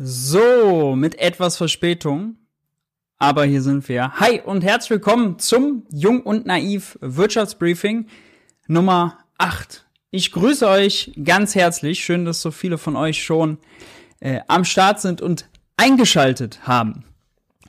So, mit etwas Verspätung. Aber hier sind wir. Hi und herzlich willkommen zum Jung und Naiv Wirtschaftsbriefing Nummer 8. Ich grüße euch ganz herzlich. Schön, dass so viele von euch schon äh, am Start sind und eingeschaltet haben.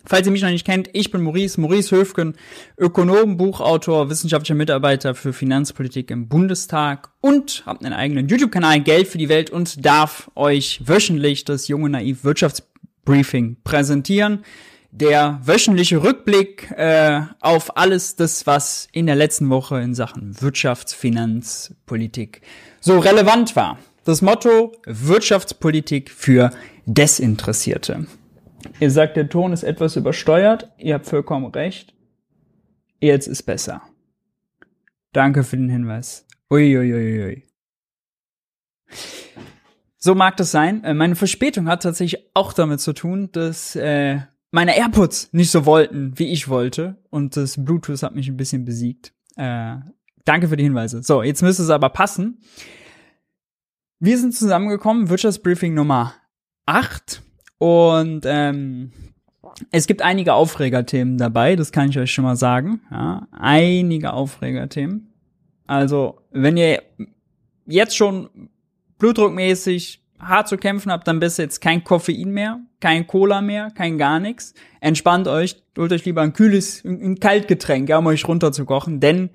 Falls ihr mich noch nicht kennt, ich bin Maurice, Maurice Höfgen, Ökonom, Buchautor, wissenschaftlicher Mitarbeiter für Finanzpolitik im Bundestag und habe einen eigenen YouTube-Kanal Geld für die Welt und darf euch wöchentlich das junge Naiv Wirtschaftsbriefing präsentieren. Der wöchentliche Rückblick äh, auf alles das, was in der letzten Woche in Sachen Wirtschafts-, Finanzpolitik so relevant war. Das Motto Wirtschaftspolitik für Desinteressierte. Ihr sagt, der Ton ist etwas übersteuert. Ihr habt vollkommen recht. Jetzt ist besser. Danke für den Hinweis. Uiuiuiui. Ui, ui. So mag das sein. Äh, meine Verspätung hat tatsächlich auch damit zu tun, dass äh, meine AirPods nicht so wollten, wie ich wollte. Und das Bluetooth hat mich ein bisschen besiegt. Äh, danke für die Hinweise. So, jetzt müsste es aber passen. Wir sind zusammengekommen, Wirtschaftsbriefing Nummer 8. Und ähm, es gibt einige Aufregerthemen dabei, das kann ich euch schon mal sagen. Ja, einige Aufregerthemen. Also, wenn ihr jetzt schon blutdruckmäßig hart zu kämpfen habt, dann bist jetzt kein Koffein mehr, kein Cola mehr, kein gar nichts. Entspannt euch, holt euch lieber ein kühles, ein Kaltgetränk, ja, um euch runterzukochen, denn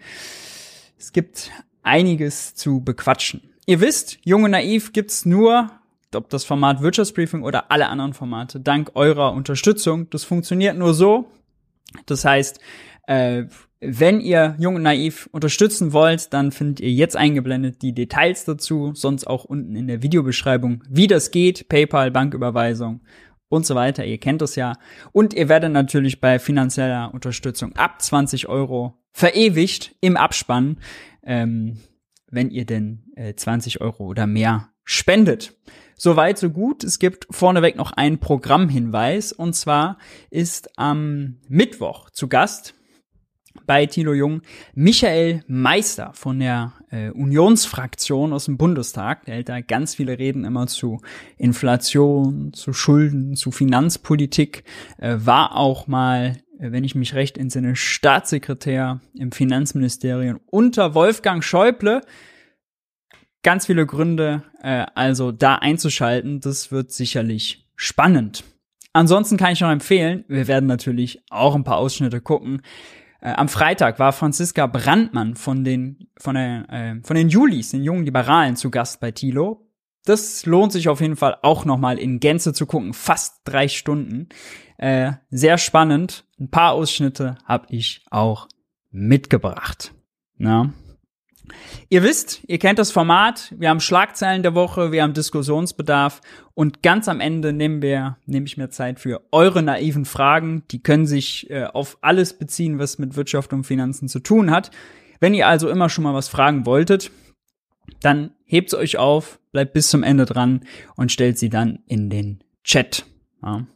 es gibt einiges zu bequatschen. Ihr wisst, Junge Naiv gibt's nur ob das Format Wirtschaftsbriefing oder alle anderen Formate, dank eurer Unterstützung. Das funktioniert nur so. Das heißt, äh, wenn ihr Jung und Naiv unterstützen wollt, dann findet ihr jetzt eingeblendet die Details dazu, sonst auch unten in der Videobeschreibung, wie das geht, PayPal, Banküberweisung und so weiter. Ihr kennt das ja. Und ihr werdet natürlich bei finanzieller Unterstützung ab 20 Euro verewigt im Abspann, ähm, wenn ihr denn äh, 20 Euro oder mehr spendet. Soweit, so gut. Es gibt vorneweg noch einen Programmhinweis. Und zwar ist am Mittwoch zu Gast bei Thilo Jung Michael Meister von der äh, Unionsfraktion aus dem Bundestag. Der hält da ganz viele Reden immer zu Inflation, zu Schulden, zu Finanzpolitik. Äh, war auch mal, äh, wenn ich mich recht entsinne, Staatssekretär im Finanzministerium unter Wolfgang Schäuble ganz viele Gründe, äh, also da einzuschalten. Das wird sicherlich spannend. Ansonsten kann ich noch empfehlen, wir werden natürlich auch ein paar Ausschnitte gucken. Äh, am Freitag war Franziska Brandmann von den, von, der, äh, von den Julis, den jungen Liberalen, zu Gast bei Tilo. Das lohnt sich auf jeden Fall auch nochmal in Gänze zu gucken. Fast drei Stunden. Äh, sehr spannend. Ein paar Ausschnitte habe ich auch mitgebracht. Na? Ihr wisst, ihr kennt das Format. Wir haben Schlagzeilen der Woche, wir haben Diskussionsbedarf und ganz am Ende nehmen wir, nehme ich mir Zeit für eure naiven Fragen. Die können sich äh, auf alles beziehen, was mit Wirtschaft und Finanzen zu tun hat. Wenn ihr also immer schon mal was fragen wolltet, dann hebt es euch auf, bleibt bis zum Ende dran und stellt sie dann in den Chat. Ja.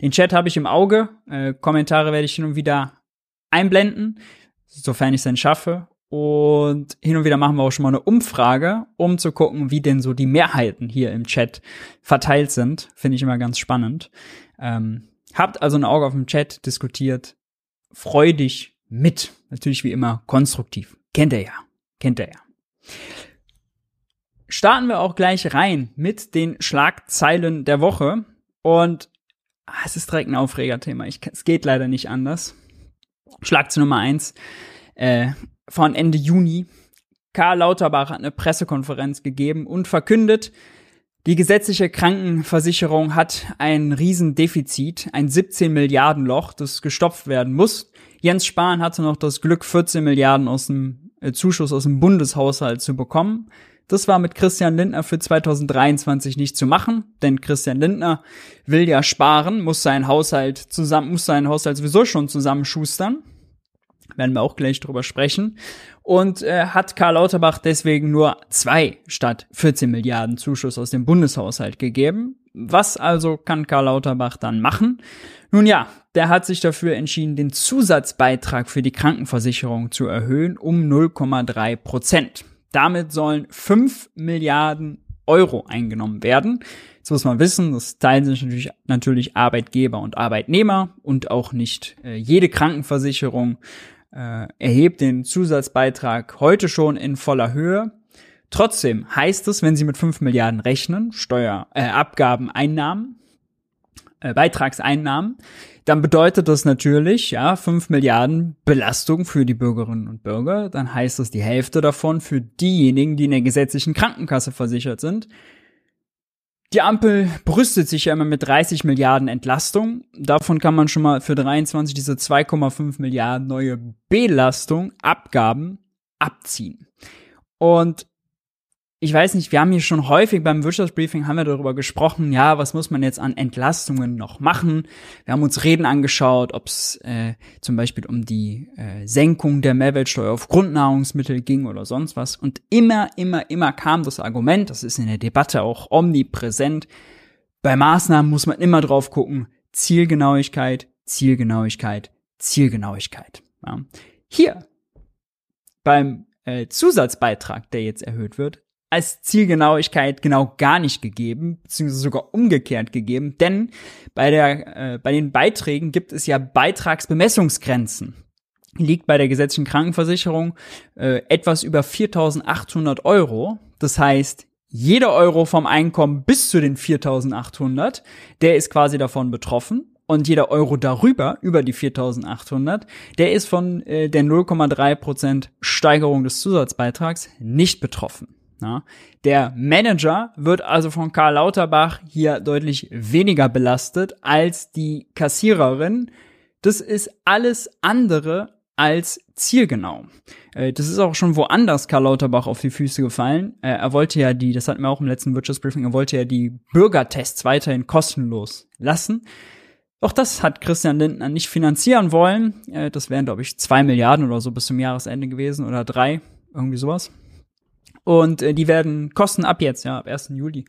Den Chat habe ich im Auge. Äh, Kommentare werde ich hin und wieder einblenden, sofern ich es dann schaffe. Und hin und wieder machen wir auch schon mal eine Umfrage, um zu gucken, wie denn so die Mehrheiten hier im Chat verteilt sind. Finde ich immer ganz spannend. Ähm, habt also ein Auge auf dem Chat, diskutiert freudig mit. Natürlich wie immer konstruktiv. Kennt ihr ja. Kennt ihr ja. Starten wir auch gleich rein mit den Schlagzeilen der Woche. Und ah, es ist direkt ein Aufregerthema. Ich, es geht leider nicht anders. Schlagzeile Nummer eins. Äh, von Ende Juni. Karl Lauterbach hat eine Pressekonferenz gegeben und verkündet, die gesetzliche Krankenversicherung hat ein Riesendefizit, ein 17 Milliarden Loch, das gestopft werden muss. Jens Spahn hatte noch das Glück, 14 Milliarden aus dem äh, Zuschuss aus dem Bundeshaushalt zu bekommen. Das war mit Christian Lindner für 2023 nicht zu machen, denn Christian Lindner will ja sparen, muss seinen Haushalt zusammen, muss seinen Haushalt sowieso schon zusammenschustern werden wir auch gleich drüber sprechen. Und äh, hat Karl Lauterbach deswegen nur zwei statt 14 Milliarden Zuschuss aus dem Bundeshaushalt gegeben. Was also kann Karl Lauterbach dann machen? Nun ja, der hat sich dafür entschieden, den Zusatzbeitrag für die Krankenversicherung zu erhöhen um 0,3 Prozent. Damit sollen 5 Milliarden Euro eingenommen werden. Jetzt muss man wissen, das teilen sich natürlich, natürlich Arbeitgeber und Arbeitnehmer und auch nicht äh, jede Krankenversicherung äh, erhebt den Zusatzbeitrag heute schon in voller Höhe. Trotzdem heißt es, wenn Sie mit 5 Milliarden rechnen, Steuer, äh, Abgaben, Einnahmen, äh, Beitragseinnahmen, dann bedeutet das natürlich, ja, 5 Milliarden Belastung für die Bürgerinnen und Bürger. Dann heißt das die Hälfte davon für diejenigen, die in der gesetzlichen Krankenkasse versichert sind. Die Ampel brüstet sich ja immer mit 30 Milliarden Entlastung. Davon kann man schon mal für 23 diese 2,5 Milliarden neue Belastung, Abgaben abziehen. Und ich weiß nicht, wir haben hier schon häufig beim Wirtschaftsbriefing haben wir darüber gesprochen, ja, was muss man jetzt an Entlastungen noch machen? Wir haben uns Reden angeschaut, ob es äh, zum Beispiel um die äh, Senkung der Mehrwertsteuer auf Grundnahrungsmittel ging oder sonst was. Und immer, immer, immer kam das Argument, das ist in der Debatte auch omnipräsent, bei Maßnahmen muss man immer drauf gucken, Zielgenauigkeit, Zielgenauigkeit, Zielgenauigkeit. Ja. Hier beim äh, Zusatzbeitrag, der jetzt erhöht wird, als Zielgenauigkeit genau gar nicht gegeben, beziehungsweise sogar umgekehrt gegeben, denn bei der, äh, bei den Beiträgen gibt es ja Beitragsbemessungsgrenzen. Liegt bei der gesetzlichen Krankenversicherung äh, etwas über 4.800 Euro. Das heißt, jeder Euro vom Einkommen bis zu den 4.800, der ist quasi davon betroffen. Und jeder Euro darüber, über die 4.800, der ist von äh, der 0,3% Steigerung des Zusatzbeitrags nicht betroffen. Ja. Der Manager wird also von Karl Lauterbach hier deutlich weniger belastet als die Kassiererin. Das ist alles andere als zielgenau. Äh, das ist auch schon woanders Karl Lauterbach auf die Füße gefallen. Äh, er wollte ja die, das hatten wir auch im letzten Wirtschaftsbriefing, er wollte ja die Bürgertests weiterhin kostenlos lassen. Auch das hat Christian Lindner nicht finanzieren wollen. Äh, das wären, glaube ich, zwei Milliarden oder so bis zum Jahresende gewesen oder drei, irgendwie sowas. Und äh, die werden kosten ab jetzt, ja, ab 1. Juli,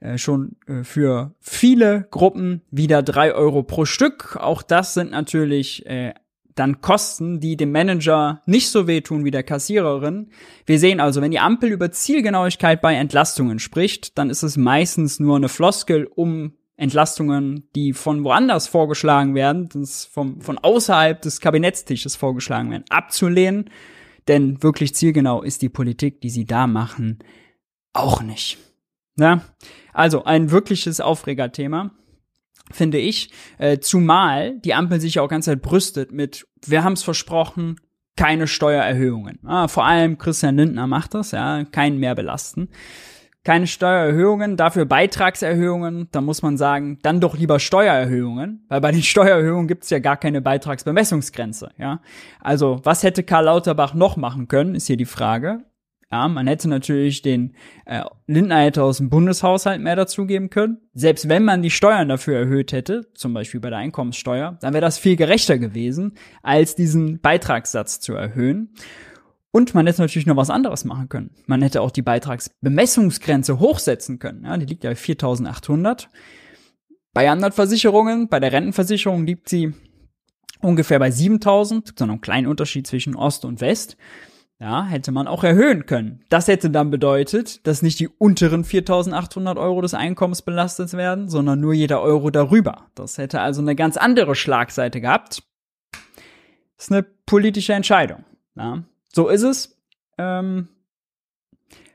äh, schon äh, für viele Gruppen wieder drei Euro pro Stück. Auch das sind natürlich äh, dann Kosten, die dem Manager nicht so wehtun wie der Kassiererin. Wir sehen also, wenn die Ampel über Zielgenauigkeit bei Entlastungen spricht, dann ist es meistens nur eine Floskel, um Entlastungen, die von woanders vorgeschlagen werden, das vom, von außerhalb des Kabinettstisches vorgeschlagen werden, abzulehnen denn wirklich zielgenau ist die Politik, die sie da machen, auch nicht. Ja? Also ein wirkliches Aufregerthema finde ich, äh, zumal die Ampel sich auch ganz Zeit brüstet mit, wir haben es versprochen, keine Steuererhöhungen. Ah, vor allem Christian Lindner macht das, ja, keinen mehr belasten keine Steuererhöhungen, dafür Beitragserhöhungen, da muss man sagen, dann doch lieber Steuererhöhungen, weil bei den Steuererhöhungen gibt's ja gar keine Beitragsbemessungsgrenze, ja. Also, was hätte Karl Lauterbach noch machen können, ist hier die Frage. Ja, man hätte natürlich den äh, Lindner hätte aus dem Bundeshaushalt mehr dazugeben können. Selbst wenn man die Steuern dafür erhöht hätte, zum Beispiel bei der Einkommenssteuer, dann wäre das viel gerechter gewesen, als diesen Beitragssatz zu erhöhen. Und man hätte natürlich noch was anderes machen können. Man hätte auch die Beitragsbemessungsgrenze hochsetzen können. Ja, die liegt ja bei 4.800. Bei anderen Versicherungen, bei der Rentenversicherung liegt sie ungefähr bei 7.000, sondern einen kleinen Unterschied zwischen Ost und West. Ja, hätte man auch erhöhen können. Das hätte dann bedeutet, dass nicht die unteren 4.800 Euro des Einkommens belastet werden, sondern nur jeder Euro darüber. Das hätte also eine ganz andere Schlagseite gehabt. Das ist eine politische Entscheidung. Ja. So ist es. Ähm,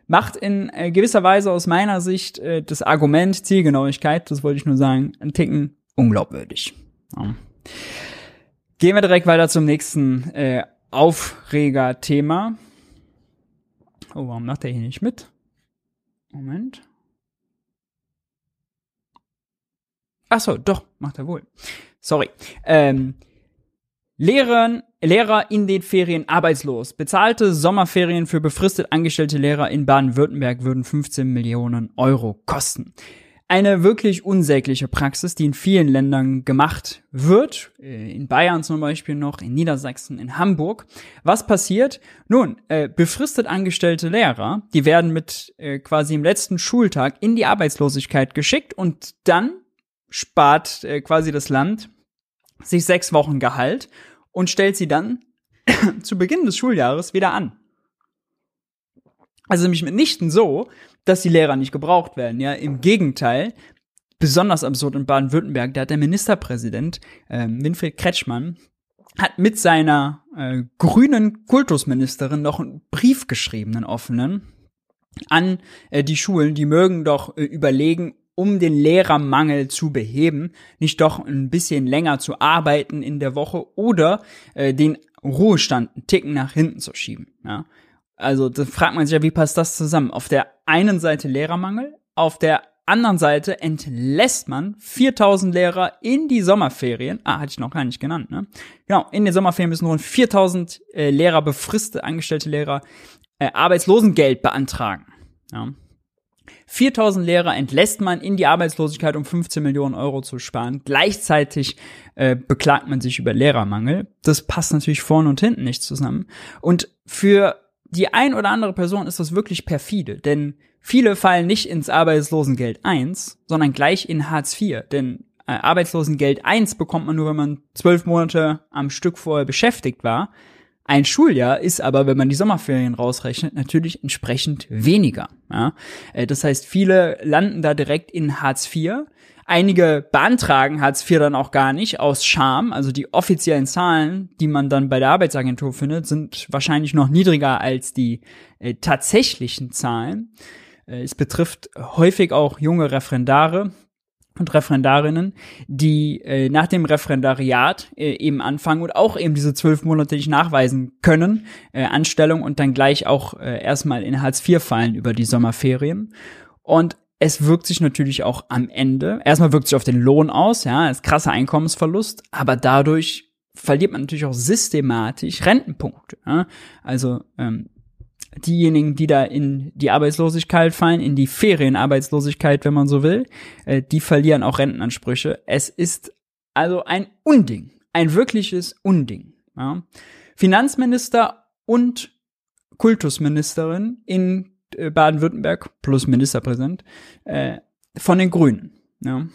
macht in äh, gewisser Weise aus meiner Sicht äh, das Argument Zielgenauigkeit, das wollte ich nur sagen, ein Ticken unglaubwürdig. Ja. Gehen wir direkt weiter zum nächsten äh, Aufreger-Thema. Oh, warum macht er hier nicht mit? Moment. Ach so, doch, macht er wohl. Sorry. Ähm, Lehrern, Lehrer in den Ferien arbeitslos. Bezahlte Sommerferien für befristet angestellte Lehrer in Baden-Württemberg würden 15 Millionen Euro kosten. Eine wirklich unsägliche Praxis, die in vielen Ländern gemacht wird. Äh, in Bayern zum Beispiel noch, in Niedersachsen, in Hamburg. Was passiert? Nun, äh, befristet angestellte Lehrer, die werden mit äh, quasi im letzten Schultag in die Arbeitslosigkeit geschickt und dann spart äh, quasi das Land sich sechs Wochen Gehalt und stellt sie dann zu Beginn des Schuljahres wieder an. Also nämlich mitnichten so, dass die Lehrer nicht gebraucht werden. Ja, im Gegenteil. Besonders absurd in Baden-Württemberg, da hat der Ministerpräsident äh, Winfried Kretschmann hat mit seiner äh, grünen Kultusministerin noch einen Brief geschrieben, einen offenen, an äh, die Schulen, die mögen doch äh, überlegen, um den Lehrermangel zu beheben, nicht doch ein bisschen länger zu arbeiten in der Woche oder äh, den Ruhestand einen Ticken nach hinten zu schieben. Ja? Also da fragt man sich ja, wie passt das zusammen? Auf der einen Seite Lehrermangel, auf der anderen Seite entlässt man 4000 Lehrer in die Sommerferien. Ah, hatte ich noch gar nicht genannt, ne? Genau, in den Sommerferien müssen rund 4000 äh, Lehrer, befristete angestellte Lehrer, äh, Arbeitslosengeld beantragen. Ja. 4000 Lehrer entlässt man in die Arbeitslosigkeit, um 15 Millionen Euro zu sparen. Gleichzeitig äh, beklagt man sich über Lehrermangel. Das passt natürlich vorne und hinten nicht zusammen. Und für die ein oder andere Person ist das wirklich perfide, denn viele fallen nicht ins Arbeitslosengeld 1, sondern gleich in Hartz IV, denn äh, Arbeitslosengeld 1 bekommt man nur, wenn man zwölf Monate am Stück vorher beschäftigt war. Ein Schuljahr ist aber, wenn man die Sommerferien rausrechnet, natürlich entsprechend weniger. Ja? Äh, das heißt, viele landen da direkt in Hartz IV. Einige beantragen Hartz IV dann auch gar nicht aus Scham. Also die offiziellen Zahlen, die man dann bei der Arbeitsagentur findet, sind wahrscheinlich noch niedriger als die äh, tatsächlichen Zahlen. Äh, es betrifft häufig auch junge Referendare, und Referendarinnen, die äh, nach dem Referendariat äh, eben anfangen und auch eben diese zwölf Monate nicht nachweisen können, äh, Anstellung und dann gleich auch äh, erstmal in Hartz IV fallen über die Sommerferien. Und es wirkt sich natürlich auch am Ende, erstmal wirkt sich auf den Lohn aus, ja, ist krasser Einkommensverlust, aber dadurch verliert man natürlich auch systematisch Rentenpunkte. Ja? Also ähm, diejenigen, die da in die Arbeitslosigkeit fallen, in die Ferienarbeitslosigkeit, wenn man so will, äh, die verlieren auch Rentenansprüche. Es ist also ein Unding, ein wirkliches Unding. Ja? Finanzminister und Kultusministerin in äh, Baden-Württemberg plus Ministerpräsident äh, von den Grünen. Ja.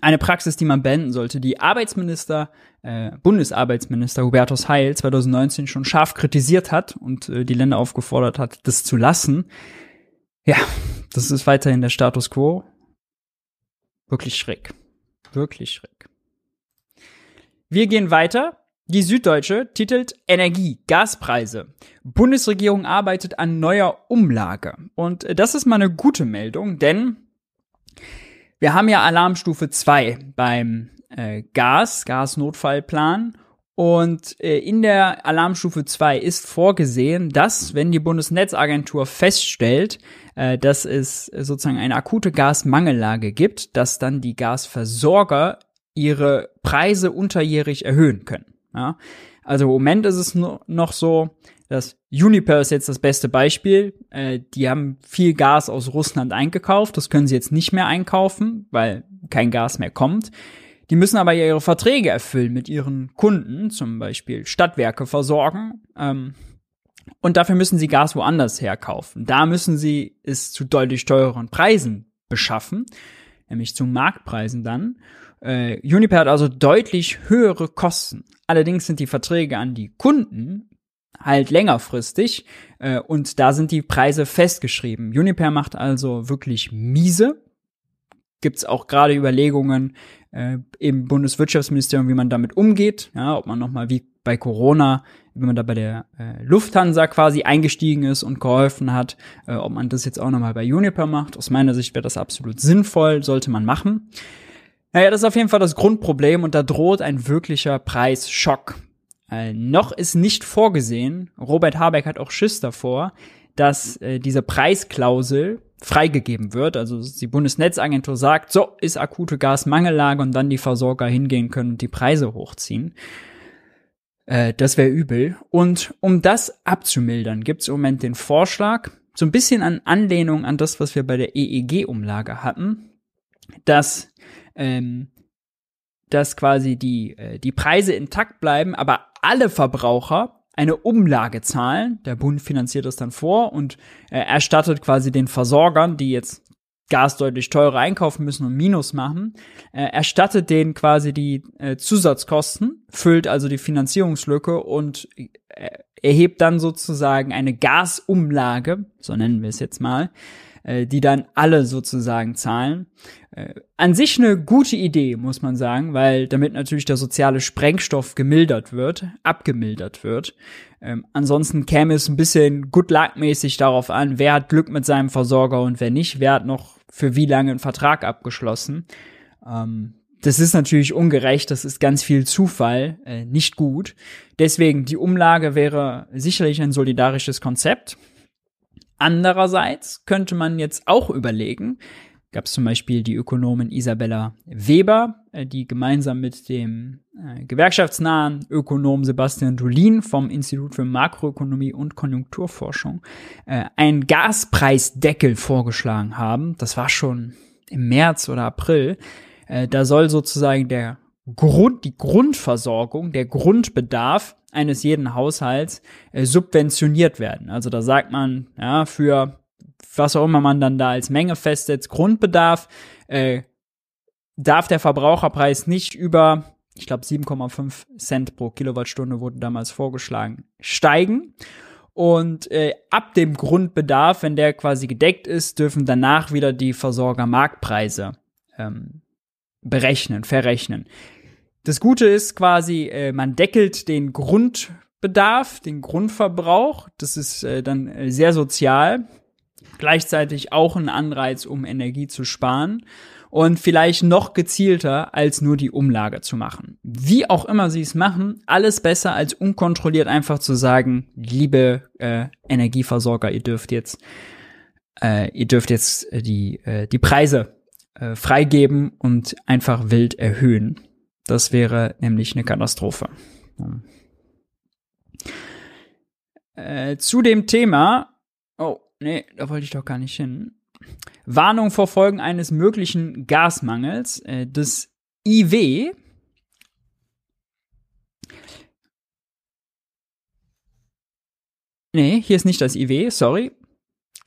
Eine Praxis, die man beenden sollte, die Arbeitsminister, äh, Bundesarbeitsminister Hubertus Heil 2019 schon scharf kritisiert hat und äh, die Länder aufgefordert hat, das zu lassen. Ja, das ist weiterhin der Status quo. Wirklich schräg. Wirklich schräg. Wir gehen weiter die Süddeutsche titelt Energie, Gaspreise. Bundesregierung arbeitet an neuer Umlage. Und äh, das ist mal eine gute Meldung, denn wir haben ja Alarmstufe 2 beim äh, Gas, Gasnotfallplan. Und äh, in der Alarmstufe 2 ist vorgesehen, dass, wenn die Bundesnetzagentur feststellt, äh, dass es sozusagen eine akute Gasmangellage gibt, dass dann die Gasversorger ihre Preise unterjährig erhöhen können. Ja? Also im Moment ist es noch so, dass Uniper ist jetzt das beste Beispiel. Äh, die haben viel Gas aus Russland eingekauft. Das können sie jetzt nicht mehr einkaufen, weil kein Gas mehr kommt. Die müssen aber ihre Verträge erfüllen mit ihren Kunden, zum Beispiel Stadtwerke versorgen. Ähm, und dafür müssen sie Gas woanders herkaufen. Da müssen sie es zu deutlich teureren Preisen beschaffen, nämlich zu Marktpreisen dann. Äh, Uniper hat also deutlich höhere Kosten. Allerdings sind die Verträge an die Kunden halt längerfristig äh, und da sind die Preise festgeschrieben. Uniper macht also wirklich miese. Gibt's auch gerade Überlegungen äh, im Bundeswirtschaftsministerium, wie man damit umgeht, ja, ob man nochmal wie bei Corona, wenn man da bei der äh, Lufthansa quasi eingestiegen ist und geholfen hat, äh, ob man das jetzt auch nochmal bei Uniper macht. Aus meiner Sicht wäre das absolut sinnvoll, sollte man machen. Naja, das ist auf jeden Fall das Grundproblem und da droht ein wirklicher Preisschock. Äh, noch ist nicht vorgesehen, Robert Habeck hat auch Schiss davor, dass äh, diese Preisklausel freigegeben wird. Also die Bundesnetzagentur sagt, so ist akute Gasmangellage und dann die Versorger hingehen können und die Preise hochziehen. Äh, das wäre übel. Und um das abzumildern, gibt es im Moment den Vorschlag, so ein bisschen an Anlehnung an das, was wir bei der EEG-Umlage hatten, dass ähm, dass quasi die, äh, die Preise intakt bleiben, aber alle Verbraucher eine Umlage zahlen. Der Bund finanziert das dann vor und äh, erstattet quasi den Versorgern, die jetzt Gas deutlich teurer einkaufen müssen und Minus machen, äh, erstattet denen quasi die äh, Zusatzkosten, füllt also die Finanzierungslücke und äh, erhebt dann sozusagen eine Gasumlage, so nennen wir es jetzt mal, äh, die dann alle sozusagen zahlen. Äh, an sich eine gute Idee, muss man sagen, weil damit natürlich der soziale Sprengstoff gemildert wird, abgemildert wird. Ähm, ansonsten käme es ein bisschen good luck mäßig darauf an, wer hat Glück mit seinem Versorger und wer nicht, wer hat noch für wie lange einen Vertrag abgeschlossen. Ähm, das ist natürlich ungerecht, das ist ganz viel Zufall, äh, nicht gut. Deswegen, die Umlage wäre sicherlich ein solidarisches Konzept. Andererseits könnte man jetzt auch überlegen, gab es zum Beispiel die Ökonomin Isabella Weber, äh, die gemeinsam mit dem äh, gewerkschaftsnahen Ökonom Sebastian Dolin vom Institut für Makroökonomie und Konjunkturforschung äh, einen Gaspreisdeckel vorgeschlagen haben. Das war schon im März oder April. Äh, da soll sozusagen der Grund, die Grundversorgung, der Grundbedarf eines jeden Haushalts äh, subventioniert werden. Also da sagt man, ja, für was auch immer man dann da als Menge festsetzt, Grundbedarf, äh, darf der Verbraucherpreis nicht über, ich glaube 7,5 Cent pro Kilowattstunde wurde damals vorgeschlagen, steigen. Und äh, ab dem Grundbedarf, wenn der quasi gedeckt ist, dürfen danach wieder die Versorger Marktpreise ähm, berechnen, verrechnen. Das Gute ist quasi, äh, man deckelt den Grundbedarf, den Grundverbrauch. Das ist äh, dann äh, sehr sozial. Gleichzeitig auch ein Anreiz, um Energie zu sparen. Und vielleicht noch gezielter, als nur die Umlage zu machen. Wie auch immer sie es machen, alles besser als unkontrolliert einfach zu sagen, liebe äh, Energieversorger, ihr dürft jetzt, äh, ihr dürft jetzt äh, die, äh, die Preise äh, freigeben und einfach wild erhöhen. Das wäre nämlich eine Katastrophe. Äh, zu dem Thema, oh, nee, da wollte ich doch gar nicht hin. Warnung vor Folgen eines möglichen Gasmangels. Äh, das IW, Nee, hier ist nicht das IW, sorry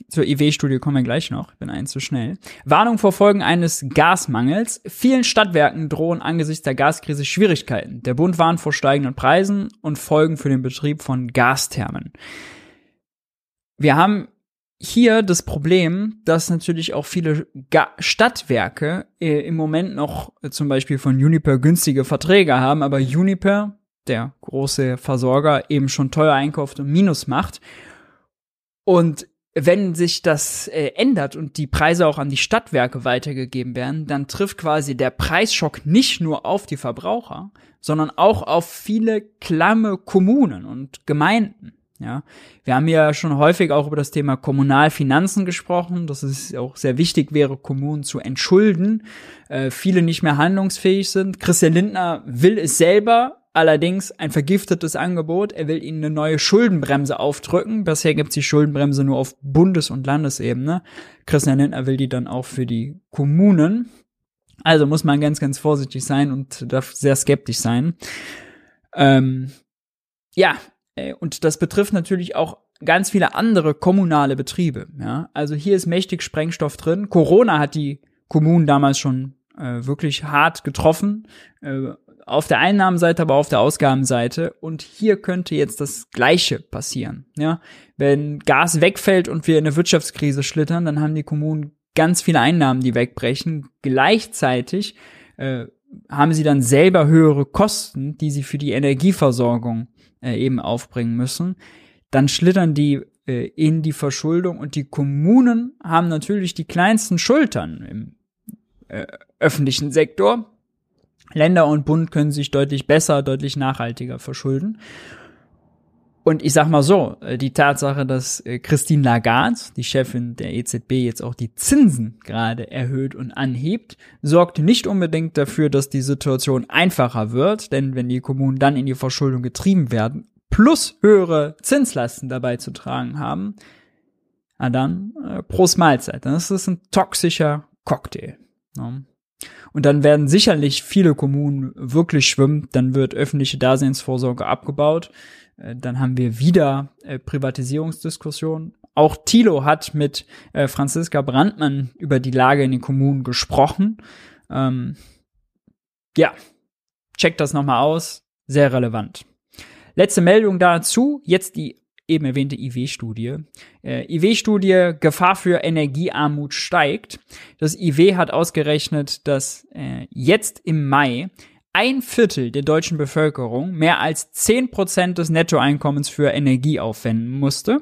zur IW-Studie kommen wir gleich noch, ich bin eins zu schnell. Warnung vor Folgen eines Gasmangels. Vielen Stadtwerken drohen angesichts der Gaskrise Schwierigkeiten. Der Bund warnt vor steigenden Preisen und Folgen für den Betrieb von Gasthermen. Wir haben hier das Problem, dass natürlich auch viele Ga Stadtwerke äh, im Moment noch äh, zum Beispiel von Uniper günstige Verträge haben, aber Uniper, der große Versorger, eben schon teuer einkauft und Minus macht. Und wenn sich das äh, ändert und die Preise auch an die Stadtwerke weitergegeben werden, dann trifft quasi der Preisschock nicht nur auf die Verbraucher, sondern auch auf viele klamme Kommunen und Gemeinden. Ja, wir haben ja schon häufig auch über das Thema Kommunalfinanzen gesprochen, dass es auch sehr wichtig wäre, Kommunen zu entschulden. Äh, viele nicht mehr handlungsfähig sind. Christian Lindner will es selber, allerdings ein vergiftetes Angebot. Er will ihnen eine neue Schuldenbremse aufdrücken. Bisher gibt es die Schuldenbremse nur auf Bundes- und Landesebene. Christian Lindner will die dann auch für die Kommunen. Also muss man ganz, ganz vorsichtig sein und darf sehr skeptisch sein. Ähm, ja, äh, und das betrifft natürlich auch ganz viele andere kommunale Betriebe. Ja? Also hier ist mächtig Sprengstoff drin. Corona hat die Kommunen damals schon äh, wirklich hart getroffen. Äh, auf der Einnahmenseite, aber auf der Ausgabenseite. Und hier könnte jetzt das Gleiche passieren. Ja, wenn Gas wegfällt und wir in eine Wirtschaftskrise schlittern, dann haben die Kommunen ganz viele Einnahmen, die wegbrechen. Gleichzeitig äh, haben sie dann selber höhere Kosten, die sie für die Energieversorgung äh, eben aufbringen müssen. Dann schlittern die äh, in die Verschuldung und die Kommunen haben natürlich die kleinsten Schultern im äh, öffentlichen Sektor Länder und Bund können sich deutlich besser, deutlich nachhaltiger verschulden. Und ich sag mal so, äh, die Tatsache, dass äh, Christine Lagarde, die Chefin der EZB, jetzt auch die Zinsen gerade erhöht und anhebt, sorgt nicht unbedingt dafür, dass die Situation einfacher wird, denn wenn die Kommunen dann in die Verschuldung getrieben werden, plus höhere Zinslasten dabei zu tragen haben, na dann äh, Prost Mahlzeit. Das ist ein toxischer Cocktail. Ne? Und dann werden sicherlich viele Kommunen wirklich schwimmen. Dann wird öffentliche Daseinsvorsorge abgebaut. Äh, dann haben wir wieder äh, Privatisierungsdiskussionen. Auch Thilo hat mit äh, Franziska Brandmann über die Lage in den Kommunen gesprochen. Ähm, ja, checkt das nochmal aus. Sehr relevant. Letzte Meldung dazu. Jetzt die eben erwähnte IW-Studie. Äh, IW-Studie, Gefahr für Energiearmut steigt. Das IW hat ausgerechnet, dass äh, jetzt im Mai ein Viertel der deutschen Bevölkerung mehr als zehn Prozent des Nettoeinkommens für Energie aufwenden musste.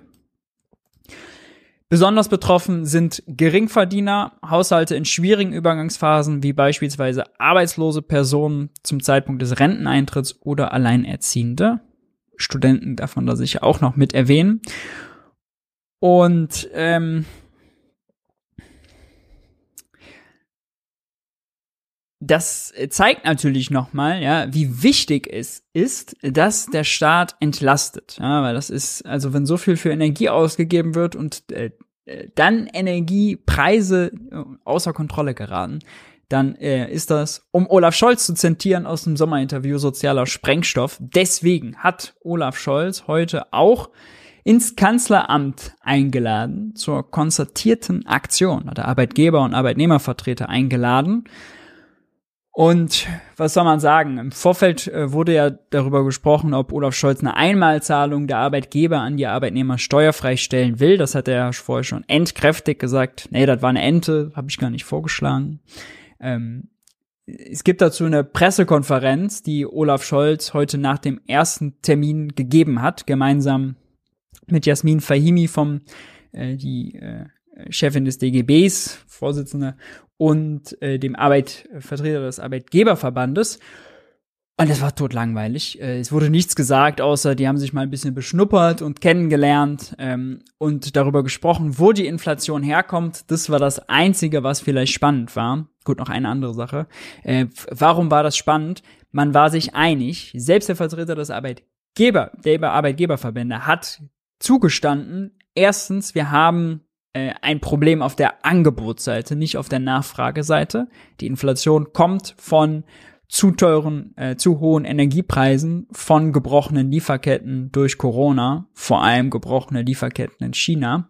Besonders betroffen sind Geringverdiener, Haushalte in schwierigen Übergangsphasen wie beispielsweise arbeitslose Personen zum Zeitpunkt des Renteneintritts oder Alleinerziehende. Studenten darf man da sicher auch noch mit erwähnen. Und ähm, das zeigt natürlich nochmal, ja, wie wichtig es ist, dass der Staat entlastet. Ja, weil das ist, also wenn so viel für Energie ausgegeben wird und äh, dann Energiepreise äh, außer Kontrolle geraten, dann äh, ist das, um Olaf Scholz zu zitieren aus dem Sommerinterview, sozialer Sprengstoff. Deswegen hat Olaf Scholz heute auch ins Kanzleramt eingeladen zur konzertierten Aktion, hat er Arbeitgeber und Arbeitnehmervertreter eingeladen und was soll man sagen? Im Vorfeld äh, wurde ja darüber gesprochen, ob Olaf Scholz eine Einmalzahlung der Arbeitgeber an die Arbeitnehmer steuerfrei stellen will. Das hat er ja vorher schon entkräftig gesagt. Nee, das war eine Ente, habe ich gar nicht vorgeschlagen. Ähm, es gibt dazu eine Pressekonferenz, die Olaf Scholz heute nach dem ersten Termin gegeben hat, gemeinsam mit Jasmin Fahimi vom äh, die äh, Chefin des DGBs, Vorsitzende, und äh, dem Arbeitvertreter des Arbeitgeberverbandes. Und es war totlangweilig. Äh, es wurde nichts gesagt, außer die haben sich mal ein bisschen beschnuppert und kennengelernt ähm, und darüber gesprochen, wo die Inflation herkommt. Das war das Einzige, was vielleicht spannend war. Gut, noch eine andere Sache. Äh, warum war das spannend? Man war sich einig, selbst der Vertreter des Arbeitgeber, der Arbeitgeberverbände hat zugestanden, erstens, wir haben äh, ein Problem auf der Angebotsseite, nicht auf der Nachfrageseite. Die Inflation kommt von zu teuren, äh, zu hohen Energiepreisen, von gebrochenen Lieferketten durch Corona, vor allem gebrochene Lieferketten in China.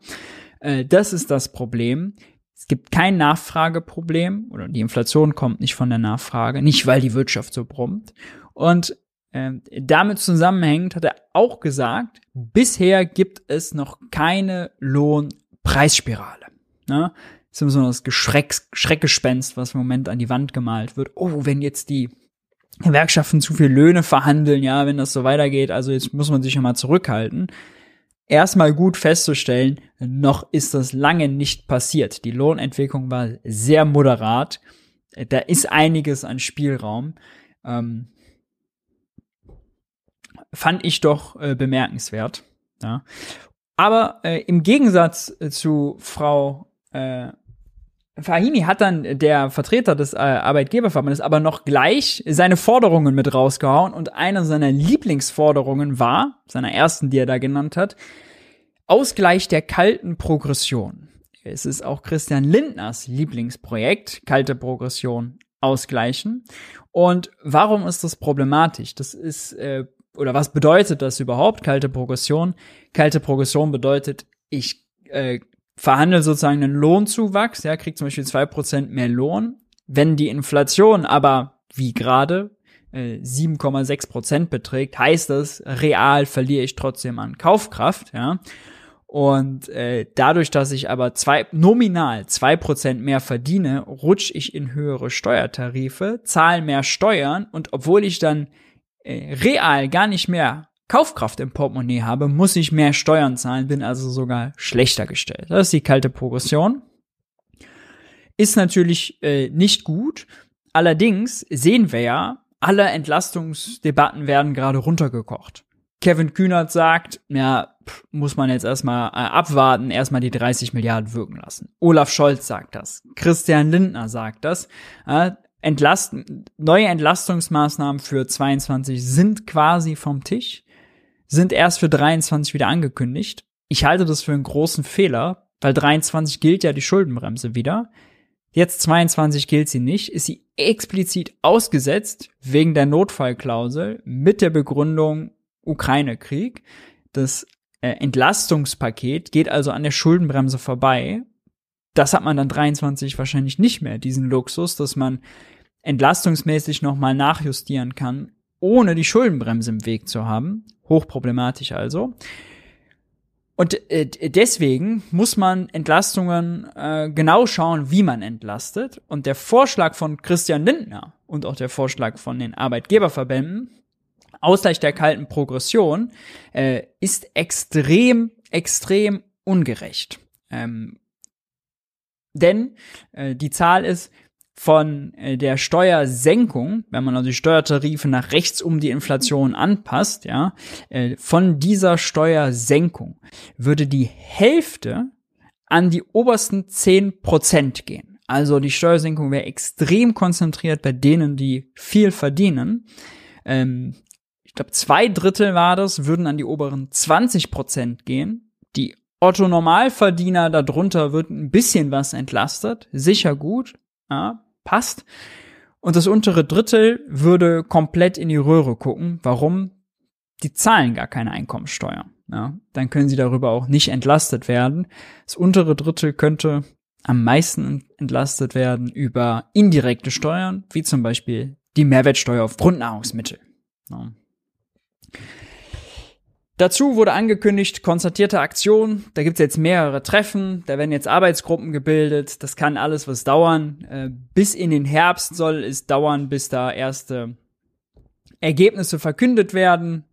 Äh, das ist das Problem. Es gibt kein Nachfrageproblem oder die Inflation kommt nicht von der Nachfrage, nicht weil die Wirtschaft so brummt. Und äh, damit zusammenhängend hat er auch gesagt, bisher gibt es noch keine Lohn Preisspirale. Ne? Ist immer so das Geschreck, Schreckgespenst, was im Moment an die Wand gemalt wird. Oh, wenn jetzt die Gewerkschaften zu viel Löhne verhandeln, ja, wenn das so weitergeht, also jetzt muss man sich ja mal zurückhalten. Erstmal gut festzustellen, noch ist das lange nicht passiert. Die Lohnentwicklung war sehr moderat. Da ist einiges an Spielraum. Ähm, fand ich doch äh, bemerkenswert. Ja. Aber äh, im Gegensatz äh, zu Frau äh, Fahimi hat dann der Vertreter des äh, Arbeitgeberverbandes aber noch gleich seine Forderungen mit rausgehauen und eine seiner Lieblingsforderungen war, seiner ersten, die er da genannt hat, Ausgleich der kalten Progression. Es ist auch Christian Lindners Lieblingsprojekt, kalte Progression ausgleichen. Und warum ist das problematisch? Das ist äh, oder was bedeutet das überhaupt, kalte Progression? Kalte Progression bedeutet, ich äh, verhandle sozusagen einen Lohnzuwachs, ja, kriege zum Beispiel zwei Prozent mehr Lohn. Wenn die Inflation aber, wie gerade, äh, 7,6 Prozent beträgt, heißt das, real verliere ich trotzdem an Kaufkraft, ja. Und äh, dadurch, dass ich aber zwei, nominal zwei Prozent mehr verdiene, rutsche ich in höhere Steuertarife, zahle mehr Steuern und obwohl ich dann äh, real gar nicht mehr Kaufkraft im Portemonnaie habe, muss ich mehr Steuern zahlen, bin also sogar schlechter gestellt. Das ist die kalte Progression. Ist natürlich äh, nicht gut. Allerdings sehen wir ja, alle Entlastungsdebatten werden gerade runtergekocht. Kevin Kühnert sagt, ja, muss man jetzt erstmal äh, abwarten, erstmal die 30 Milliarden wirken lassen. Olaf Scholz sagt das. Christian Lindner sagt das. Entlasten, neue Entlastungsmaßnahmen für 22 sind quasi vom Tisch, sind erst für 23 wieder angekündigt. Ich halte das für einen großen Fehler, weil 23 gilt ja die Schuldenbremse wieder. Jetzt 22 gilt sie nicht, ist sie explizit ausgesetzt wegen der Notfallklausel mit der Begründung Ukraine-Krieg. Das äh, Entlastungspaket geht also an der Schuldenbremse vorbei. Das hat man dann 23 wahrscheinlich nicht mehr, diesen Luxus, dass man entlastungsmäßig nochmal nachjustieren kann, ohne die Schuldenbremse im Weg zu haben. Hochproblematisch also. Und äh, deswegen muss man Entlastungen äh, genau schauen, wie man entlastet. Und der Vorschlag von Christian Lindner und auch der Vorschlag von den Arbeitgeberverbänden, Ausgleich der kalten Progression, äh, ist extrem, extrem ungerecht. Ähm, denn äh, die Zahl ist, von äh, der Steuersenkung, wenn man also die Steuertarife nach rechts um die Inflation anpasst, ja, äh, von dieser Steuersenkung würde die Hälfte an die obersten zehn Prozent gehen. Also die Steuersenkung wäre extrem konzentriert bei denen, die viel verdienen. Ähm, ich glaube, zwei Drittel war das, würden an die oberen 20 Prozent gehen. Die Otto Normalverdiener darunter wird ein bisschen was entlastet, sicher gut, ja, passt. Und das untere Drittel würde komplett in die Röhre gucken. Warum? Die zahlen gar keine Einkommensteuer. Ja, dann können sie darüber auch nicht entlastet werden. Das untere Drittel könnte am meisten entlastet werden über indirekte Steuern, wie zum Beispiel die Mehrwertsteuer auf Grundnahrungsmittel. Ja. Dazu wurde angekündigt, konzertierte Aktion. Da gibt's jetzt mehrere Treffen, da werden jetzt Arbeitsgruppen gebildet. Das kann alles was dauern. Äh, bis in den Herbst soll es dauern, bis da erste Ergebnisse verkündet werden.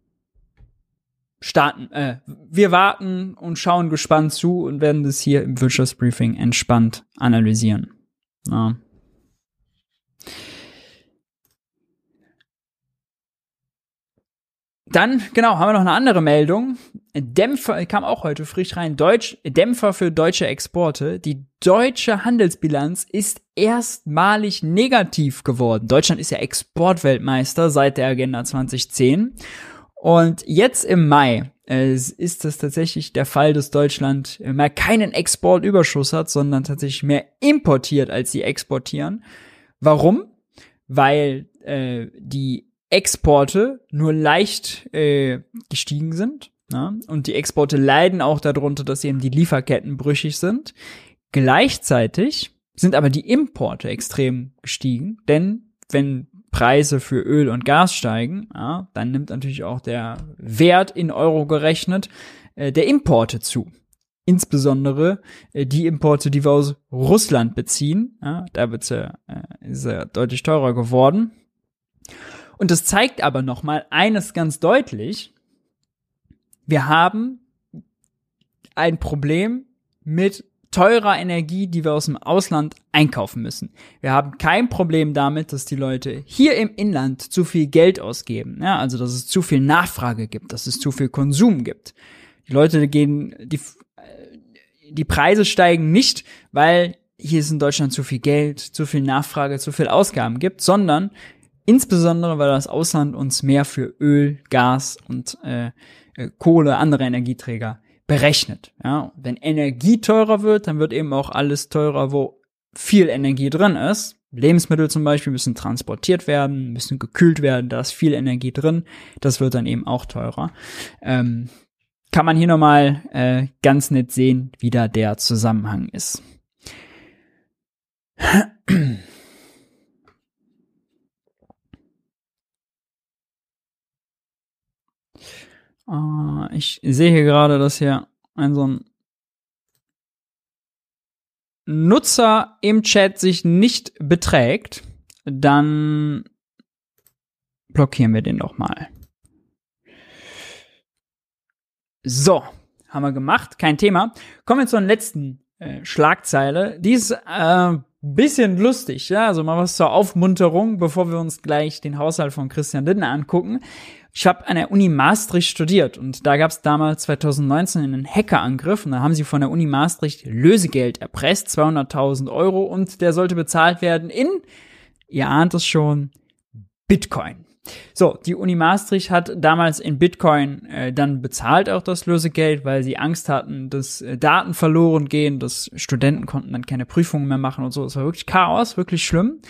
Starten, äh, wir warten und schauen gespannt zu und werden das hier im Wirtschaftsbriefing entspannt analysieren. Ja. Dann, genau, haben wir noch eine andere Meldung. Dämpfer, kam auch heute frisch rein, Deutsch, Dämpfer für deutsche Exporte. Die deutsche Handelsbilanz ist erstmalig negativ geworden. Deutschland ist ja Exportweltmeister seit der Agenda 2010. Und jetzt im Mai äh, ist das tatsächlich der Fall, dass Deutschland mehr keinen Exportüberschuss hat, sondern tatsächlich mehr importiert, als sie exportieren. Warum? Weil äh, die Exporte nur leicht äh, gestiegen sind. Ja? Und die Exporte leiden auch darunter, dass eben die Lieferketten brüchig sind. Gleichzeitig sind aber die Importe extrem gestiegen, denn wenn Preise für Öl und Gas steigen, ja, dann nimmt natürlich auch der Wert in Euro gerechnet äh, der Importe zu. Insbesondere äh, die Importe, die wir aus Russland beziehen, ja, da wird's äh, ist ja deutlich teurer geworden. Und das zeigt aber nochmal eines ganz deutlich. Wir haben ein Problem mit teurer Energie, die wir aus dem Ausland einkaufen müssen. Wir haben kein Problem damit, dass die Leute hier im Inland zu viel Geld ausgeben. Ja, also dass es zu viel Nachfrage gibt, dass es zu viel Konsum gibt. Die Leute gehen, die, die Preise steigen nicht, weil hier ist in Deutschland zu viel Geld, zu viel Nachfrage, zu viel Ausgaben gibt, sondern Insbesondere, weil das Ausland uns mehr für Öl, Gas und äh, äh, Kohle, andere Energieträger berechnet. Ja, wenn Energie teurer wird, dann wird eben auch alles teurer, wo viel Energie drin ist. Lebensmittel zum Beispiel müssen transportiert werden, müssen gekühlt werden, da ist viel Energie drin. Das wird dann eben auch teurer. Ähm, kann man hier nochmal äh, ganz nett sehen, wie da der Zusammenhang ist. Uh, ich sehe hier gerade, dass hier ein so ein Nutzer im Chat sich nicht beträgt, dann blockieren wir den doch mal. So, haben wir gemacht, kein Thema. Kommen wir zur letzten äh, Schlagzeile. Die ist äh, bisschen lustig, ja, also mal was zur Aufmunterung, bevor wir uns gleich den Haushalt von Christian Lindner angucken. Ich habe an der Uni Maastricht studiert und da gab es damals 2019 einen Hackerangriff und da haben sie von der Uni Maastricht Lösegeld erpresst, 200.000 Euro und der sollte bezahlt werden in, ihr ahnt es schon, Bitcoin. So, die Uni Maastricht hat damals in Bitcoin äh, dann bezahlt auch das Lösegeld, weil sie Angst hatten, dass äh, Daten verloren gehen, dass Studenten konnten dann keine Prüfungen mehr machen und so. Es war wirklich Chaos, wirklich schlimm.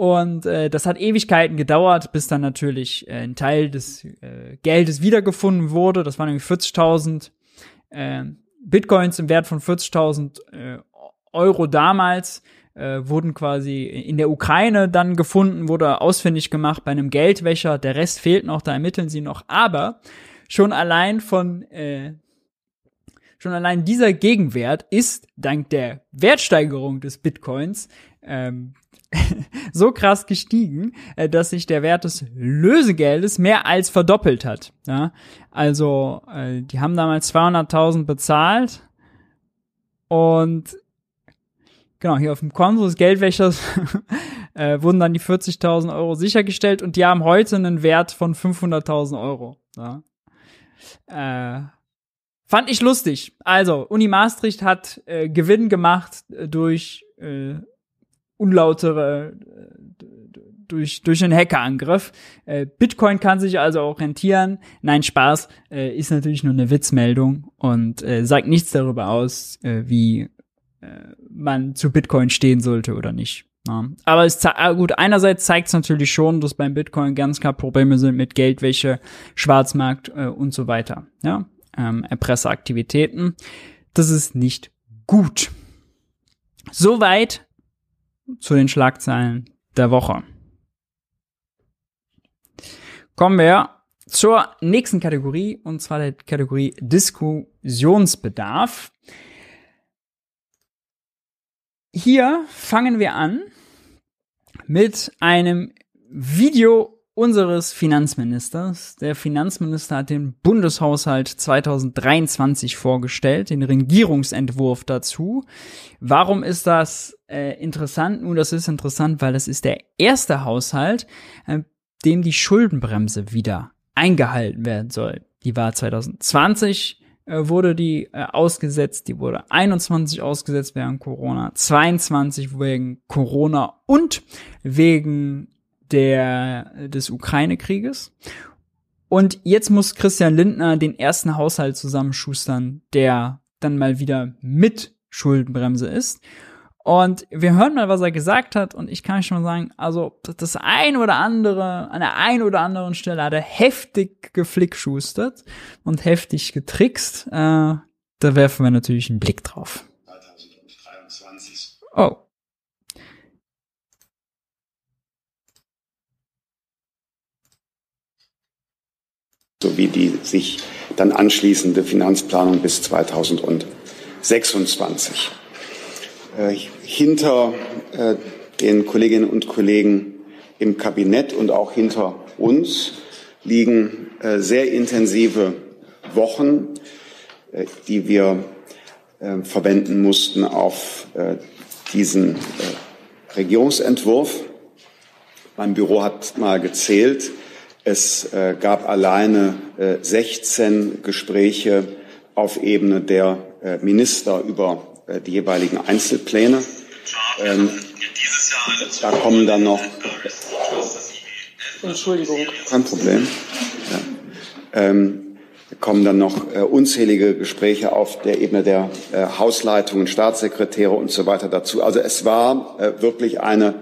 Und äh, das hat Ewigkeiten gedauert, bis dann natürlich äh, ein Teil des äh, Geldes wiedergefunden wurde. Das waren nämlich 40.000 äh, Bitcoins im Wert von 40.000 äh, Euro damals äh, wurden quasi in der Ukraine dann gefunden, wurde ausfindig gemacht bei einem Geldwäscher. Der Rest fehlt noch, da ermitteln sie noch. Aber schon allein von äh, schon allein dieser Gegenwert ist dank der Wertsteigerung des Bitcoins ähm, so krass gestiegen, äh, dass sich der Wert des Lösegeldes mehr als verdoppelt hat. Ja? Also äh, die haben damals 200.000 bezahlt und genau hier auf dem Konto des Geldwäschers äh, wurden dann die 40.000 Euro sichergestellt und die haben heute einen Wert von 500.000 Euro. Ja? Äh, fand ich lustig. Also Uni Maastricht hat äh, Gewinn gemacht äh, durch äh, unlautere äh, durch durch einen Hackerangriff. Äh, Bitcoin kann sich also auch rentieren. Nein, Spaß äh, ist natürlich nur eine Witzmeldung und sagt nichts darüber aus, wie man zu Bitcoin stehen sollte oder nicht. Aber es ah, gut, einerseits zeigt es natürlich schon, dass beim Bitcoin ganz klar Probleme sind mit Geldwäsche, Schwarzmarkt und so weiter. Ja, ähm, Erpresseraktivitäten. Das ist nicht gut. Soweit zu den Schlagzeilen der Woche. Kommen wir zur nächsten Kategorie, und zwar der Kategorie Diskussionsbedarf. Hier fangen wir an mit einem Video unseres Finanzministers. Der Finanzminister hat den Bundeshaushalt 2023 vorgestellt, den Regierungsentwurf dazu. Warum ist das äh, interessant? Nun, das ist interessant, weil das ist der erste Haushalt, äh, dem die Schuldenbremse wieder eingehalten werden soll. Die war 2020 äh, wurde die äh, ausgesetzt, die wurde 21 ausgesetzt während Corona, 22 wegen Corona und wegen der, des Ukraine-Krieges. Und jetzt muss Christian Lindner den ersten Haushalt zusammenschustern, der dann mal wieder mit Schuldenbremse ist. Und wir hören mal, was er gesagt hat. Und ich kann schon mal sagen, also das ein oder andere, an der einen oder anderen Stelle hat er heftig geflickschustert und heftig getrickst. Äh, da werfen wir natürlich einen Blick drauf. 2023. Oh. Sowie die sich dann anschließende Finanzplanung bis 2026. Äh, hinter äh, den Kolleginnen und Kollegen im Kabinett und auch hinter uns liegen äh, sehr intensive Wochen, äh, die wir äh, verwenden mussten auf äh, diesen Regierungsentwurf. Mein Büro hat mal gezählt, es äh, gab alleine äh, 16 Gespräche auf Ebene der äh, Minister über äh, die jeweiligen Einzelpläne. Ähm, da kommen dann noch. Entschuldigung. Kein Problem. Ja. Ähm, kommen dann noch äh, unzählige Gespräche auf der Ebene der äh, Hausleitungen, Staatssekretäre und so weiter dazu. Also es war äh, wirklich eine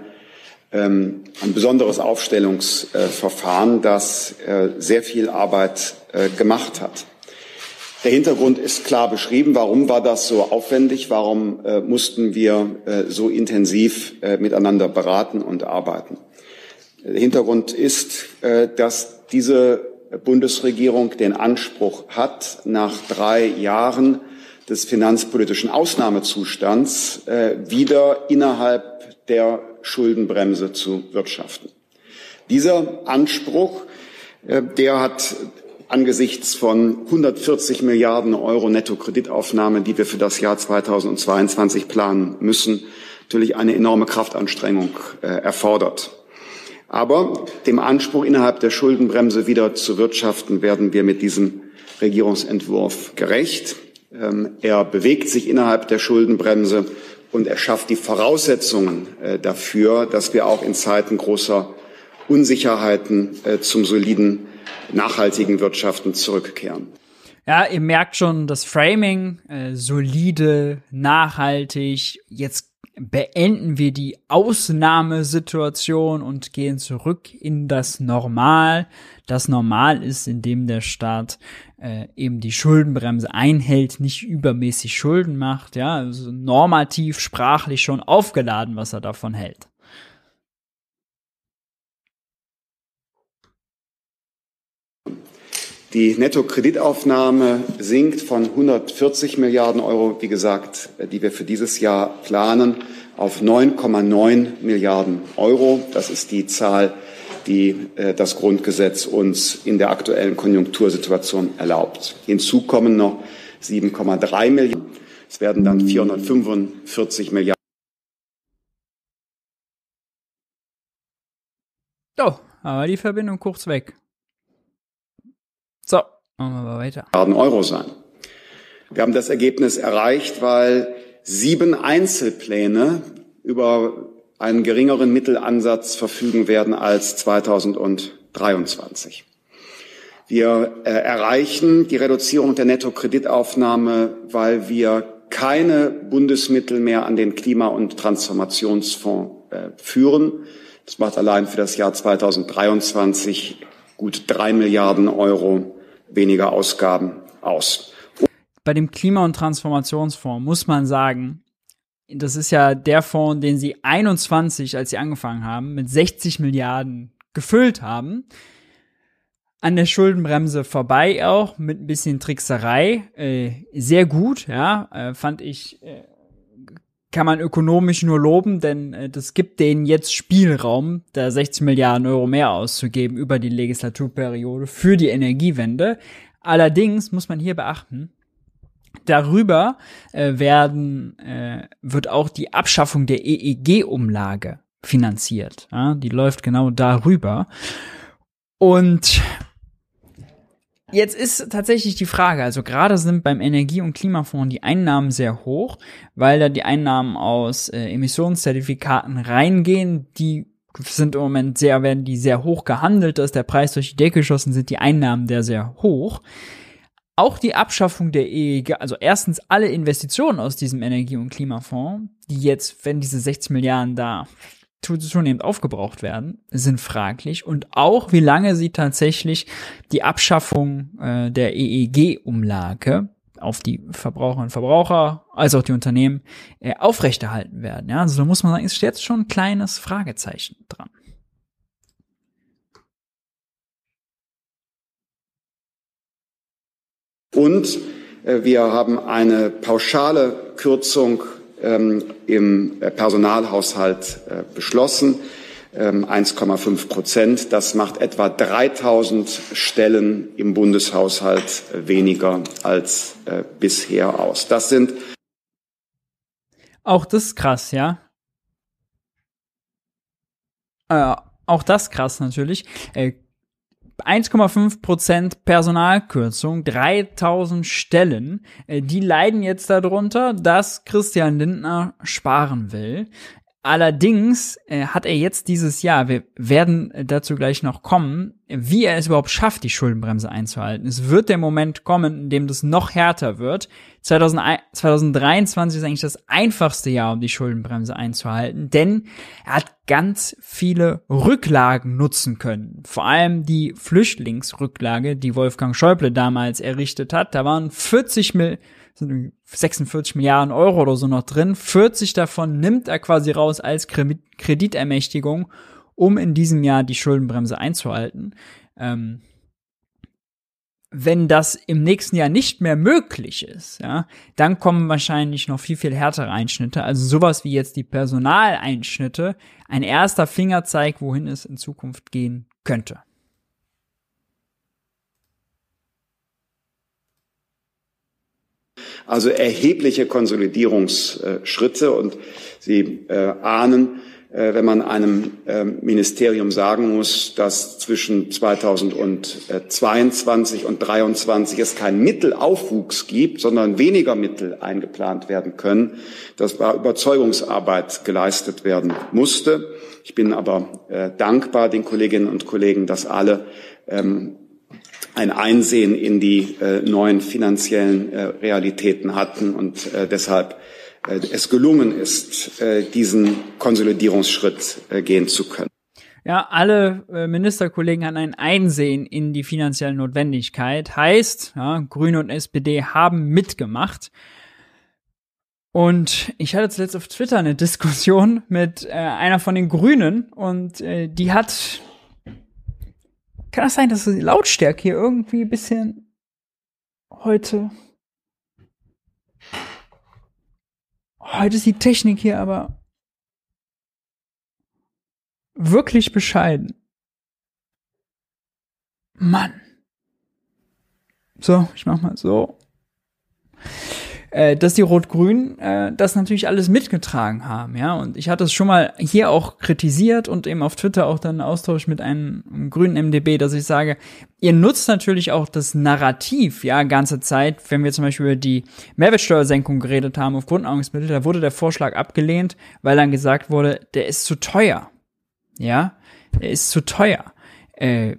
ähm, ein besonderes Aufstellungsverfahren, das äh, sehr viel Arbeit äh, gemacht hat. Der Hintergrund ist klar beschrieben. Warum war das so aufwendig? Warum äh, mussten wir so intensiv miteinander beraten und arbeiten? Der Hintergrund ist, dass diese Bundesregierung den Anspruch hat, nach drei Jahren des finanzpolitischen Ausnahmezustands wieder innerhalb der Schuldenbremse zu wirtschaften. Dieser Anspruch, äh, der hat angesichts von 140 Milliarden Euro Nettokreditaufnahme, die wir für das Jahr 2022 planen müssen, natürlich eine enorme Kraftanstrengung äh, erfordert. Aber dem Anspruch, innerhalb der Schuldenbremse wieder zu wirtschaften, werden wir mit diesem Regierungsentwurf gerecht. Ähm, er bewegt sich innerhalb der Schuldenbremse und er schafft die Voraussetzungen äh, dafür, dass wir auch in Zeiten großer Unsicherheiten äh, zum soliden, nachhaltigen Wirtschaften zurückkehren. Ja, ihr merkt schon das Framing, äh, solide, nachhaltig. Jetzt beenden wir die Ausnahmesituation und gehen zurück in das Normal. Das Normal ist, indem der Staat äh, eben die Schuldenbremse einhält, nicht übermäßig Schulden macht, ja, also normativ, sprachlich schon aufgeladen, was er davon hält. Die Nettokreditaufnahme sinkt von 140 Milliarden Euro, wie gesagt, die wir für dieses Jahr planen, auf 9,9 Milliarden Euro. Das ist die Zahl, die äh, das Grundgesetz uns in der aktuellen Konjunktursituation erlaubt. Hinzu kommen noch 7,3 Milliarden. Es werden dann 445 Milliarden. Oh, aber die Verbindung kurz weg. So, machen wir mal weiter. Milliarden Euro sein. Wir haben das Ergebnis erreicht, weil sieben Einzelpläne über einen geringeren Mittelansatz verfügen werden als 2023. Wir äh, erreichen die Reduzierung der Nettokreditaufnahme, weil wir keine Bundesmittel mehr an den Klima- und Transformationsfonds äh, führen. Das macht allein für das Jahr 2023 gut drei Milliarden Euro weniger Ausgaben aus. Bei dem Klima- und Transformationsfonds muss man sagen, das ist ja der Fonds, den sie 21, als sie angefangen haben, mit 60 Milliarden gefüllt haben. An der Schuldenbremse vorbei auch, mit ein bisschen Trickserei. Äh, sehr gut, ja, äh, fand ich, äh, kann man ökonomisch nur loben, denn äh, das gibt denen jetzt Spielraum, da 60 Milliarden Euro mehr auszugeben über die Legislaturperiode für die Energiewende. Allerdings muss man hier beachten, Darüber äh, werden, äh, wird auch die Abschaffung der EEG-Umlage finanziert. Ja? Die läuft genau darüber. Und Jetzt ist tatsächlich die Frage, also gerade sind beim Energie- und Klimafonds die Einnahmen sehr hoch, weil da die Einnahmen aus äh, Emissionszertifikaten reingehen, die sind im Moment sehr, werden die sehr hoch gehandelt, da ist der Preis durch die Decke geschossen, sind die Einnahmen der sehr hoch. Auch die Abschaffung der EEG, also erstens alle Investitionen aus diesem Energie- und Klimafonds, die jetzt, wenn diese 60 Milliarden da zunehmend aufgebraucht werden, sind fraglich. Und auch, wie lange sie tatsächlich die Abschaffung äh, der EEG-Umlage auf die Verbraucherinnen und Verbraucher, als auch die Unternehmen, äh, aufrechterhalten werden. Ja, also da muss man sagen, ist jetzt schon ein kleines Fragezeichen dran. Und äh, wir haben eine pauschale Kürzung im äh, Personalhaushalt äh, beschlossen. 1,5 ähm, Prozent. Das macht etwa 3000 Stellen im Bundeshaushalt weniger als äh, bisher aus. Das sind auch das krass, ja. Äh, auch das krass natürlich. Äh, 1,5% Personalkürzung, 3000 Stellen, äh, die leiden jetzt darunter, dass Christian Lindner sparen will. Allerdings äh, hat er jetzt dieses Jahr, wir werden dazu gleich noch kommen, wie er es überhaupt schafft, die Schuldenbremse einzuhalten. Es wird der Moment kommen, in dem das noch härter wird. 2001, 2023 ist eigentlich das einfachste Jahr, um die Schuldenbremse einzuhalten, denn er hat ganz viele Rücklagen nutzen können. Vor allem die Flüchtlingsrücklage, die Wolfgang Schäuble damals errichtet hat. Da waren 40 Millionen 46 Milliarden Euro oder so noch drin. 40 davon nimmt er quasi raus als Kreditermächtigung, um in diesem Jahr die Schuldenbremse einzuhalten. Ähm, wenn das im nächsten Jahr nicht mehr möglich ist, ja, dann kommen wahrscheinlich noch viel, viel härtere Einschnitte. Also sowas wie jetzt die Personaleinschnitte, ein erster Fingerzeig, wohin es in Zukunft gehen könnte. Also erhebliche Konsolidierungsschritte und Sie äh, ahnen, äh, wenn man einem äh, Ministerium sagen muss, dass zwischen 2022 und 2023 es keinen Mittelaufwuchs gibt, sondern weniger Mittel eingeplant werden können, dass da Überzeugungsarbeit geleistet werden musste. Ich bin aber äh, dankbar den Kolleginnen und Kollegen, dass alle ähm, ein Einsehen in die äh, neuen finanziellen äh, Realitäten hatten und äh, deshalb äh, es gelungen ist, äh, diesen Konsolidierungsschritt äh, gehen zu können. Ja, alle Ministerkollegen hatten ein Einsehen in die finanzielle Notwendigkeit. Heißt, ja, Grüne und SPD haben mitgemacht. Und ich hatte zuletzt auf Twitter eine Diskussion mit äh, einer von den Grünen und äh, die hat Kann das sein, dass die Lautstärke hier irgendwie ein bisschen heute. Heute ist die Technik hier aber wirklich bescheiden. Mann. So, ich mach mal so äh, dass die Rot-Grün äh, das natürlich alles mitgetragen haben, ja. Und ich hatte es schon mal hier auch kritisiert und eben auf Twitter auch dann Austausch mit einem, grünen MDB, dass ich sage, ihr nutzt natürlich auch das Narrativ, ja, ganze Zeit, wenn wir zum Beispiel über die Mehrwertsteuersenkung geredet haben auf Grundnahrungsmittel, da wurde der Vorschlag abgelehnt, weil dann gesagt wurde, der ist zu teuer. Ja, der ist zu teuer. Äh,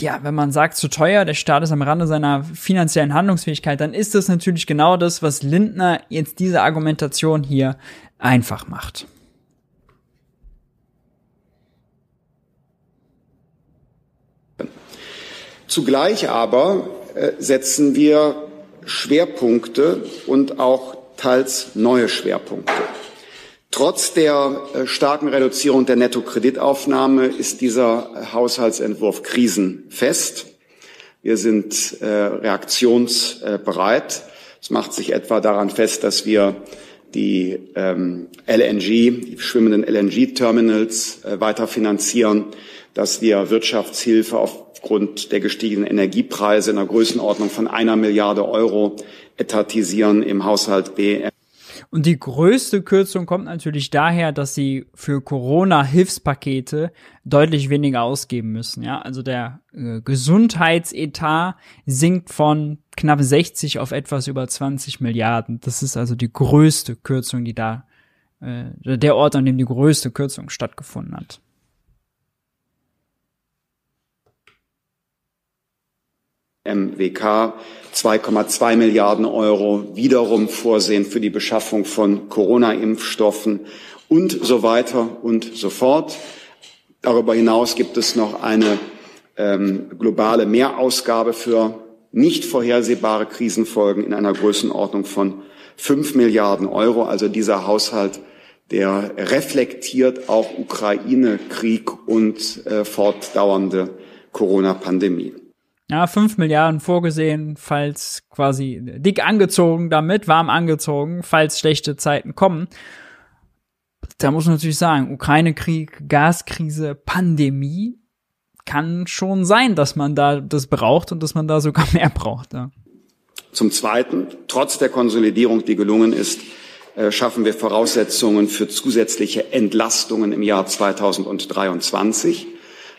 ja, wenn man sagt, zu teuer, der Staat ist am Rande seiner finanziellen Handlungsfähigkeit, dann ist das natürlich genau das, was Lindner jetzt diese Argumentation hier einfach macht. Zugleich aber äh, setzen wir Schwerpunkte und auch teils neue Schwerpunkte. Trotz der äh, starken Reduzierung der Nettokreditaufnahme ist dieser Haushaltsentwurf krisenfest. Wir sind äh, reaktionsbereit. Es macht sich etwa daran fest, dass wir die ähm, LNG, die schwimmenden LNG-Terminals äh, weiter finanzieren, dass wir Wirtschaftshilfe aufgrund der gestiegenen Energiepreise in der Größenordnung von einer Milliarde Euro etatisieren im Haushalt B. Und die größte Kürzung kommt natürlich daher, dass sie für Corona-Hilfspakete deutlich weniger ausgeben müssen. Ja, also der äh, Gesundheitsetat sinkt von knapp 60 auf etwas über 20 Milliarden. Das ist also die größte Kürzung, die da, äh, der Ort, an dem die größte Kürzung stattgefunden hat. MWK 2,2 Milliarden Euro wiederum vorsehen für die Beschaffung von Corona-Impfstoffen und so weiter und so fort. Darüber hinaus gibt es noch eine ähm, globale Mehrausgabe für nicht vorhersehbare Krisenfolgen in einer Größenordnung von 5 Milliarden Euro. Also dieser Haushalt, der reflektiert auch Ukraine-Krieg und äh, fortdauernde Corona-Pandemie. Ja, fünf Milliarden vorgesehen, falls quasi dick angezogen damit, warm angezogen, falls schlechte Zeiten kommen. Da muss man natürlich sagen, Ukraine-Krieg, Gaskrise, Pandemie, kann schon sein, dass man da das braucht und dass man da sogar mehr braucht. Ja. Zum Zweiten, trotz der Konsolidierung, die gelungen ist, äh, schaffen wir Voraussetzungen für zusätzliche Entlastungen im Jahr 2023.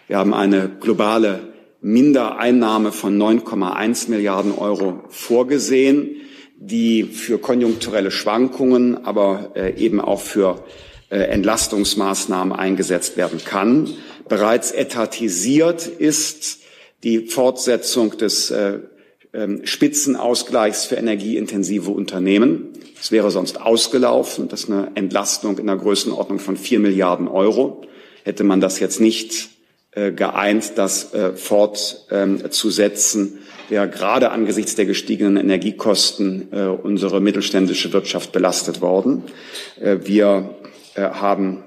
Wir haben eine globale Mindereinnahme von 9,1 Milliarden Euro vorgesehen, die für konjunkturelle Schwankungen, aber äh, eben auch für äh, Entlastungsmaßnahmen eingesetzt werden kann. Bereits etatisiert ist die Fortsetzung des äh, ähm, Spitzenausgleichs für energieintensive Unternehmen. Es wäre sonst ausgelaufen. Das ist eine Entlastung in der Größenordnung von vier Milliarden Euro. Hätte man das jetzt nicht geeint, das äh, fortzusetzen, der gerade angesichts der gestiegenen Energiekosten äh, unsere mittelständische Wirtschaft belastet worden. Wir haben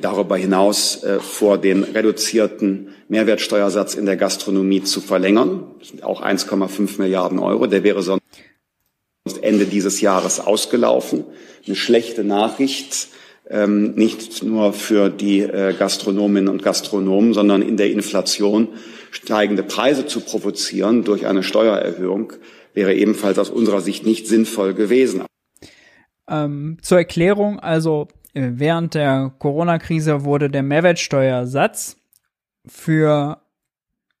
darüber hinaus vor, den reduzierten Mehrwertsteuersatz in der Gastronomie zu verlängern. Das sind auch 1,5 Milliarden Euro. Der wäre sonst Ende dieses Jahres ausgelaufen. Eine schlechte Nachricht ähm, nicht nur für die äh, Gastronominnen und Gastronomen, sondern in der Inflation steigende Preise zu provozieren durch eine Steuererhöhung wäre ebenfalls aus unserer Sicht nicht sinnvoll gewesen. Ähm, zur Erklärung, also äh, während der Corona-Krise wurde der Mehrwertsteuersatz für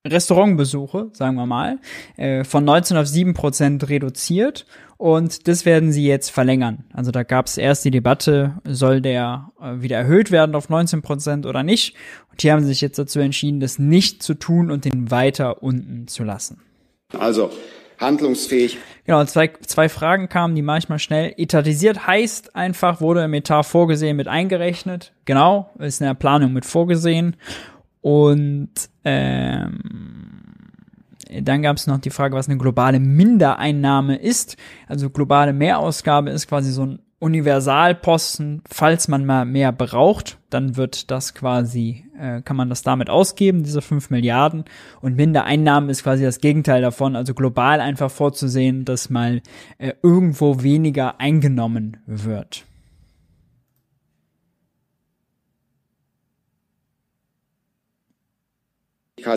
Restaurantbesuche, sagen wir mal, äh, von 19 auf 7 Prozent reduziert und das werden sie jetzt verlängern. Also da gab es erst die Debatte, soll der äh, wieder erhöht werden auf 19 Prozent oder nicht. Und hier haben sie sich jetzt dazu entschieden, das nicht zu tun und den weiter unten zu lassen. Also handlungsfähig. Genau, zwei, zwei Fragen kamen, die manchmal schnell. Etatisiert heißt einfach, wurde im Etat vorgesehen mit eingerechnet. Genau, ist in der Planung mit vorgesehen. Und ähm, dann gab es noch die Frage, was eine globale Mindereinnahme ist. Also globale Mehrausgabe ist quasi so ein Universalposten, falls man mal mehr braucht, dann wird das quasi, äh, kann man das damit ausgeben, diese 5 Milliarden. Und Mindereinnahmen ist quasi das Gegenteil davon, also global einfach vorzusehen, dass mal äh, irgendwo weniger eingenommen wird.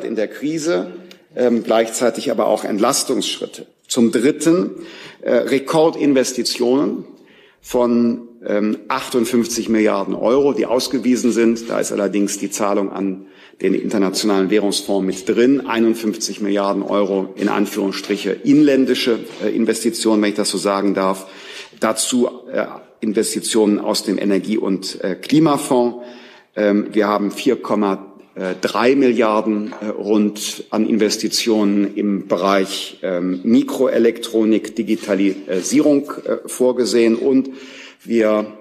in der Krise, ähm, gleichzeitig aber auch Entlastungsschritte. Zum Dritten äh, Rekordinvestitionen von ähm, 58 Milliarden Euro, die ausgewiesen sind. Da ist allerdings die Zahlung an den Internationalen Währungsfonds mit drin. 51 Milliarden Euro in Anführungsstriche inländische äh, Investitionen, wenn ich das so sagen darf. Dazu äh, Investitionen aus dem Energie- und äh, Klimafonds. Ähm, wir haben 4, äh, drei Milliarden äh, rund an Investitionen im Bereich ähm, Mikroelektronik, Digitalisierung äh, vorgesehen und wir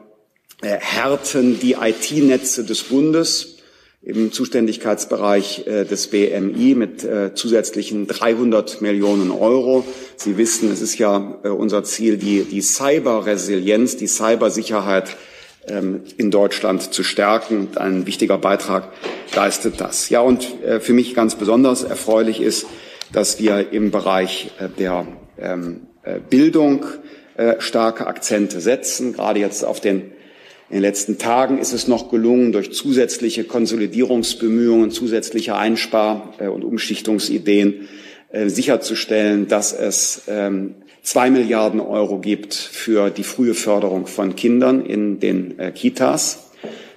härten die IT-Netze des Bundes im Zuständigkeitsbereich des BMI mit zusätzlichen 300 Millionen Euro. Sie wissen, es ist ja unser Ziel, die, die Cyberresilienz, die Cybersicherheit in Deutschland zu stärken. Ein wichtiger Beitrag leistet das. Ja, und äh, für mich ganz besonders erfreulich ist, dass wir im Bereich äh, der ähm, äh, Bildung starke Akzente setzen. Gerade jetzt auf den, in den letzten Tagen ist es noch gelungen, durch zusätzliche Konsolidierungsbemühungen, zusätzliche Einspar- und Umschichtungsideen sicherzustellen, dass es ähm, zwei Milliarden Euro gibt für die frühe Förderung von Kindern in den äh, Kitas.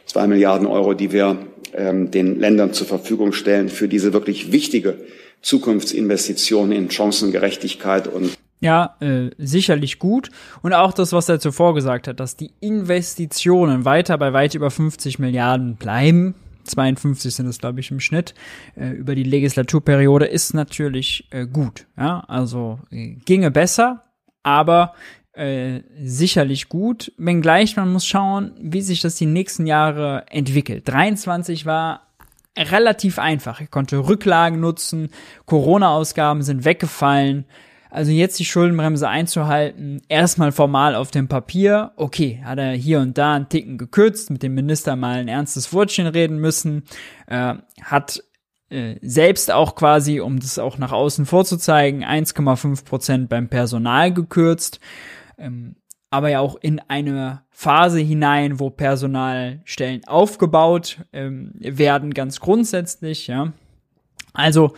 Zwei Milliarden Euro, die wir ähm, den Ländern zur Verfügung stellen für diese wirklich wichtige Zukunftsinvestition in Chancengerechtigkeit und ja, äh, sicherlich gut. Und auch das, was er zuvor gesagt hat, dass die Investitionen weiter bei weit über 50 Milliarden bleiben. 52 sind es, glaube ich, im Schnitt äh, über die Legislaturperiode, ist natürlich äh, gut. Ja, also äh, ginge besser, aber äh, sicherlich gut. Wenngleich man muss schauen, wie sich das die nächsten Jahre entwickelt. 23 war relativ einfach. Ich konnte Rücklagen nutzen, Corona-Ausgaben sind weggefallen. Also jetzt die Schuldenbremse einzuhalten, erstmal formal auf dem Papier, okay, hat er hier und da einen Ticken gekürzt, mit dem Minister mal ein ernstes Wortchen reden müssen, äh, hat äh, selbst auch quasi, um das auch nach außen vorzuzeigen, 1,5 Prozent beim Personal gekürzt, ähm, aber ja auch in eine Phase hinein, wo Personalstellen aufgebaut ähm, werden, ganz grundsätzlich, ja. Also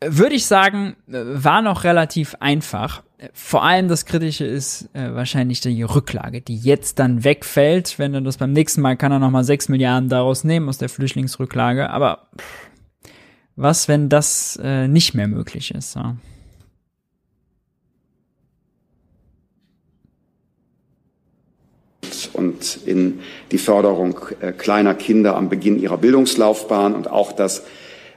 würde ich sagen, war noch relativ einfach. Vor allem das Kritische ist äh, wahrscheinlich die Rücklage, die jetzt dann wegfällt. Wenn er das beim nächsten Mal kann er nochmal 6 Milliarden daraus nehmen aus der Flüchtlingsrücklage. Aber was, wenn das äh, nicht mehr möglich ist? Ja? Und in die Förderung äh, kleiner Kinder am Beginn ihrer Bildungslaufbahn und auch das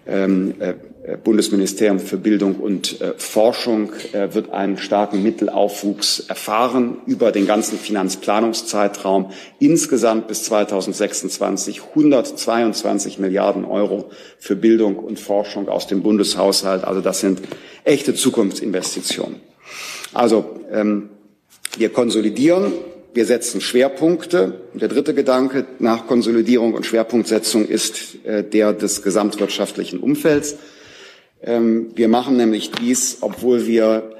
ähm, äh, Bundesministerium für Bildung und äh, Forschung äh, wird einen starken Mittelaufwuchs erfahren über den ganzen Finanzplanungszeitraum. Insgesamt bis 2026 122 Milliarden Euro für Bildung und Forschung aus dem Bundeshaushalt. Also das sind echte Zukunftsinvestitionen. Also ähm, wir konsolidieren wir setzen Schwerpunkte. Der dritte Gedanke nach Konsolidierung und Schwerpunktsetzung ist äh, der des gesamtwirtschaftlichen Umfelds. Ähm, wir machen nämlich dies, obwohl wir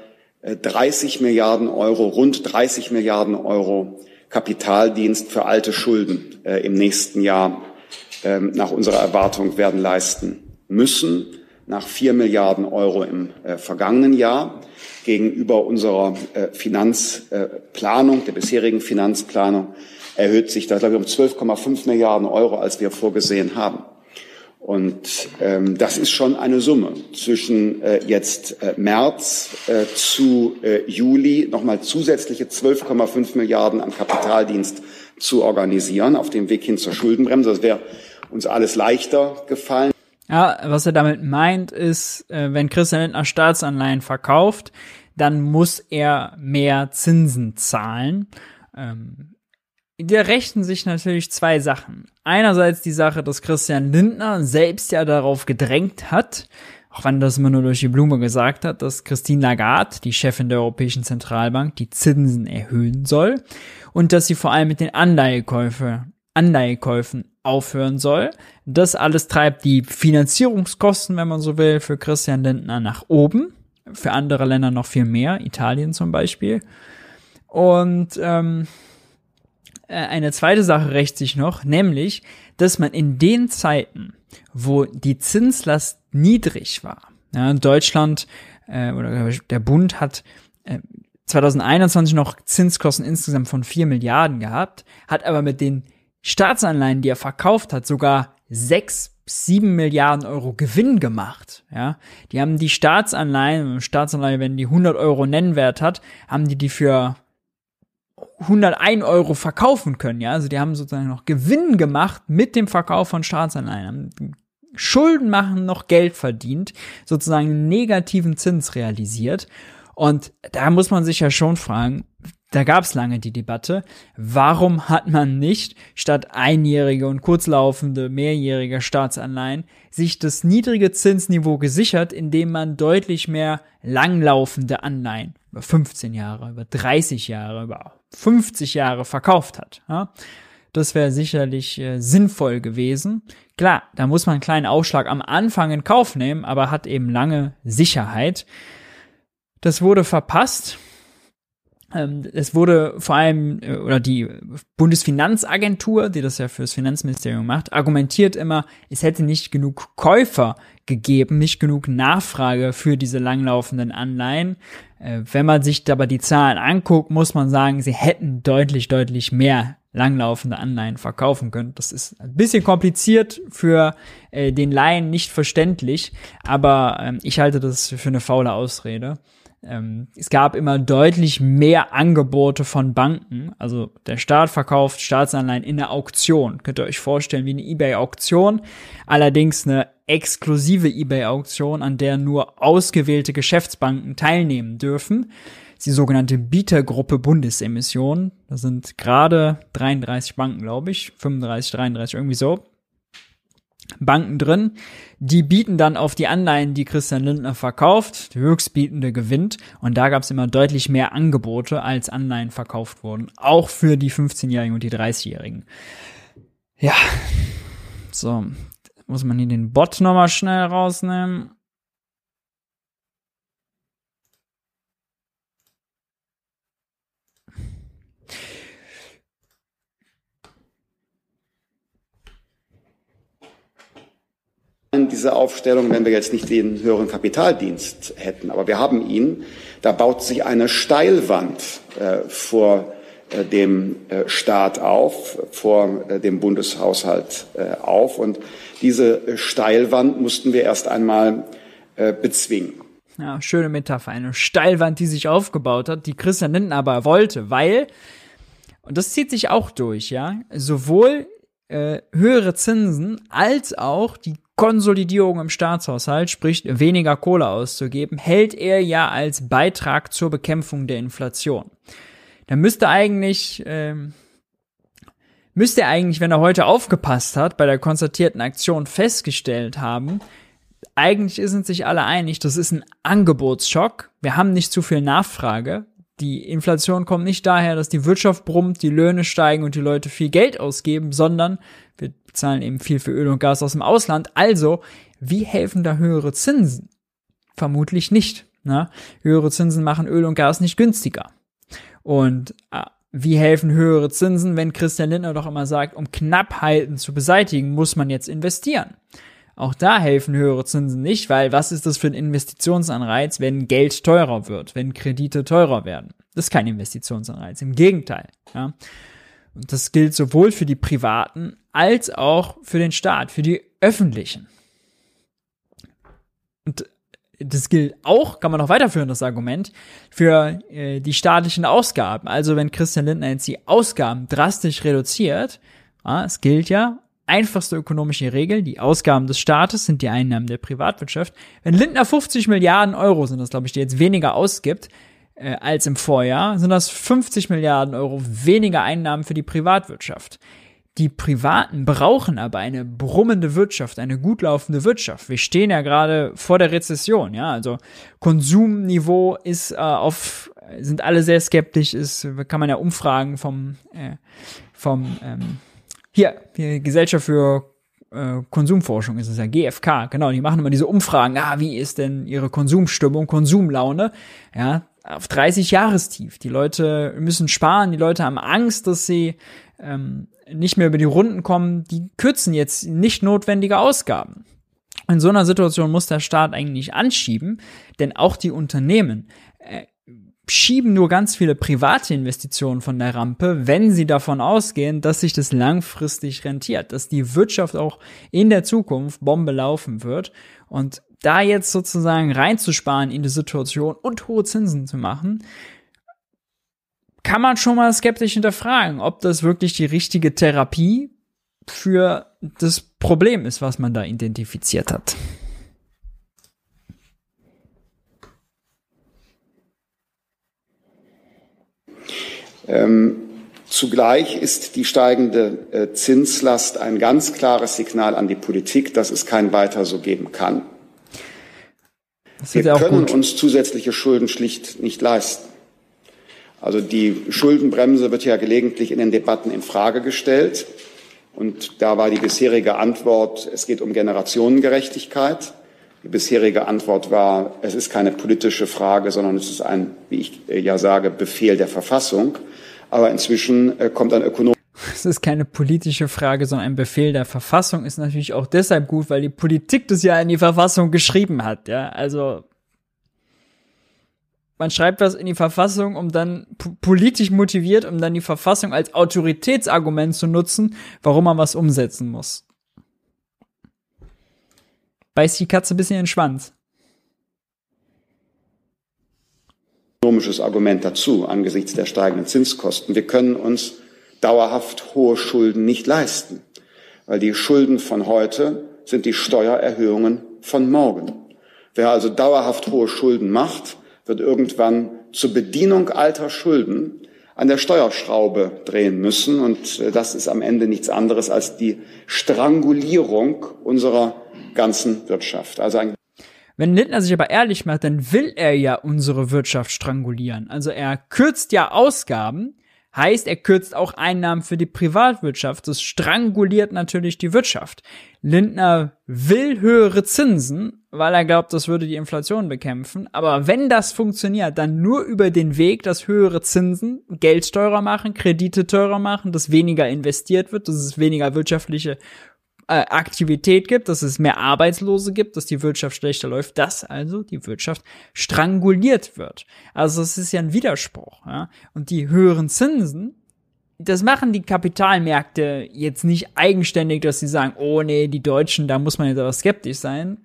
30 äh, Milliarden Euro, rund 30 Milliarden Euro Kapitaldienst für alte Schulden äh, im nächsten Jahr ähm, nach unserer Erwartung werden leisten müssen, nach vier Milliarden Euro im vergangenen Jahr gegenüber unserer äh, Finanzplanung, der bisherigen Finanzplanung, erhöht sich das, glaube ich, um 12,5 Milliarden Euro, als wir vorgesehen haben. Und ähm, das ist schon eine Summe. Zwischen äh, jetzt äh, März äh, zu äh, Juli nochmal zusätzliche 12,5 Milliarden an Kapitaldienst zu organisieren auf dem Weg hin zur Schuldenbremse. Das wäre uns alles leichter gefallen. Ja, was er damit meint, ist, äh, wenn Christian Lindner Staatsanleihen verkauft, dann muss er mehr Zinsen zahlen. Ähm, da rächen sich natürlich zwei Sachen. Einerseits die Sache, dass Christian Lindner selbst ja darauf gedrängt hat, auch wenn das immer nur durch die Blume gesagt hat, dass Christine Lagarde, die Chefin der Europäischen Zentralbank, die Zinsen erhöhen soll und dass sie vor allem mit den Anleihekäufe, Anleihekäufen aufhören soll. Das alles treibt die Finanzierungskosten, wenn man so will, für Christian Lindner nach oben. Für andere Länder noch viel mehr, Italien zum Beispiel. Und ähm, äh, eine zweite Sache rächt sich noch, nämlich, dass man in den Zeiten, wo die Zinslast niedrig war, ja, Deutschland äh, oder der Bund hat äh, 2021 noch Zinskosten insgesamt von 4 Milliarden gehabt, hat aber mit den Staatsanleihen, die er verkauft hat, sogar 6, 7 Milliarden Euro Gewinn gemacht. Ja, die haben die Staatsanleihen, Staatsanleihe, wenn die 100 Euro Nennwert hat, haben die die für 101 Euro verkaufen können. Ja, also die haben sozusagen noch Gewinn gemacht mit dem Verkauf von Staatsanleihen. Schulden machen noch Geld verdient, sozusagen negativen Zins realisiert. Und da muss man sich ja schon fragen, da gab es lange die Debatte, warum hat man nicht statt einjährige und kurzlaufende mehrjährige Staatsanleihen sich das niedrige Zinsniveau gesichert, indem man deutlich mehr langlaufende Anleihen über 15 Jahre, über 30 Jahre, über 50 Jahre verkauft hat. Ja? Das wäre sicherlich äh, sinnvoll gewesen. Klar, da muss man einen kleinen Ausschlag am Anfang in Kauf nehmen, aber hat eben lange Sicherheit. Das wurde verpasst. Ähm, es wurde vor allem, äh, oder die Bundesfinanzagentur, die das ja fürs Finanzministerium macht, argumentiert immer, es hätte nicht genug Käufer gegeben, nicht genug Nachfrage für diese langlaufenden Anleihen. Äh, wenn man sich aber die Zahlen anguckt, muss man sagen, sie hätten deutlich, deutlich mehr langlaufende Anleihen verkaufen können. Das ist ein bisschen kompliziert für äh, den Laien nicht verständlich, aber ähm, ich halte das für eine faule Ausrede. Ähm, es gab immer deutlich mehr Angebote von Banken. Also der Staat verkauft Staatsanleihen in der Auktion. Könnt ihr euch vorstellen, wie eine eBay-Auktion. Allerdings eine exklusive eBay-Auktion, an der nur ausgewählte Geschäftsbanken teilnehmen dürfen. Die sogenannte Bietergruppe Bundesemission. Da sind gerade 33 Banken, glaube ich. 35, 33, irgendwie so. Banken drin. Die bieten dann auf die Anleihen, die Christian Lindner verkauft. Die höchstbietende gewinnt. Und da gab es immer deutlich mehr Angebote, als Anleihen verkauft wurden. Auch für die 15-Jährigen und die 30-Jährigen. Ja. So. Muss man hier den Bot nochmal schnell rausnehmen. Diese Aufstellung, wenn wir jetzt nicht den höheren Kapitaldienst hätten. Aber wir haben ihn. Da baut sich eine Steilwand äh, vor äh, dem äh, Staat auf, vor äh, dem Bundeshaushalt äh, auf. Und diese Steilwand mussten wir erst einmal bezwingen. Ja, schöne Metapher. Eine Steilwand, die sich aufgebaut hat, die Christian Lindner aber wollte, weil, und das zieht sich auch durch, ja, sowohl äh, höhere Zinsen als auch die Konsolidierung im Staatshaushalt, sprich weniger Kohle auszugeben, hält er ja als Beitrag zur Bekämpfung der Inflation. Da müsste eigentlich, ähm, müsste er eigentlich, wenn er heute aufgepasst hat, bei der konstatierten Aktion festgestellt haben, eigentlich sind sich alle einig, das ist ein Angebotsschock. Wir haben nicht zu viel Nachfrage. Die Inflation kommt nicht daher, dass die Wirtschaft brummt, die Löhne steigen und die Leute viel Geld ausgeben, sondern wir bezahlen eben viel für Öl und Gas aus dem Ausland. Also, wie helfen da höhere Zinsen? Vermutlich nicht. Ne? Höhere Zinsen machen Öl und Gas nicht günstiger. Und äh, wie helfen höhere Zinsen, wenn Christian Lindner doch immer sagt, um Knappheiten zu beseitigen, muss man jetzt investieren? Auch da helfen höhere Zinsen nicht, weil was ist das für ein Investitionsanreiz, wenn Geld teurer wird, wenn Kredite teurer werden? Das ist kein Investitionsanreiz, im Gegenteil. Ja? Das gilt sowohl für die Privaten als auch für den Staat, für die Öffentlichen. Und das gilt auch, kann man noch weiterführen, das Argument, für äh, die staatlichen Ausgaben. Also wenn Christian Lindner jetzt die Ausgaben drastisch reduziert, ja, es gilt ja, einfachste ökonomische Regel, die Ausgaben des Staates sind die Einnahmen der Privatwirtschaft. Wenn Lindner 50 Milliarden Euro sind, das glaube ich, die jetzt weniger ausgibt äh, als im Vorjahr, sind das 50 Milliarden Euro weniger Einnahmen für die Privatwirtschaft. Die Privaten brauchen aber eine brummende Wirtschaft, eine gut laufende Wirtschaft. Wir stehen ja gerade vor der Rezession, ja. Also Konsumniveau ist äh, auf, sind alle sehr skeptisch, ist, kann man ja umfragen vom, äh, vom ähm, hier, die Gesellschaft für äh, Konsumforschung ist es ja, GfK, genau, die machen immer diese Umfragen, ah, wie ist denn ihre Konsumstimmung, Konsumlaune, ja, auf 30 Jahrestief. Die Leute müssen sparen, die Leute haben Angst, dass sie ähm, nicht mehr über die Runden kommen, die kürzen jetzt nicht notwendige Ausgaben. In so einer Situation muss der Staat eigentlich anschieben, denn auch die Unternehmen äh, schieben nur ganz viele private Investitionen von der Rampe, wenn sie davon ausgehen, dass sich das langfristig rentiert, dass die Wirtschaft auch in der Zukunft Bombe laufen wird. Und da jetzt sozusagen reinzusparen in die Situation und hohe Zinsen zu machen, kann man schon mal skeptisch hinterfragen, ob das wirklich die richtige Therapie für das Problem ist, was man da identifiziert hat. Ähm, zugleich ist die steigende äh, Zinslast ein ganz klares Signal an die Politik, dass es kein Weiter so geben kann. Wir können gut. uns zusätzliche Schulden schlicht nicht leisten. Also die Schuldenbremse wird ja gelegentlich in den Debatten in Frage gestellt. Und da war die bisherige Antwort, es geht um Generationengerechtigkeit. Die bisherige Antwort war, es ist keine politische Frage, sondern es ist ein, wie ich äh, ja sage, Befehl der Verfassung. Aber inzwischen äh, kommt ein Ökonom es ist keine politische Frage, sondern ein Befehl der Verfassung ist natürlich auch deshalb gut, weil die Politik das ja in die Verfassung geschrieben hat, ja. Also man schreibt was in die Verfassung, um dann politisch motiviert, um dann die Verfassung als Autoritätsargument zu nutzen, warum man was umsetzen muss. Beißt die Katze ein bisschen in den Schwanz. Ökonomisches Argument dazu angesichts der steigenden Zinskosten. Wir können uns dauerhaft hohe Schulden nicht leisten, weil die Schulden von heute sind die Steuererhöhungen von morgen. Wer also dauerhaft hohe Schulden macht, wird irgendwann zur Bedienung alter Schulden an der Steuerschraube drehen müssen. Und äh, das ist am Ende nichts anderes als die Strangulierung unserer ganzen Wirtschaft. Also ein wenn Lindner sich aber ehrlich macht, dann will er ja unsere Wirtschaft strangulieren. Also er kürzt ja Ausgaben, Heißt, er kürzt auch Einnahmen für die Privatwirtschaft. Das stranguliert natürlich die Wirtschaft. Lindner will höhere Zinsen, weil er glaubt, das würde die Inflation bekämpfen. Aber wenn das funktioniert, dann nur über den Weg, dass höhere Zinsen Geld teurer machen, Kredite teurer machen, dass weniger investiert wird, dass es weniger wirtschaftliche äh, Aktivität gibt, dass es mehr Arbeitslose gibt, dass die Wirtschaft schlechter läuft, dass also die Wirtschaft stranguliert wird. Also es ist ja ein Widerspruch. Ja? Und die höheren Zinsen, das machen die Kapitalmärkte jetzt nicht eigenständig, dass sie sagen, oh nee, die Deutschen, da muss man jetzt aber skeptisch sein,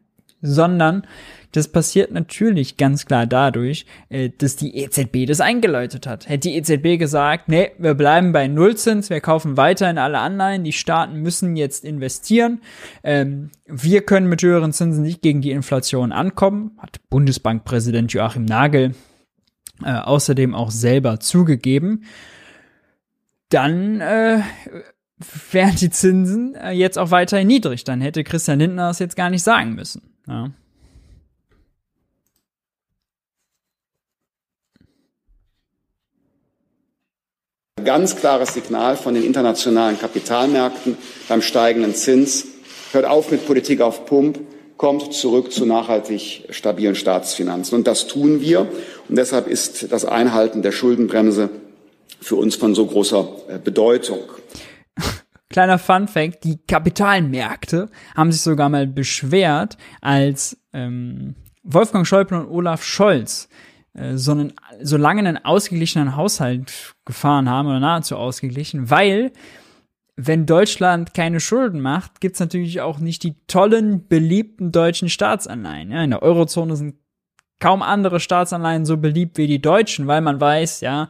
sondern das passiert natürlich ganz klar dadurch, äh, dass die EZB das eingeläutet hat. Hätte die EZB gesagt, nee, wir bleiben bei Nullzins, wir kaufen weiterhin alle Anleihen, die Staaten müssen jetzt investieren, ähm, wir können mit höheren Zinsen nicht gegen die Inflation ankommen, hat Bundesbankpräsident Joachim Nagel äh, außerdem auch selber zugegeben, dann äh, wären die Zinsen äh, jetzt auch weiterhin niedrig. Dann hätte Christian Lindner das jetzt gar nicht sagen müssen. Ja. Ganz klares Signal von den internationalen Kapitalmärkten beim steigenden Zins. Hört auf mit Politik auf Pump, kommt zurück zu nachhaltig stabilen Staatsfinanzen. Und das tun wir. Und deshalb ist das Einhalten der Schuldenbremse für uns von so großer äh, Bedeutung. Kleiner Fun Fact, die Kapitalmärkte haben sich sogar mal beschwert, als ähm, Wolfgang Schäuble und Olaf Scholz äh, so, einen, so lange einen ausgeglichenen Haushalt gefahren haben oder nahezu ausgeglichen, weil wenn Deutschland keine Schulden macht, gibt's natürlich auch nicht die tollen, beliebten deutschen Staatsanleihen. Ja, in der Eurozone sind kaum andere Staatsanleihen so beliebt wie die deutschen, weil man weiß, ja,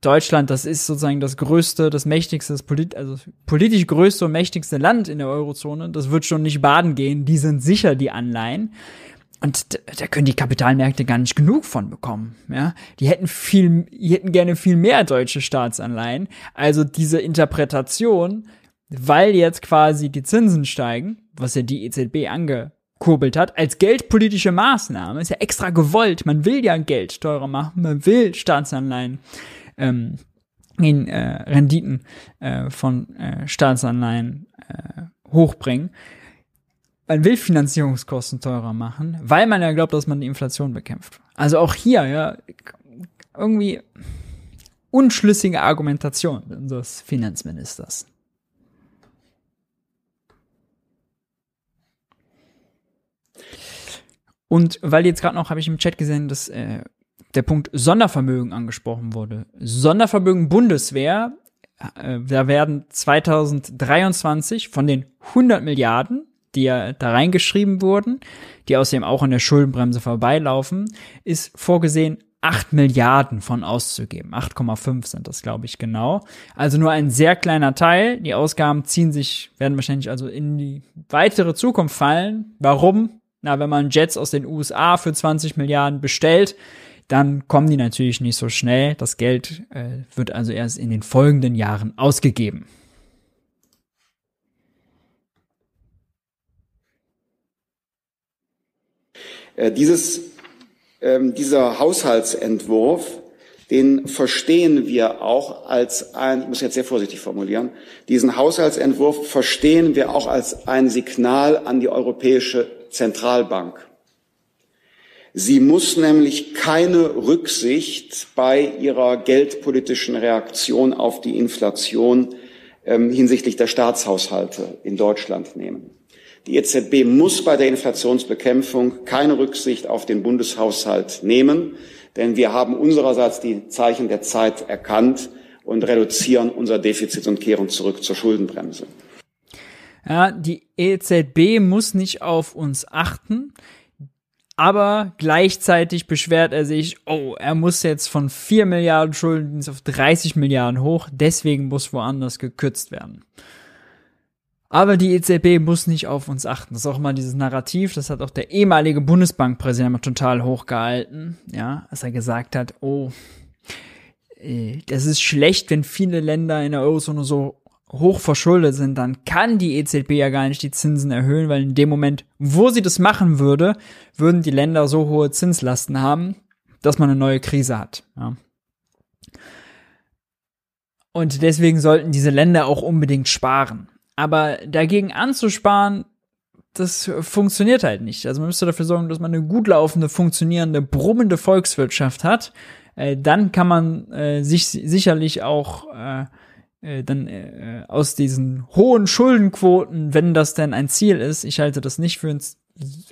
Deutschland, das ist sozusagen das größte, das mächtigste, das polit also politisch größte und mächtigste Land in der Eurozone. Das wird schon nicht baden gehen. Die sind sicher die Anleihen. und da können die Kapitalmärkte gar nicht genug von bekommen. Ja, die hätten viel, die hätten gerne viel mehr deutsche Staatsanleihen. Also diese Interpretation, weil jetzt quasi die Zinsen steigen, was ja die EZB angekurbelt hat, als geldpolitische Maßnahme, ist ja extra gewollt. Man will ja Geld teurer machen, man will Staatsanleihen ähm, in äh, Renditen äh, von äh, Staatsanleihen äh, hochbringen. Man will Finanzierungskosten teurer machen, weil man ja glaubt, dass man die Inflation bekämpft. Also auch hier, ja, irgendwie unschlüssige Argumentation unseres Finanzministers. Und weil jetzt gerade noch, habe ich im Chat gesehen, dass äh, der Punkt Sondervermögen angesprochen wurde. Sondervermögen Bundeswehr, äh, da werden 2023 von den 100 Milliarden, die ja da reingeschrieben wurden, die außerdem auch an der Schuldenbremse vorbeilaufen, ist vorgesehen, 8 Milliarden von auszugeben. 8,5 sind das, glaube ich, genau. Also nur ein sehr kleiner Teil. Die Ausgaben ziehen sich, werden wahrscheinlich also in die weitere Zukunft fallen. Warum? Na, wenn man Jets aus den USA für 20 Milliarden bestellt, dann kommen die natürlich nicht so schnell. Das Geld äh, wird also erst in den folgenden Jahren ausgegeben. Äh, dieses, ähm, dieser Haushaltsentwurf, den verstehen wir auch als ein, ich muss jetzt sehr vorsichtig formulieren, diesen Haushaltsentwurf verstehen wir auch als ein Signal an die Europäische Zentralbank. Sie muss nämlich keine Rücksicht bei ihrer geldpolitischen Reaktion auf die Inflation ähm, hinsichtlich der Staatshaushalte in Deutschland nehmen. Die EZB muss bei der Inflationsbekämpfung keine Rücksicht auf den Bundeshaushalt nehmen, denn wir haben unsererseits die Zeichen der Zeit erkannt und reduzieren unser Defizit und kehren zurück zur Schuldenbremse. Ja, die EZB muss nicht auf uns achten. Aber gleichzeitig beschwert er sich, oh, er muss jetzt von 4 Milliarden Schulden auf 30 Milliarden hoch, deswegen muss woanders gekürzt werden. Aber die EZB muss nicht auf uns achten. Das ist auch mal dieses Narrativ, das hat auch der ehemalige Bundesbankpräsident total hochgehalten, ja, als er gesagt hat, oh, äh, das ist schlecht, wenn viele Länder in der Eurozone so hoch verschuldet sind, dann kann die EZB ja gar nicht die Zinsen erhöhen, weil in dem Moment, wo sie das machen würde, würden die Länder so hohe Zinslasten haben, dass man eine neue Krise hat. Ja. Und deswegen sollten diese Länder auch unbedingt sparen. Aber dagegen anzusparen, das funktioniert halt nicht. Also man müsste dafür sorgen, dass man eine gut laufende, funktionierende, brummende Volkswirtschaft hat. Äh, dann kann man äh, sich sicherlich auch äh, äh, dann äh, aus diesen hohen Schuldenquoten, wenn das denn ein Ziel ist, ich halte das nicht für ein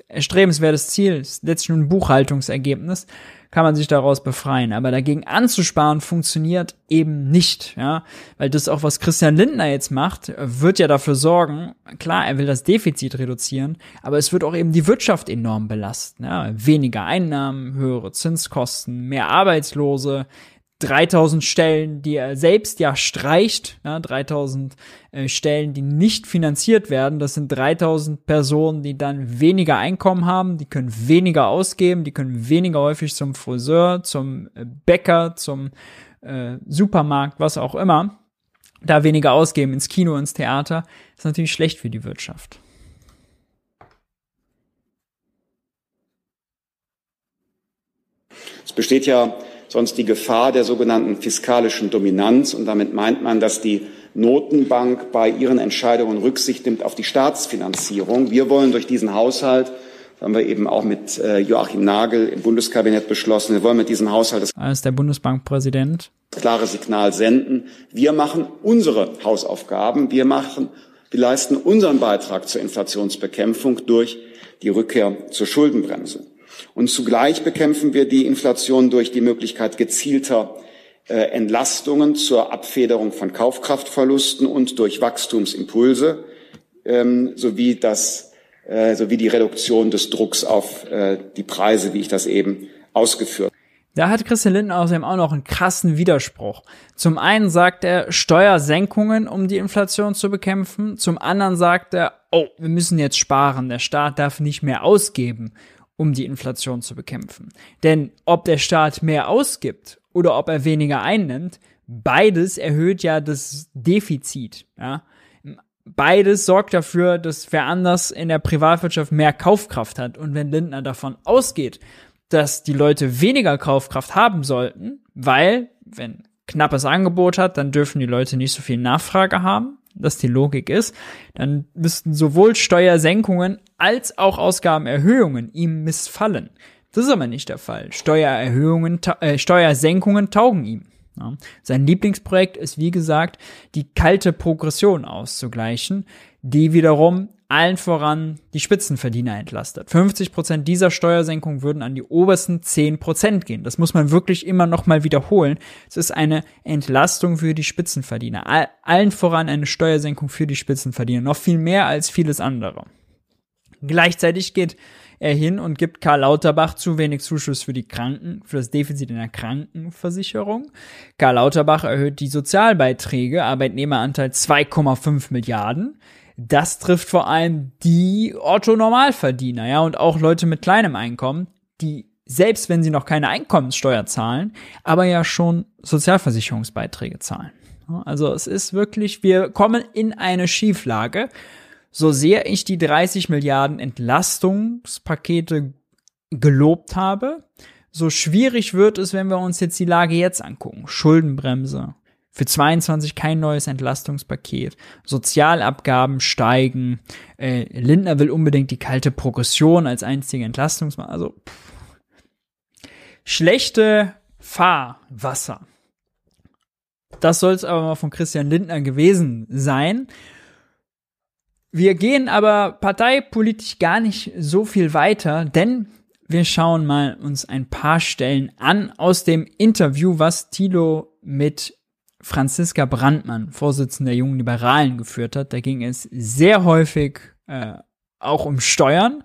erstrebenswertes Ziel, ist letztlich nur ein Buchhaltungsergebnis, kann man sich daraus befreien. Aber dagegen anzusparen funktioniert eben nicht, ja, weil das auch was Christian Lindner jetzt macht, wird ja dafür sorgen, klar, er will das Defizit reduzieren, aber es wird auch eben die Wirtschaft enorm belasten, ja, weniger Einnahmen, höhere Zinskosten, mehr Arbeitslose, 3000 Stellen, die er selbst ja streicht, ja, 3000 äh, Stellen, die nicht finanziert werden. Das sind 3000 Personen, die dann weniger Einkommen haben, die können weniger ausgeben, die können weniger häufig zum Friseur, zum äh, Bäcker, zum äh, Supermarkt, was auch immer, da weniger ausgeben, ins Kino, ins Theater. Das ist natürlich schlecht für die Wirtschaft. Es besteht ja sonst die Gefahr der sogenannten fiskalischen Dominanz. Und damit meint man, dass die Notenbank bei ihren Entscheidungen Rücksicht nimmt auf die Staatsfinanzierung. Wir wollen durch diesen Haushalt das haben wir eben auch mit äh, Joachim Nagel im Bundeskabinett beschlossen. Wir wollen mit diesem Haushalt das als der Bundesbankpräsident klare Signal senden. Wir machen unsere Hausaufgaben. Wir machen, wir leisten unseren Beitrag zur Inflationsbekämpfung durch die Rückkehr zur Schuldenbremse. Und zugleich bekämpfen wir die Inflation durch die Möglichkeit gezielter äh, Entlastungen zur Abfederung von Kaufkraftverlusten und durch Wachstumsimpulse ähm, sowie, das, äh, sowie die Reduktion des Drucks auf äh, die Preise, wie ich das eben ausgeführt habe. Da hat Christian Lindner außerdem auch noch einen krassen Widerspruch. Zum einen sagt er Steuersenkungen, um die Inflation zu bekämpfen. Zum anderen sagt er, oh, wir müssen jetzt sparen. Der Staat darf nicht mehr ausgeben um die Inflation zu bekämpfen. Denn ob der Staat mehr ausgibt oder ob er weniger einnimmt, beides erhöht ja das Defizit. Ja? Beides sorgt dafür, dass wer anders in der Privatwirtschaft mehr Kaufkraft hat. Und wenn Lindner davon ausgeht, dass die Leute weniger Kaufkraft haben sollten, weil, wenn knappes Angebot hat, dann dürfen die Leute nicht so viel Nachfrage haben, dass die Logik ist, dann müssten sowohl Steuersenkungen als auch Ausgabenerhöhungen ihm missfallen. Das ist aber nicht der Fall. Steuererhöhungen, äh, Steuersenkungen taugen ihm. Ja. Sein Lieblingsprojekt ist, wie gesagt, die kalte Progression auszugleichen, die wiederum allen voran die Spitzenverdiener entlastet. 50 Prozent dieser Steuersenkung würden an die obersten 10 Prozent gehen. Das muss man wirklich immer noch mal wiederholen. Es ist eine Entlastung für die Spitzenverdiener. allen voran eine Steuersenkung für die Spitzenverdiener. Noch viel mehr als vieles andere. Gleichzeitig geht er hin und gibt Karl Lauterbach zu wenig Zuschuss für die Kranken, für das Defizit in der Krankenversicherung. Karl Lauterbach erhöht die Sozialbeiträge, Arbeitnehmeranteil 2,5 Milliarden. Das trifft vor allem die Otto-Normalverdiener, ja, und auch Leute mit kleinem Einkommen, die selbst wenn sie noch keine Einkommenssteuer zahlen, aber ja schon Sozialversicherungsbeiträge zahlen. Also es ist wirklich, wir kommen in eine Schieflage so sehr ich die 30 Milliarden Entlastungspakete gelobt habe, so schwierig wird es, wenn wir uns jetzt die Lage jetzt angucken. Schuldenbremse. Für 22 kein neues Entlastungspaket. Sozialabgaben steigen. Äh, Lindner will unbedingt die kalte Progression als einzige Entlastungsmaßnahme. Also pff. schlechte Fahrwasser. Das soll es aber mal von Christian Lindner gewesen sein. Wir gehen aber parteipolitisch gar nicht so viel weiter, denn wir schauen mal uns ein paar Stellen an aus dem Interview, was Thilo mit Franziska Brandmann, Vorsitzender der Jungen Liberalen, geführt hat. Da ging es sehr häufig äh, auch um Steuern.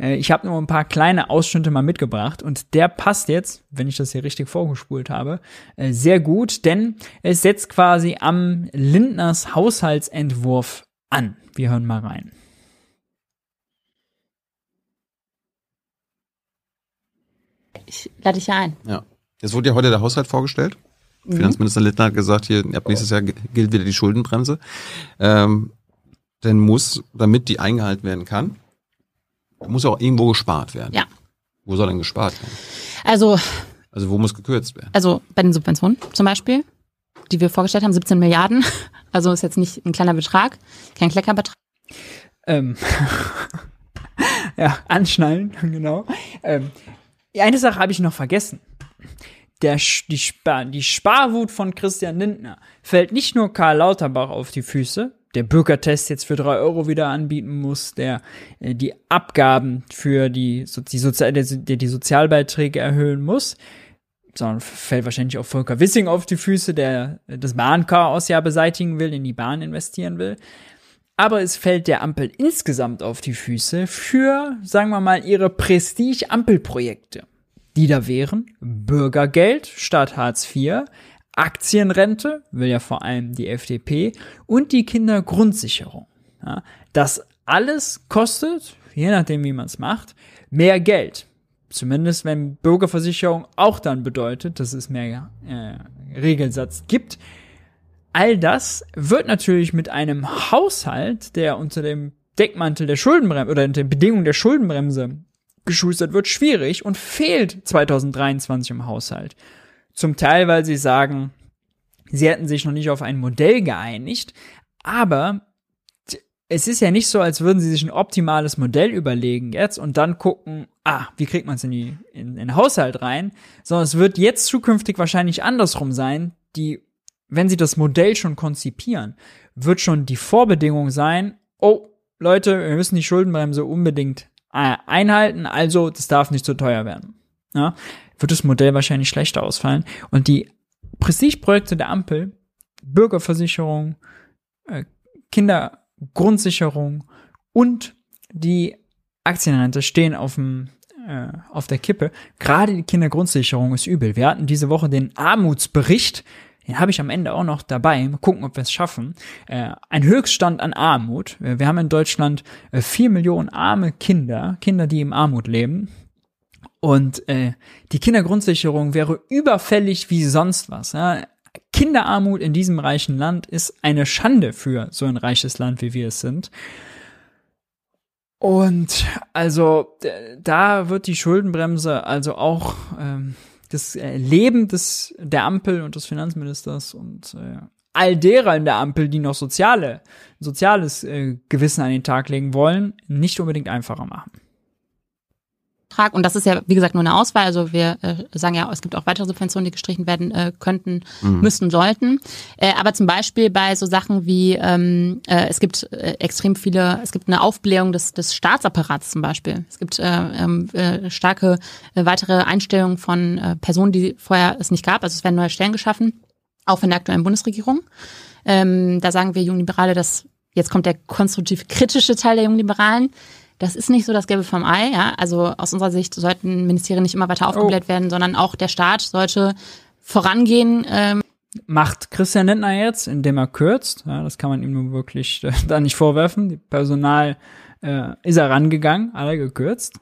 Äh, ich habe nur ein paar kleine Ausschnitte mal mitgebracht und der passt jetzt, wenn ich das hier richtig vorgespult habe, äh, sehr gut, denn es setzt quasi am Lindners Haushaltsentwurf an. Wir hören mal rein. Ich lade dich ein. Ja. Jetzt wurde ja heute der Haushalt vorgestellt. Mhm. Finanzminister Littner hat gesagt, hier ab nächstes Jahr gilt wieder die Schuldenbremse. Ähm, denn muss, damit die eingehalten werden kann, muss auch irgendwo gespart werden. Ja. Wo soll denn gespart werden? Also. Also wo muss gekürzt werden? Also bei den Subventionen zum Beispiel die wir vorgestellt haben, 17 Milliarden. Also ist jetzt nicht ein kleiner Betrag, kein Kleckerbetrag. Ähm. ja, anschnallen, genau. Ähm, eine Sache habe ich noch vergessen. Der, die, Spar, die Sparwut von Christian Lindner fällt nicht nur Karl Lauterbach auf die Füße, der Bürgertest jetzt für drei Euro wieder anbieten muss, der äh, die Abgaben für die, die, Sozi der die Sozialbeiträge erhöhen muss sondern fällt wahrscheinlich auch Volker Wissing auf die Füße, der das Bahnchaos ja beseitigen will, in die Bahn investieren will. Aber es fällt der Ampel insgesamt auf die Füße für, sagen wir mal, ihre Prestige-Ampelprojekte. Die da wären Bürgergeld statt Hartz IV, Aktienrente, will ja vor allem die FDP, und die Kindergrundsicherung. Ja, das alles kostet, je nachdem wie man es macht, mehr Geld. Zumindest wenn Bürgerversicherung auch dann bedeutet, dass es mehr äh, Regelsatz gibt. All das wird natürlich mit einem Haushalt, der unter dem Deckmantel der Schuldenbremse oder unter den Bedingungen der Schuldenbremse geschustert wird, schwierig und fehlt 2023 im Haushalt. Zum Teil, weil sie sagen, sie hätten sich noch nicht auf ein Modell geeinigt, aber es ist ja nicht so, als würden sie sich ein optimales Modell überlegen jetzt und dann gucken, ah, wie kriegt man es in, in, den Haushalt rein, sondern es wird jetzt zukünftig wahrscheinlich andersrum sein, die, wenn sie das Modell schon konzipieren, wird schon die Vorbedingung sein, oh, Leute, wir müssen die Schuldenbremse unbedingt einhalten, also das darf nicht zu teuer werden. Ja, wird das Modell wahrscheinlich schlechter ausfallen und die Prestigeprojekte der Ampel, Bürgerversicherung, äh, Kinder Grundsicherung und die Aktienrente stehen auf dem äh, auf der Kippe. Gerade die Kindergrundsicherung ist übel. Wir hatten diese Woche den Armutsbericht. Den habe ich am Ende auch noch dabei. Mal gucken, ob wir es schaffen. Äh, ein Höchststand an Armut. Wir haben in Deutschland äh, vier Millionen arme Kinder, Kinder, die im Armut leben. Und äh, die Kindergrundsicherung wäre überfällig wie sonst was. Ja? Kinderarmut in diesem reichen Land ist eine Schande für so ein reiches Land, wie wir es sind. Und also da wird die Schuldenbremse also auch ähm, das äh, Leben des der Ampel und des Finanzministers und äh, all derer in der Ampel, die noch soziale soziales äh, Gewissen an den Tag legen wollen, nicht unbedingt einfacher machen. Betrag. Und das ist ja, wie gesagt, nur eine Auswahl. Also wir äh, sagen ja, es gibt auch weitere Subventionen, die gestrichen werden äh, könnten, mhm. müssten, sollten. Äh, aber zum Beispiel bei so Sachen wie, ähm, äh, es gibt äh, extrem viele, es gibt eine Aufblähung des, des Staatsapparats zum Beispiel. Es gibt äh, ähm, äh, starke äh, weitere Einstellungen von äh, Personen, die vorher es nicht gab. Also es werden neue Stellen geschaffen, auch von der aktuellen Bundesregierung. Ähm, da sagen wir Jungliberale, dass jetzt kommt der konstruktiv kritische Teil der Jungliberalen. Das ist nicht so das Gelbe vom Ei. Ja? Also aus unserer Sicht sollten Ministerien nicht immer weiter aufgebläht oh. werden, sondern auch der Staat sollte vorangehen. Ähm. Macht Christian Lindner jetzt, indem er kürzt. Ja, das kann man ihm nur wirklich äh, da nicht vorwerfen. Die Personal äh, ist er rangegangen, alle gekürzt.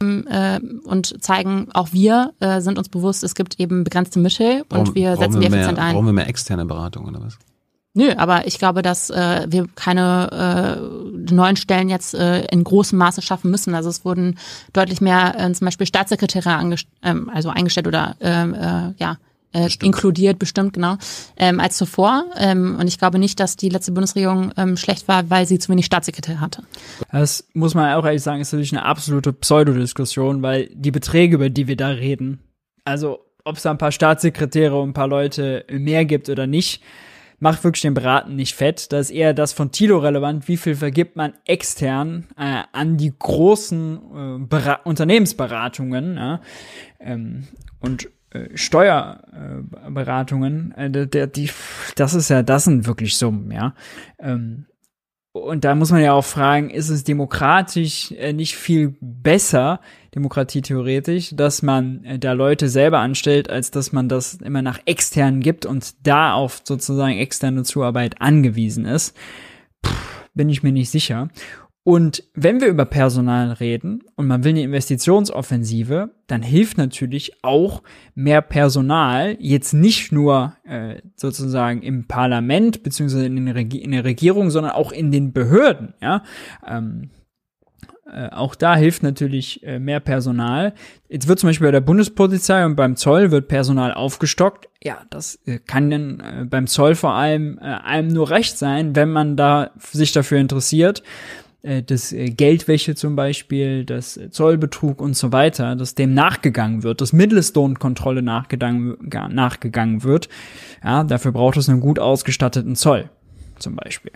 Äh, und zeigen, auch wir äh, sind uns bewusst, es gibt eben begrenzte Mittel und wir setzen die effizient mehr, ein. Brauchen wir mehr externe Beratung oder was? Nö, aber ich glaube, dass äh, wir keine äh, neuen Stellen jetzt äh, in großem Maße schaffen müssen. Also es wurden deutlich mehr äh, zum Beispiel Staatssekretäre ähm, also eingestellt oder ähm, äh, ja äh, inkludiert, bestimmt, genau, ähm, als zuvor. Ähm, und ich glaube nicht, dass die letzte Bundesregierung ähm, schlecht war, weil sie zu wenig Staatssekretär hatte. Das muss man auch ehrlich sagen, ist natürlich eine absolute Pseudodiskussion, weil die Beträge, über die wir da reden, also ob es da ein paar Staatssekretäre und ein paar Leute mehr gibt oder nicht, macht wirklich den Braten nicht fett. Da ist eher das von Tilo relevant, wie viel vergibt man extern äh, an die großen äh, Unternehmensberatungen ja? ähm, und äh, Steuerberatungen, äh, der, die, das ist ja, das sind wirklich Summen, ja. Ähm, und da muss man ja auch fragen, ist es demokratisch äh, nicht viel besser, Demokratie theoretisch, dass man äh, da Leute selber anstellt, als dass man das immer nach externen gibt und da auf sozusagen externe Zuarbeit angewiesen ist? Puh, bin ich mir nicht sicher. Und wenn wir über Personal reden und man will eine Investitionsoffensive, dann hilft natürlich auch mehr Personal, jetzt nicht nur äh, sozusagen im Parlament beziehungsweise in, in, der Regierung, sondern auch in den Behörden. Ja, ähm, äh, auch da hilft natürlich äh, mehr Personal. Jetzt wird zum Beispiel bei der Bundespolizei und beim Zoll wird Personal aufgestockt. Ja, das äh, kann dann äh, beim Zoll vor allem äh, einem nur recht sein, wenn man da sich dafür interessiert das Geldwäsche zum Beispiel, das Zollbetrug und so weiter, dass dem nachgegangen wird, dass Mindestlohnkontrolle nachgegangen, nachgegangen wird. Ja, dafür braucht es einen gut ausgestatteten Zoll zum Beispiel.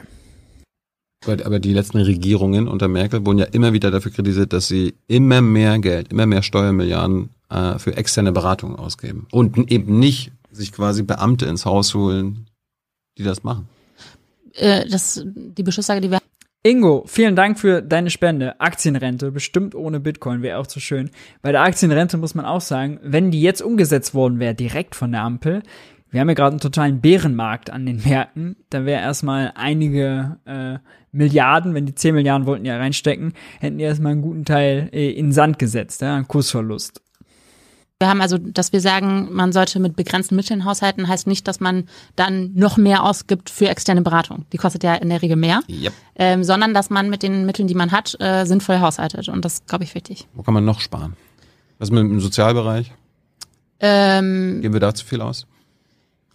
Aber die letzten Regierungen unter Merkel wurden ja immer wieder dafür kritisiert, dass sie immer mehr Geld, immer mehr Steuermilliarden äh, für externe Beratungen ausgeben und eben nicht sich quasi Beamte ins Haus holen, die das machen. Äh, das die Beschlusslage, die wir Ingo, vielen Dank für deine Spende. Aktienrente, bestimmt ohne Bitcoin, wäre auch zu schön. Bei der Aktienrente muss man auch sagen, wenn die jetzt umgesetzt worden wäre, direkt von der Ampel, wir haben ja gerade einen totalen Bärenmarkt an den Märkten, da wäre erstmal einige äh, Milliarden, wenn die 10 Milliarden wollten ja reinstecken, hätten die erstmal einen guten Teil äh, in Sand gesetzt, ja, einen Kursverlust. Wir haben also, dass wir sagen, man sollte mit begrenzten Mitteln haushalten, heißt nicht, dass man dann noch mehr ausgibt für externe Beratung. Die kostet ja in der Regel mehr. Yep. Ähm, sondern dass man mit den Mitteln, die man hat, äh, sinnvoll haushaltet. Und das glaube ich wichtig. Wo kann man noch sparen? Was mit dem Sozialbereich? Ähm, Geben wir da zu viel aus?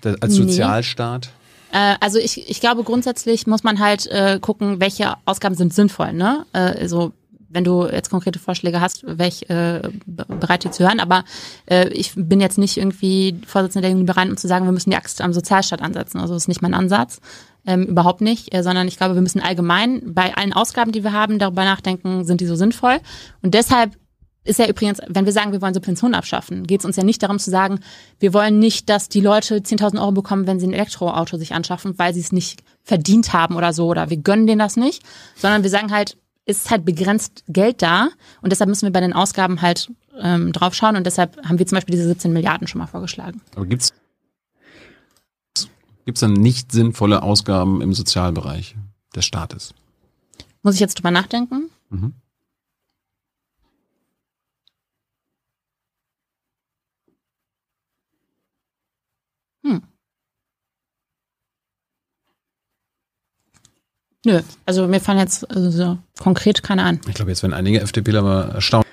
Als Sozialstaat? Nee. Äh, also ich, ich glaube grundsätzlich muss man halt äh, gucken, welche Ausgaben sind sinnvoll. Ne? Äh, also wenn du jetzt konkrete Vorschläge hast, wäre ich äh, bereit, die zu hören. Aber äh, ich bin jetzt nicht irgendwie Vorsitzende der bereit, um zu sagen, wir müssen die Axt am Sozialstaat ansetzen. Also das ist nicht mein Ansatz. Ähm, überhaupt nicht, äh, sondern ich glaube, wir müssen allgemein bei allen Ausgaben, die wir haben, darüber nachdenken, sind die so sinnvoll. Und deshalb ist ja übrigens, wenn wir sagen, wir wollen Subventionen abschaffen, geht es uns ja nicht darum zu sagen, wir wollen nicht, dass die Leute 10.000 Euro bekommen, wenn sie ein Elektroauto sich anschaffen, weil sie es nicht verdient haben oder so, oder wir gönnen denen das nicht, sondern wir sagen halt, ist halt begrenzt Geld da und deshalb müssen wir bei den Ausgaben halt ähm, drauf schauen und deshalb haben wir zum Beispiel diese 17 Milliarden schon mal vorgeschlagen. Aber gibt's gibt's dann nicht sinnvolle Ausgaben im Sozialbereich des Staates? Muss ich jetzt drüber nachdenken? Mhm. Nö, also mir fallen jetzt also so konkret keine an. Ich glaube, jetzt werden einige FDPler mal erstaunt.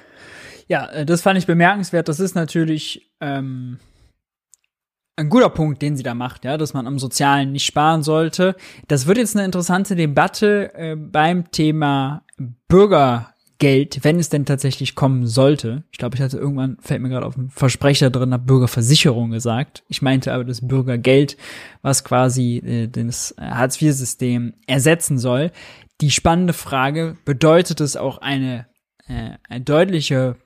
Ja, äh, das fand ich bemerkenswert. Das ist natürlich ähm, ein guter Punkt, den sie da macht, ja, dass man am Sozialen nicht sparen sollte. Das wird jetzt eine interessante Debatte äh, beim Thema Bürgergeld, wenn es denn tatsächlich kommen sollte. Ich glaube, ich hatte irgendwann, fällt mir gerade auf ein Versprecher drin, habe Bürgerversicherung gesagt. Ich meinte aber das Bürgergeld, was quasi äh, das Hartz-IV-System ersetzen soll. Die spannende Frage, bedeutet es auch eine, äh, eine deutliche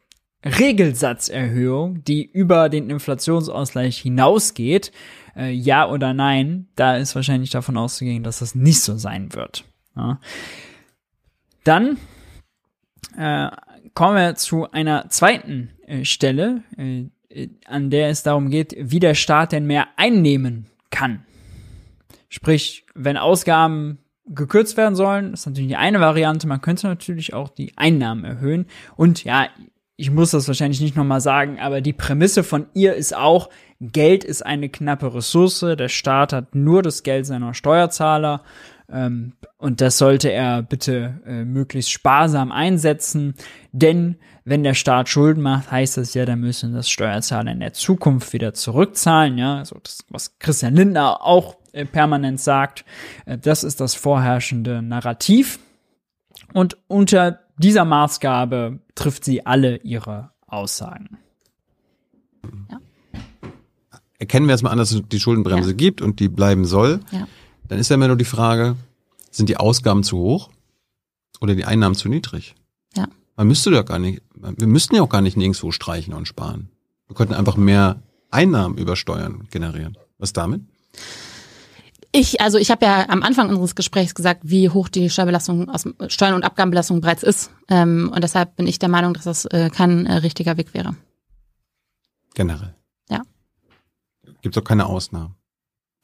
Regelsatzerhöhung, die über den Inflationsausgleich hinausgeht, äh, ja oder nein, da ist wahrscheinlich davon auszugehen, dass das nicht so sein wird. Ja. Dann äh, kommen wir zu einer zweiten äh, Stelle, äh, an der es darum geht, wie der Staat denn mehr einnehmen kann. Sprich, wenn Ausgaben gekürzt werden sollen, ist natürlich die eine Variante. Man könnte natürlich auch die Einnahmen erhöhen. Und ja, ich muss das wahrscheinlich nicht nochmal sagen, aber die Prämisse von ihr ist auch, Geld ist eine knappe Ressource, der Staat hat nur das Geld seiner Steuerzahler ähm, und das sollte er bitte äh, möglichst sparsam einsetzen, denn wenn der Staat Schulden macht, heißt das ja, dann müssen das Steuerzahler in der Zukunft wieder zurückzahlen, ja, also das, was Christian Lindner auch äh, permanent sagt, äh, das ist das vorherrschende Narrativ und unter dieser Maßgabe trifft sie alle ihre Aussagen. Ja. Erkennen wir erstmal an, dass es die Schuldenbremse ja. gibt und die bleiben soll. Ja. Dann ist ja immer nur die Frage, sind die Ausgaben zu hoch oder die Einnahmen zu niedrig? Ja. Man müsste ja gar nicht, wir müssten ja auch gar nicht nirgendwo streichen und sparen. Wir könnten einfach mehr Einnahmen über Steuern generieren. Was damit? Ich, also ich habe ja am Anfang unseres Gesprächs gesagt, wie hoch die Steuerbelastung aus Steuern- und Abgabenbelastung bereits ist. Ähm, und deshalb bin ich der Meinung, dass das äh, kein äh, richtiger Weg wäre. Generell. Ja. Gibt es auch keine Ausnahmen.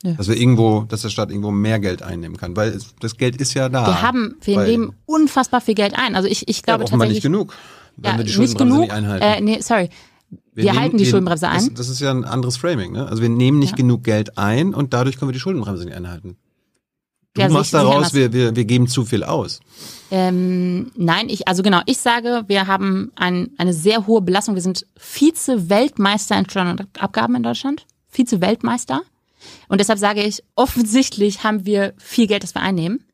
Ja. Dass wir irgendwo, dass der Staat irgendwo mehr Geld einnehmen kann, weil es, das Geld ist ja da. Wir haben, wir nehmen unfassbar viel Geld ein. Also ich, ich glaube ja, tatsächlich. nicht genug, wenn ja, wir die Schuldenbremse nicht, nicht einhalten. Äh, nee, sorry. Wir, wir nehmen, halten die Schuldenbremse ein. Das, das, ist ja ein anderes Framing. Ne? Also wir nehmen nicht ja. genug Geld ein und dadurch können wir die Schuldenbremse nicht einhalten. Du ja, machst daraus, wir, wir, wir geben zu viel aus. Ähm, nein, ich, also genau, ich sage, wir haben ein, eine sehr hohe Belastung. Wir sind Vize-Weltmeister in Steuern und Abgaben in Deutschland. Vize-Weltmeister. Und deshalb sage ich, offensichtlich haben wir viel Geld, das wir einnehmen.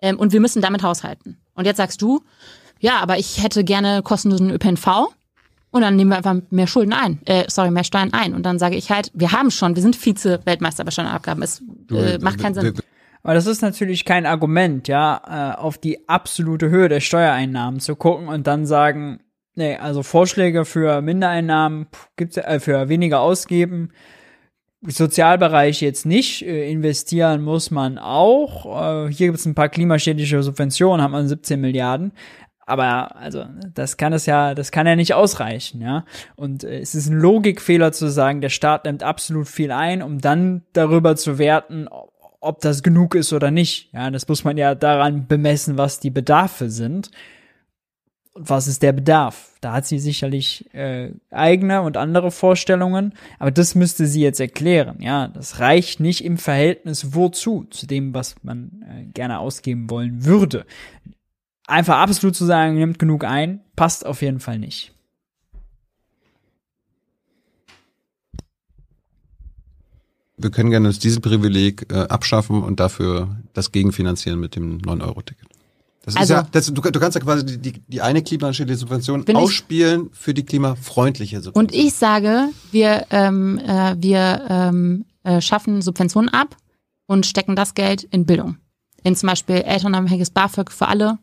Ähm, und wir müssen damit haushalten. Und jetzt sagst du, ja, aber ich hätte gerne kostenlosen ÖPNV. Und dann nehmen wir einfach mehr Schulden ein, äh, sorry, mehr Steuern ein. Und dann sage ich halt, wir haben schon, wir sind Vize-Weltmeister bei Steuerabgaben. Es äh, macht keinen Sinn. Aber das ist natürlich kein Argument, ja, äh, auf die absolute Höhe der Steuereinnahmen zu gucken und dann sagen, nee, also Vorschläge für Mindereinnahmen gibt's äh, für weniger ausgeben. Sozialbereich jetzt nicht, äh, investieren muss man auch. Äh, hier gibt es ein paar klimaschädliche Subventionen, hat man 17 Milliarden. Aber also das kann es ja, das kann ja nicht ausreichen, ja. Und äh, es ist ein Logikfehler zu sagen, der Staat nimmt absolut viel ein, um dann darüber zu werten, ob das genug ist oder nicht. Ja, das muss man ja daran bemessen, was die Bedarfe sind. Und was ist der Bedarf? Da hat sie sicherlich äh, eigene und andere Vorstellungen, aber das müsste sie jetzt erklären. Ja, das reicht nicht im Verhältnis wozu, zu dem, was man äh, gerne ausgeben wollen würde einfach absolut zu sagen, nimmt genug ein, passt auf jeden Fall nicht. Wir können gerne das Dieselprivileg äh, abschaffen und dafür das gegenfinanzieren mit dem 9-Euro-Ticket. Das also, ist ja, das, du, du, kannst ja quasi die, die, die eine klimaschädliche Subvention ausspielen ich, für die klimafreundliche Subvention. Und ich sage, wir, ähm, äh, wir ähm, äh, schaffen Subventionen ab und stecken das Geld in Bildung. In zum Beispiel elternabhängiges BAföG für alle,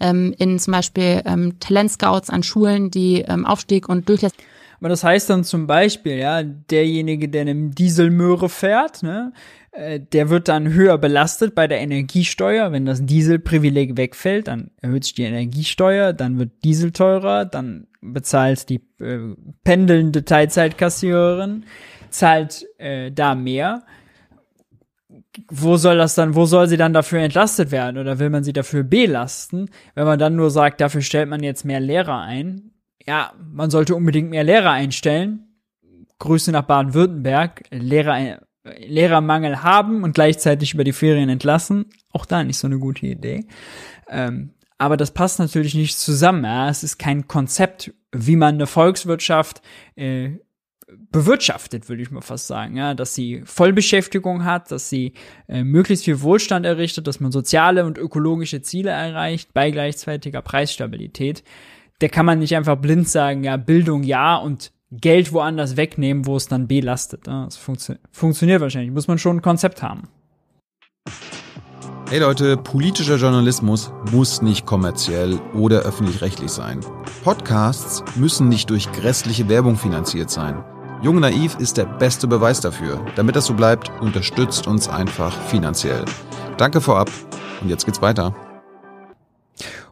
ähm, in zum Beispiel ähm, Talentscouts an Schulen, die ähm, Aufstieg und durchlässt. Aber das heißt dann zum Beispiel, ja, derjenige, der eine Dieselmöhre fährt, ne, äh, der wird dann höher belastet bei der Energiesteuer. Wenn das Dieselprivileg wegfällt, dann erhöht sich die Energiesteuer, dann wird Diesel teurer, dann bezahlt die äh, pendelnde Teilzeitkassiererin, zahlt äh, da mehr wo soll das dann, wo soll sie dann dafür entlastet werden oder will man sie dafür belasten? Wenn man dann nur sagt, dafür stellt man jetzt mehr Lehrer ein. Ja, man sollte unbedingt mehr Lehrer einstellen. Grüße nach Baden-Württemberg. Lehrer Lehrermangel haben und gleichzeitig über die Ferien entlassen. Auch da nicht so eine gute Idee. Ähm, aber das passt natürlich nicht zusammen. Ja? Es ist kein Konzept, wie man eine Volkswirtschaft äh, bewirtschaftet, würde ich mal fast sagen, ja, dass sie Vollbeschäftigung hat, dass sie äh, möglichst viel Wohlstand errichtet, dass man soziale und ökologische Ziele erreicht bei gleichzeitiger Preisstabilität. Der kann man nicht einfach blind sagen, ja, Bildung ja und Geld woanders wegnehmen, wo es dann belastet. Das funktio funktioniert wahrscheinlich, muss man schon ein Konzept haben. Hey Leute, politischer Journalismus muss nicht kommerziell oder öffentlich-rechtlich sein. Podcasts müssen nicht durch grässliche Werbung finanziert sein. Jung Naiv ist der beste Beweis dafür. Damit das so bleibt, unterstützt uns einfach finanziell. Danke vorab und jetzt geht's weiter.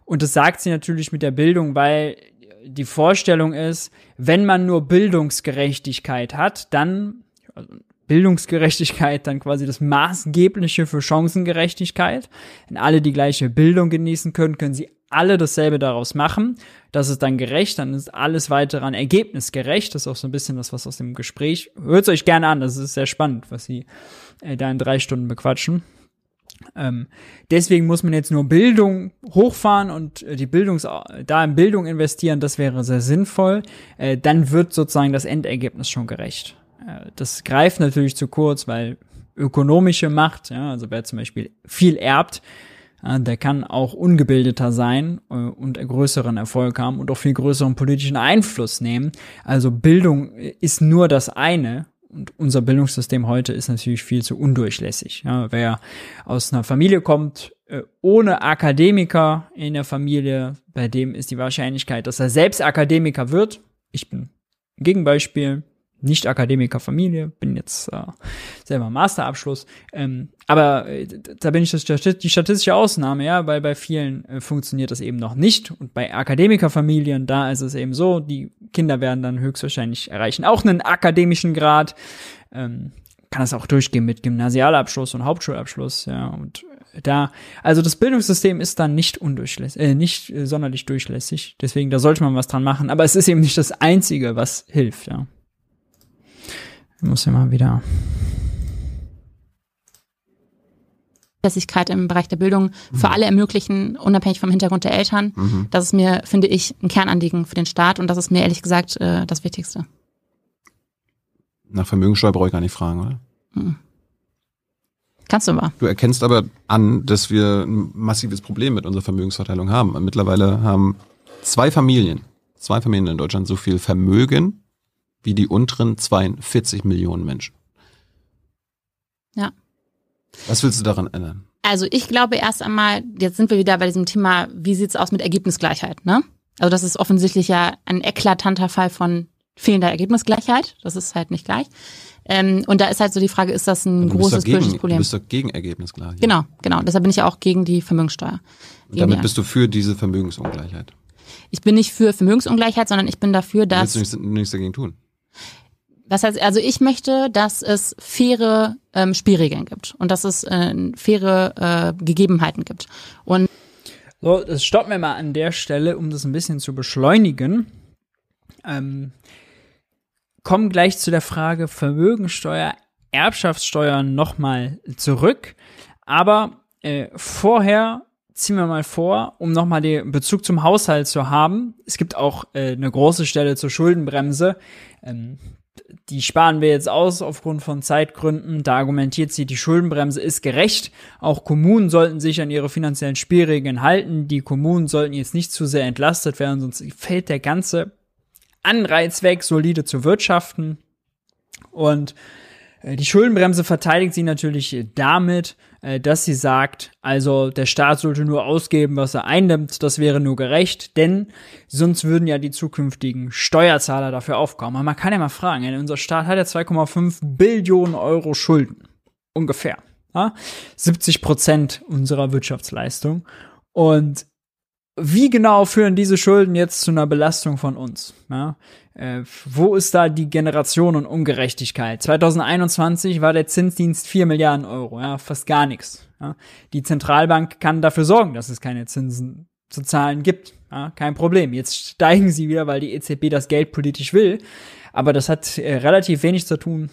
Und das sagt sie natürlich mit der Bildung, weil die Vorstellung ist, wenn man nur Bildungsgerechtigkeit hat, dann also Bildungsgerechtigkeit dann quasi das Maßgebliche für Chancengerechtigkeit. Wenn alle die gleiche Bildung genießen können, können sie alle dasselbe daraus machen. Das ist dann gerecht, dann ist alles weitere an ergebnisgerecht. Das ist auch so ein bisschen das, was aus dem Gespräch. Hört es euch gerne an, das ist sehr spannend, was sie äh, da in drei Stunden bequatschen. Ähm, deswegen muss man jetzt nur Bildung hochfahren und äh, die Bildungs da in Bildung investieren, das wäre sehr sinnvoll. Äh, dann wird sozusagen das Endergebnis schon gerecht. Äh, das greift natürlich zu kurz, weil ökonomische Macht, ja, also wer zum Beispiel viel erbt, äh, der kann auch ungebildeter sein äh, und größeren Erfolg haben und auch viel größeren politischen Einfluss nehmen. Also Bildung ist nur das eine und unser Bildungssystem heute ist natürlich viel zu undurchlässig. Ja, wer aus einer Familie kommt, äh, ohne Akademiker in der Familie, bei dem ist die Wahrscheinlichkeit, dass er selbst Akademiker wird. Ich bin Gegenbeispiel nicht Akademikerfamilie, bin jetzt äh, selber Masterabschluss, ähm, aber äh, da bin ich das, die statistische Ausnahme, ja, weil bei vielen äh, funktioniert das eben noch nicht. Und bei Akademikerfamilien, da ist es eben so, die Kinder werden dann höchstwahrscheinlich erreichen auch einen akademischen Grad, ähm, kann es auch durchgehen mit Gymnasialabschluss und Hauptschulabschluss, ja, und da, also das Bildungssystem ist dann nicht undurchlässig, äh, nicht äh, sonderlich durchlässig, deswegen da sollte man was dran machen, aber es ist eben nicht das Einzige, was hilft, ja. Ich muss immer wieder. Lässigkeit im Bereich der Bildung für mhm. alle ermöglichen, unabhängig vom Hintergrund der Eltern. Mhm. Das ist mir, finde ich, ein Kernanliegen für den Staat und das ist mir ehrlich gesagt äh, das Wichtigste. Nach Vermögensteuer brauche ich gar nicht fragen, oder? Mhm. Kannst du aber. Du erkennst aber an, dass wir ein massives Problem mit unserer Vermögensverteilung haben. Mittlerweile haben zwei Familien, zwei Familien in Deutschland so viel Vermögen wie die unteren 42 Millionen Menschen. Ja. Was willst du daran ändern? Also ich glaube erst einmal, jetzt sind wir wieder bei diesem Thema, wie sieht's aus mit Ergebnisgleichheit, ne? Also das ist offensichtlich ja ein eklatanter Fall von fehlender Ergebnisgleichheit. Das ist halt nicht gleich. Ähm, und da ist halt so die Frage, ist das ein großes gegen, politisches Problem? Du bist doch gegen Ergebnisgleichheit. Genau, genau. Deshalb bin ich ja auch gegen die Vermögenssteuer. Und damit bist du für diese Vermögensungleichheit. Ich bin nicht für Vermögensungleichheit, sondern ich bin dafür, dass. Willst du nichts, nichts dagegen tun? Das heißt, also ich möchte, dass es faire ähm, Spielregeln gibt und dass es äh, faire äh, Gegebenheiten gibt. Und so, das stoppen wir mal an der Stelle, um das ein bisschen zu beschleunigen. Ähm, kommen gleich zu der Frage Vermögensteuer, Erbschaftssteuer nochmal zurück. Aber äh, vorher ziehen wir mal vor, um nochmal den Bezug zum Haushalt zu haben. Es gibt auch äh, eine große Stelle zur Schuldenbremse. Ähm, die sparen wir jetzt aus aufgrund von Zeitgründen. Da argumentiert sie, die Schuldenbremse ist gerecht. Auch Kommunen sollten sich an ihre finanziellen Spielregeln halten. Die Kommunen sollten jetzt nicht zu sehr entlastet werden, sonst fällt der ganze Anreiz weg, solide zu wirtschaften. Und die Schuldenbremse verteidigt sie natürlich damit, äh, dass sie sagt, also der Staat sollte nur ausgeben, was er einnimmt, das wäre nur gerecht, denn sonst würden ja die zukünftigen Steuerzahler dafür aufkommen. Aber man kann ja mal fragen, unser Staat hat ja 2,5 Billionen Euro Schulden. Ungefähr. Ja? 70 Prozent unserer Wirtschaftsleistung. Und wie genau führen diese Schulden jetzt zu einer Belastung von uns? Ja? Äh, wo ist da die Generation und Ungerechtigkeit? 2021 war der Zinsdienst 4 Milliarden Euro, ja, fast gar nichts. Ja? Die Zentralbank kann dafür sorgen, dass es keine Zinsen zu zahlen gibt. Ja? Kein Problem. Jetzt steigen sie wieder, weil die EZB das Geld politisch will. Aber das hat äh, relativ wenig zu tun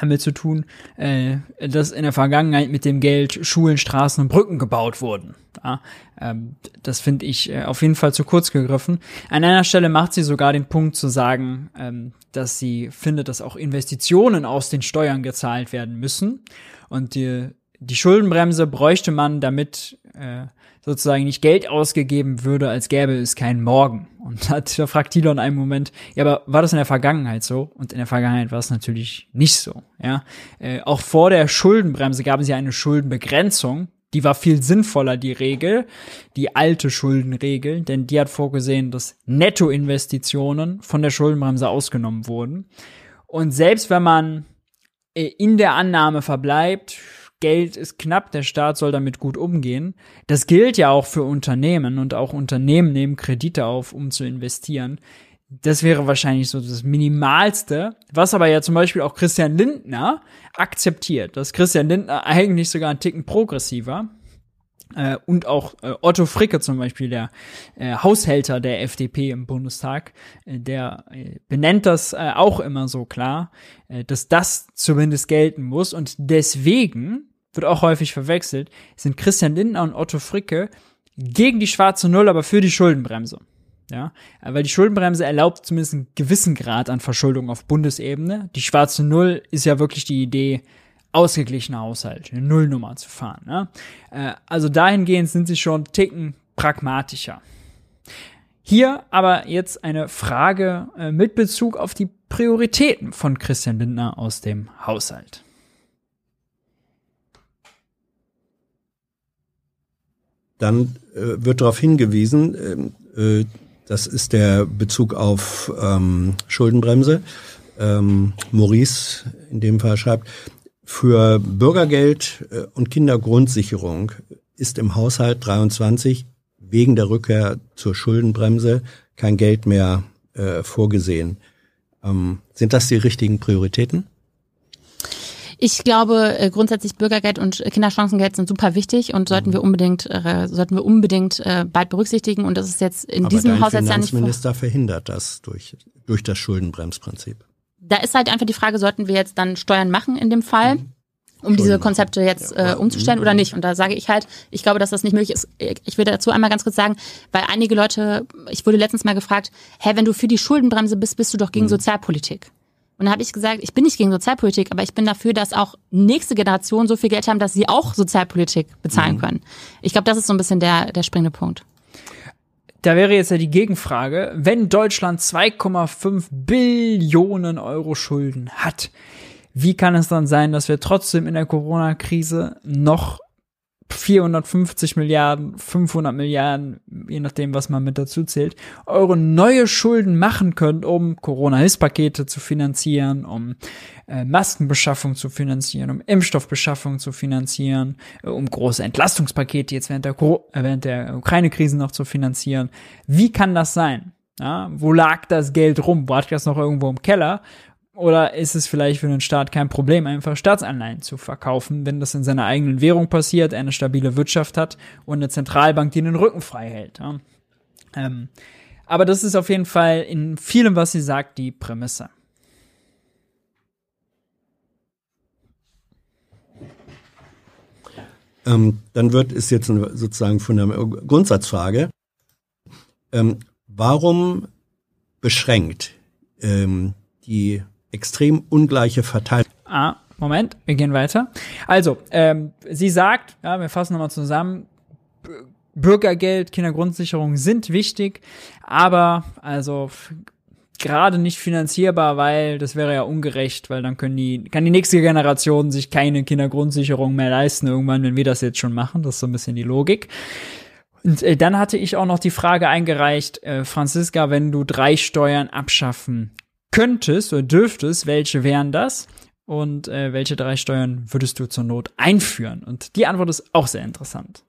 damit zu tun, äh, dass in der Vergangenheit mit dem Geld Schulen, Straßen und Brücken gebaut wurden. Ja, ähm, das finde ich äh, auf jeden Fall zu kurz gegriffen. An einer Stelle macht sie sogar den Punkt zu sagen, ähm, dass sie findet, dass auch Investitionen aus den Steuern gezahlt werden müssen. Und die, die Schuldenbremse bräuchte man, damit äh, sozusagen nicht Geld ausgegeben würde, als gäbe es keinen Morgen. Und da fragt Tilon einen Moment, ja, aber war das in der Vergangenheit so? Und in der Vergangenheit war es natürlich nicht so. Ja, äh, auch vor der Schuldenbremse gab es ja eine Schuldenbegrenzung. Die war viel sinnvoller, die Regel, die alte Schuldenregel, denn die hat vorgesehen, dass Nettoinvestitionen von der Schuldenbremse ausgenommen wurden. Und selbst wenn man äh, in der Annahme verbleibt, Geld ist knapp, der Staat soll damit gut umgehen. Das gilt ja auch für Unternehmen und auch Unternehmen nehmen Kredite auf, um zu investieren. Das wäre wahrscheinlich so das Minimalste, was aber ja zum Beispiel auch Christian Lindner akzeptiert, dass Christian Lindner eigentlich sogar ein Ticken progressiver äh, und auch äh, Otto Fricke zum Beispiel, der äh, Haushälter der FDP im Bundestag, äh, der äh, benennt das äh, auch immer so klar, dass das zumindest gelten muss. Und deswegen wird auch häufig verwechselt, sind Christian Lindner und Otto Fricke gegen die schwarze Null, aber für die Schuldenbremse. Ja, weil die Schuldenbremse erlaubt zumindest einen gewissen Grad an Verschuldung auf Bundesebene. Die schwarze Null ist ja wirklich die Idee, ausgeglichener Haushalt, eine Nullnummer zu fahren. Ne? Äh, also dahingehend sind sie schon ticken pragmatischer. Hier aber jetzt eine Frage äh, mit Bezug auf die Prioritäten von Christian Lindner aus dem Haushalt. Dann äh, wird darauf hingewiesen, ähm, äh, das ist der Bezug auf ähm, Schuldenbremse. Ähm, Maurice in dem Fall schreibt, für Bürgergeld äh, und Kindergrundsicherung ist im Haushalt 23 wegen der Rückkehr zur Schuldenbremse kein Geld mehr äh, vorgesehen. Ähm, sind das die richtigen Prioritäten? Ich glaube äh, grundsätzlich Bürgergeld und Kinderchancengeld sind super wichtig und sollten wir unbedingt äh, sollten wir unbedingt äh, bald berücksichtigen und das ist jetzt in Aber diesem dein Haushaltsjahr nicht Finanzminister verhindert das durch durch das Schuldenbremsprinzip da ist halt einfach die Frage, sollten wir jetzt dann Steuern machen in dem Fall? um diese Konzepte jetzt äh, umzustellen oder nicht. Und da sage ich halt, ich glaube, dass das nicht möglich ist. Ich will dazu einmal ganz kurz sagen, weil einige Leute, ich wurde letztens mal gefragt, hä, wenn du für die Schuldenbremse bist, bist du doch gegen mhm. Sozialpolitik. Und da habe ich gesagt, ich bin nicht gegen Sozialpolitik, aber ich bin dafür, dass auch nächste Generationen so viel Geld haben, dass sie auch Sozialpolitik bezahlen mhm. können. Ich glaube, das ist so ein bisschen der, der springende Punkt. Da wäre jetzt ja die Gegenfrage, wenn Deutschland 2,5 Billionen Euro Schulden hat, wie kann es dann sein, dass wir trotzdem in der Corona-Krise noch 450 Milliarden, 500 Milliarden, je nachdem, was man mit dazu zählt, eure neue Schulden machen könnt, um Corona-Hilfspakete zu finanzieren, um äh, Maskenbeschaffung zu finanzieren, um Impfstoffbeschaffung zu finanzieren, äh, um große Entlastungspakete jetzt während der, äh, der Ukraine-Krise noch zu finanzieren. Wie kann das sein? Ja, wo lag das Geld rum? War das noch irgendwo im Keller? Oder ist es vielleicht für den Staat kein Problem, einfach Staatsanleihen zu verkaufen, wenn das in seiner eigenen Währung passiert, er eine stabile Wirtschaft hat und eine Zentralbank, die den Rücken frei hält? Ja? Ähm, aber das ist auf jeden Fall in vielem, was sie sagt, die Prämisse. Ähm, dann wird es jetzt sozusagen von der Grundsatzfrage, ähm, warum beschränkt ähm, die extrem ungleiche Verteilung. Ah, Moment, wir gehen weiter. Also, ähm, sie sagt, ja, wir fassen nochmal zusammen, Bürgergeld, Kindergrundsicherung sind wichtig, aber also gerade nicht finanzierbar, weil das wäre ja ungerecht, weil dann können die, kann die nächste Generation sich keine Kindergrundsicherung mehr leisten irgendwann, wenn wir das jetzt schon machen. Das ist so ein bisschen die Logik. Und äh, dann hatte ich auch noch die Frage eingereicht, äh, Franziska, wenn du drei Steuern abschaffen könntest oder dürftest, welche wären das? Und äh, welche drei Steuern würdest du zur Not einführen? Und die Antwort ist auch sehr interessant.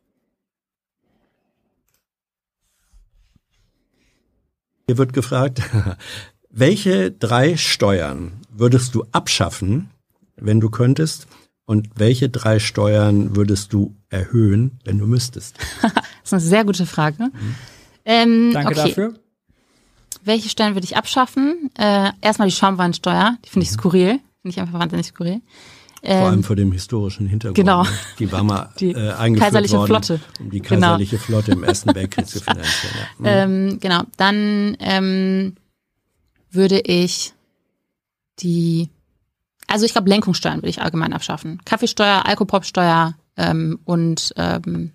Hier wird gefragt, welche drei Steuern würdest du abschaffen, wenn du könntest? Und welche drei Steuern würdest du erhöhen, wenn du müsstest? das ist eine sehr gute Frage. Mhm. Ähm, Danke okay. dafür. Welche Steuern würde ich abschaffen? Äh, erstmal die Schaumweinsteuer, die finde ich mhm. skurril. Finde ich einfach wahnsinnig skurril. Vor allem Ähm, vor dem historischen Hintergrund. genau. ne? Die war mal Die äh, eingeführt kaiserliche worden, Flotte. um die Genau. kaiserliche Flotte im Ersten Weltkrieg zu finanzieren. Ja. Mhm. ähm, genau, dann ähm, würde ich die, also ich glaube Lenkungssteuern würde ich allgemein abschaffen. Kaffeesteuer, Alkopopsteuer ähm, und ähm,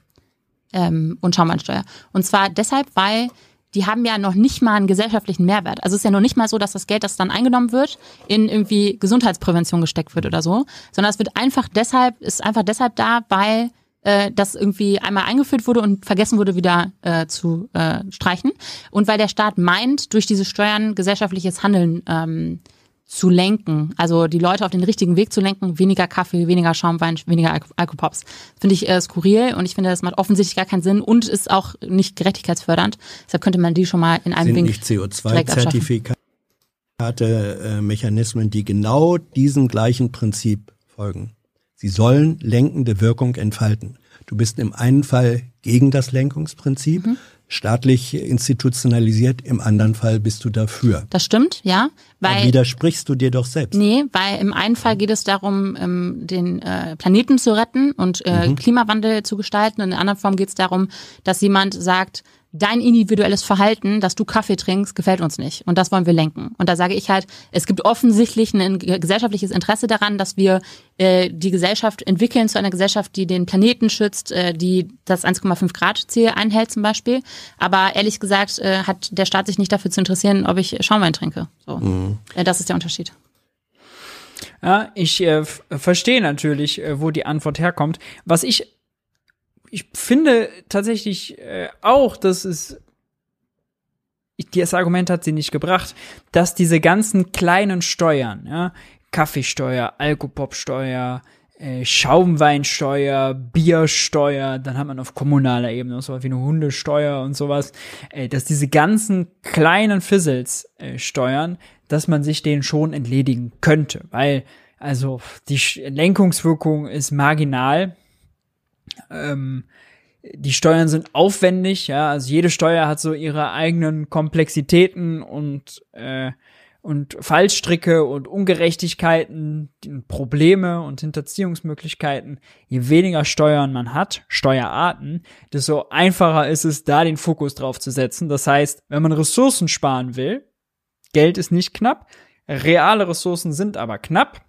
ähm, und Schaumweinsteuer. Und zwar deshalb, weil die haben ja noch nicht mal einen gesellschaftlichen Mehrwert. Also es ist ja noch nicht mal so, dass das Geld, das dann eingenommen wird, in irgendwie Gesundheitsprävention gesteckt wird oder so, sondern es wird einfach deshalb, ist einfach deshalb da, weil äh, das irgendwie einmal eingeführt wurde und vergessen wurde wieder äh, zu äh, streichen. Und weil der Staat meint, durch diese Steuern gesellschaftliches Handeln ähm, zu lenken, also die Leute auf den richtigen Weg zu lenken, weniger Kaffee, weniger Schaumwein, weniger Alko Alkopops. Finde ich äh, skurril und ich finde, das macht offensichtlich gar keinen Sinn und ist auch nicht gerechtigkeitsfördernd. Deshalb könnte man die schon mal in einem Sind Wink nicht direkt abschaffen. CO2-Zertifikate äh, Mechanismen, die genau diesem gleichen Prinzip folgen. Sie sollen lenkende Wirkung entfalten. Du bist im einen Fall gegen das Lenkungsprinzip, Mhm. Staatlich institutionalisiert, im anderen Fall bist du dafür. Das stimmt, ja, Da weil widersprichst du dir doch selbst. Nee, weil im einen Fall geht es darum, ähm, den äh, Planeten zu retten und äh, Klimawandel zu gestalten. Und in der anderen Form geht es darum, dass jemand sagt, dein individuelles Verhalten, dass du Kaffee trinkst, gefällt uns nicht. Und das wollen wir lenken. Und da sage ich halt, es gibt offensichtlich ein gesellschaftliches Interesse daran, dass wir äh, die Gesellschaft entwickeln zu einer Gesellschaft, die den Planeten schützt, äh, die das 1,5 Grad Ziel einhält zum Beispiel. Aber ehrlich gesagt äh, hat der Staat sich nicht dafür zu interessieren, ob ich Schaumwein trinke. So. Äh, das ist der Unterschied. Ja, ich äh, verstehe natürlich, äh, wo die Antwort herkommt. Was ich ich finde tatsächlich äh, auch, dass es das Argument hat sie nicht gebracht, dass diese ganzen kleinen Steuern, ja, Kaffeesteuer, Alkopopsteuer, äh, Schaumweinsteuer, Biersteuer, dann hat man auf kommunaler Ebene so wie eine Hundesteuer und sowas, äh, dass diese ganzen kleinen Fizzles äh, Steuern, dass man sich denen schon entledigen könnte, weil also die Lenkungswirkung ist marginal. Ähm, die Steuern sind aufwendig, ja, also jede Steuer hat so ihre eigenen Komplexitäten und äh, und Fallstricke und Ungerechtigkeiten, Probleme und Hinterziehungsmöglichkeiten. Je weniger Steuern man hat, Steuerarten, desto einfacher ist es, da den Fokus drauf zu setzen. Das heißt, wenn man Ressourcen sparen will, Geld ist nicht knapp, reale Ressourcen sind aber knapp.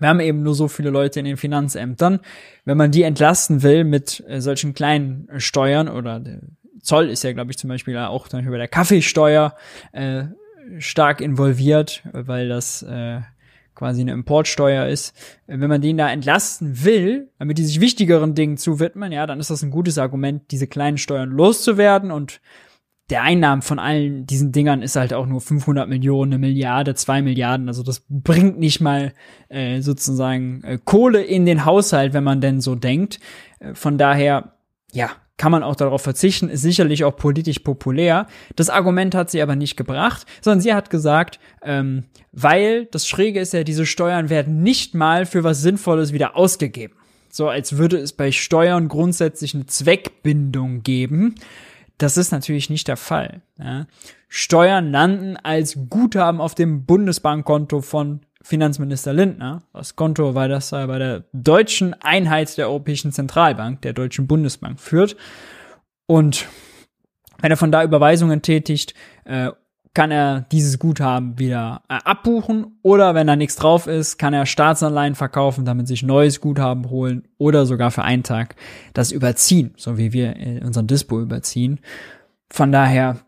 Wir haben eben nur so viele Leute in den Finanzämtern. Wenn man die entlasten will mit äh, solchen kleinen äh, Steuern oder der Zoll ist ja, glaube ich, zum Beispiel auch zum Beispiel bei der Kaffeesteuer äh, stark involviert, weil das äh, quasi eine Importsteuer ist. Äh, Wenn man den da entlasten will, damit die sich wichtigeren Dingen zuwidmen, ja, dann ist das ein gutes Argument, diese kleinen Steuern loszuwerden und der Einnahmen von allen diesen Dingern ist halt auch nur 500 Millionen, eine Milliarde, zwei Milliarden. Also das bringt nicht mal äh, sozusagen äh, Kohle in den Haushalt, wenn man denn so denkt. Äh, von daher, ja, kann man auch darauf verzichten, ist sicherlich auch politisch populär. Das Argument hat sie aber nicht gebracht, sondern sie hat gesagt, ähm, weil das Schräge ist ja, diese Steuern werden nicht mal für was Sinnvolles wieder ausgegeben. So als würde es bei Steuern grundsätzlich eine Zweckbindung geben. Das ist natürlich nicht der Fall. Ja. Steuern landen als Guthaben auf dem Bundesbankkonto von Finanzminister Lindner. Das Konto, weil das bei der deutschen Einheit der Europäischen Zentralbank, der Deutschen Bundesbank, führt. Und wenn er von da Überweisungen tätigt, äh, kann er dieses Guthaben wieder äh, abbuchen oder wenn da nichts drauf ist, kann er Staatsanleihen verkaufen, damit sich neues Guthaben holen oder sogar für einen Tag das überziehen, so wie wir äh, unseren Dispo überziehen. Von daher,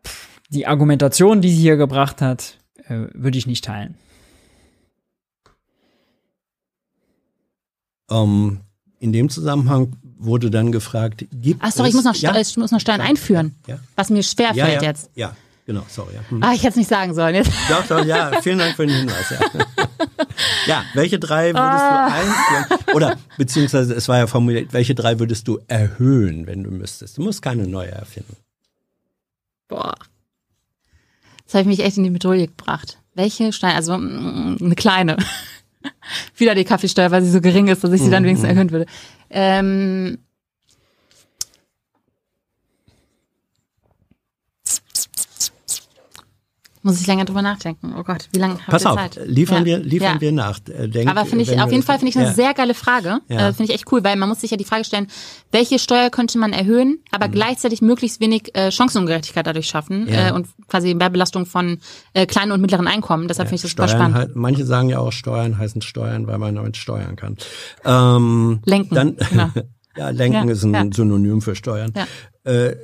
die Argumentation, die sie hier gebracht hat, äh, würde ich nicht teilen. Ähm, in dem Zusammenhang wurde dann gefragt, gibt Ach sorry, es, ich muss noch, ja, ich muss noch Steuern einführen, Ja. was mir schwer ja, fällt ja, jetzt. Ja, genau, sorry. Ja. Hm. Ah, ich hätte es nicht sagen sollen. Jetzt. Doch, doch, ja, vielen Dank für den Hinweis. Ja, ja welche drei würdest Ah. du einführen? Oder beziehungsweise es war ja formuliert, welche drei würdest du erhöhen, wenn du müsstest? Du musst keine neue erfinden. Boah. Das habe ich mich echt in die Bedrohung gebracht. Welche Steine? Also mm, eine kleine. Wieder die Kaffeesteuer, weil sie so gering ist, dass ich sie dann wenigstens erhöhen würde. Ähm, Muss ich länger drüber nachdenken. Oh Gott, wie lange habt Pass ihr auf, Zeit? liefern Ja. wir, liefern ja. wir nach. Äh, Aber finde ich, auf jeden Fall finde ich eine ja. sehr geile Frage. Ja. Äh, finde ich echt cool, weil man muss sich ja die Frage stellen, welche Steuer könnte man erhöhen, aber Mhm. gleichzeitig möglichst wenig äh, Chancenungerechtigkeit dadurch schaffen äh, und quasi mehr Belastung von äh, kleinen und mittleren Einkommen. Deshalb finde ich das super Steuern, spannend. halt- manche sagen ja auch, Steuern heißen Steuern, weil man damit steuern kann. Ähm, Lenken, Dann, genau. ja, lenken ist ein. Synonym für Steuern. Ja. Äh,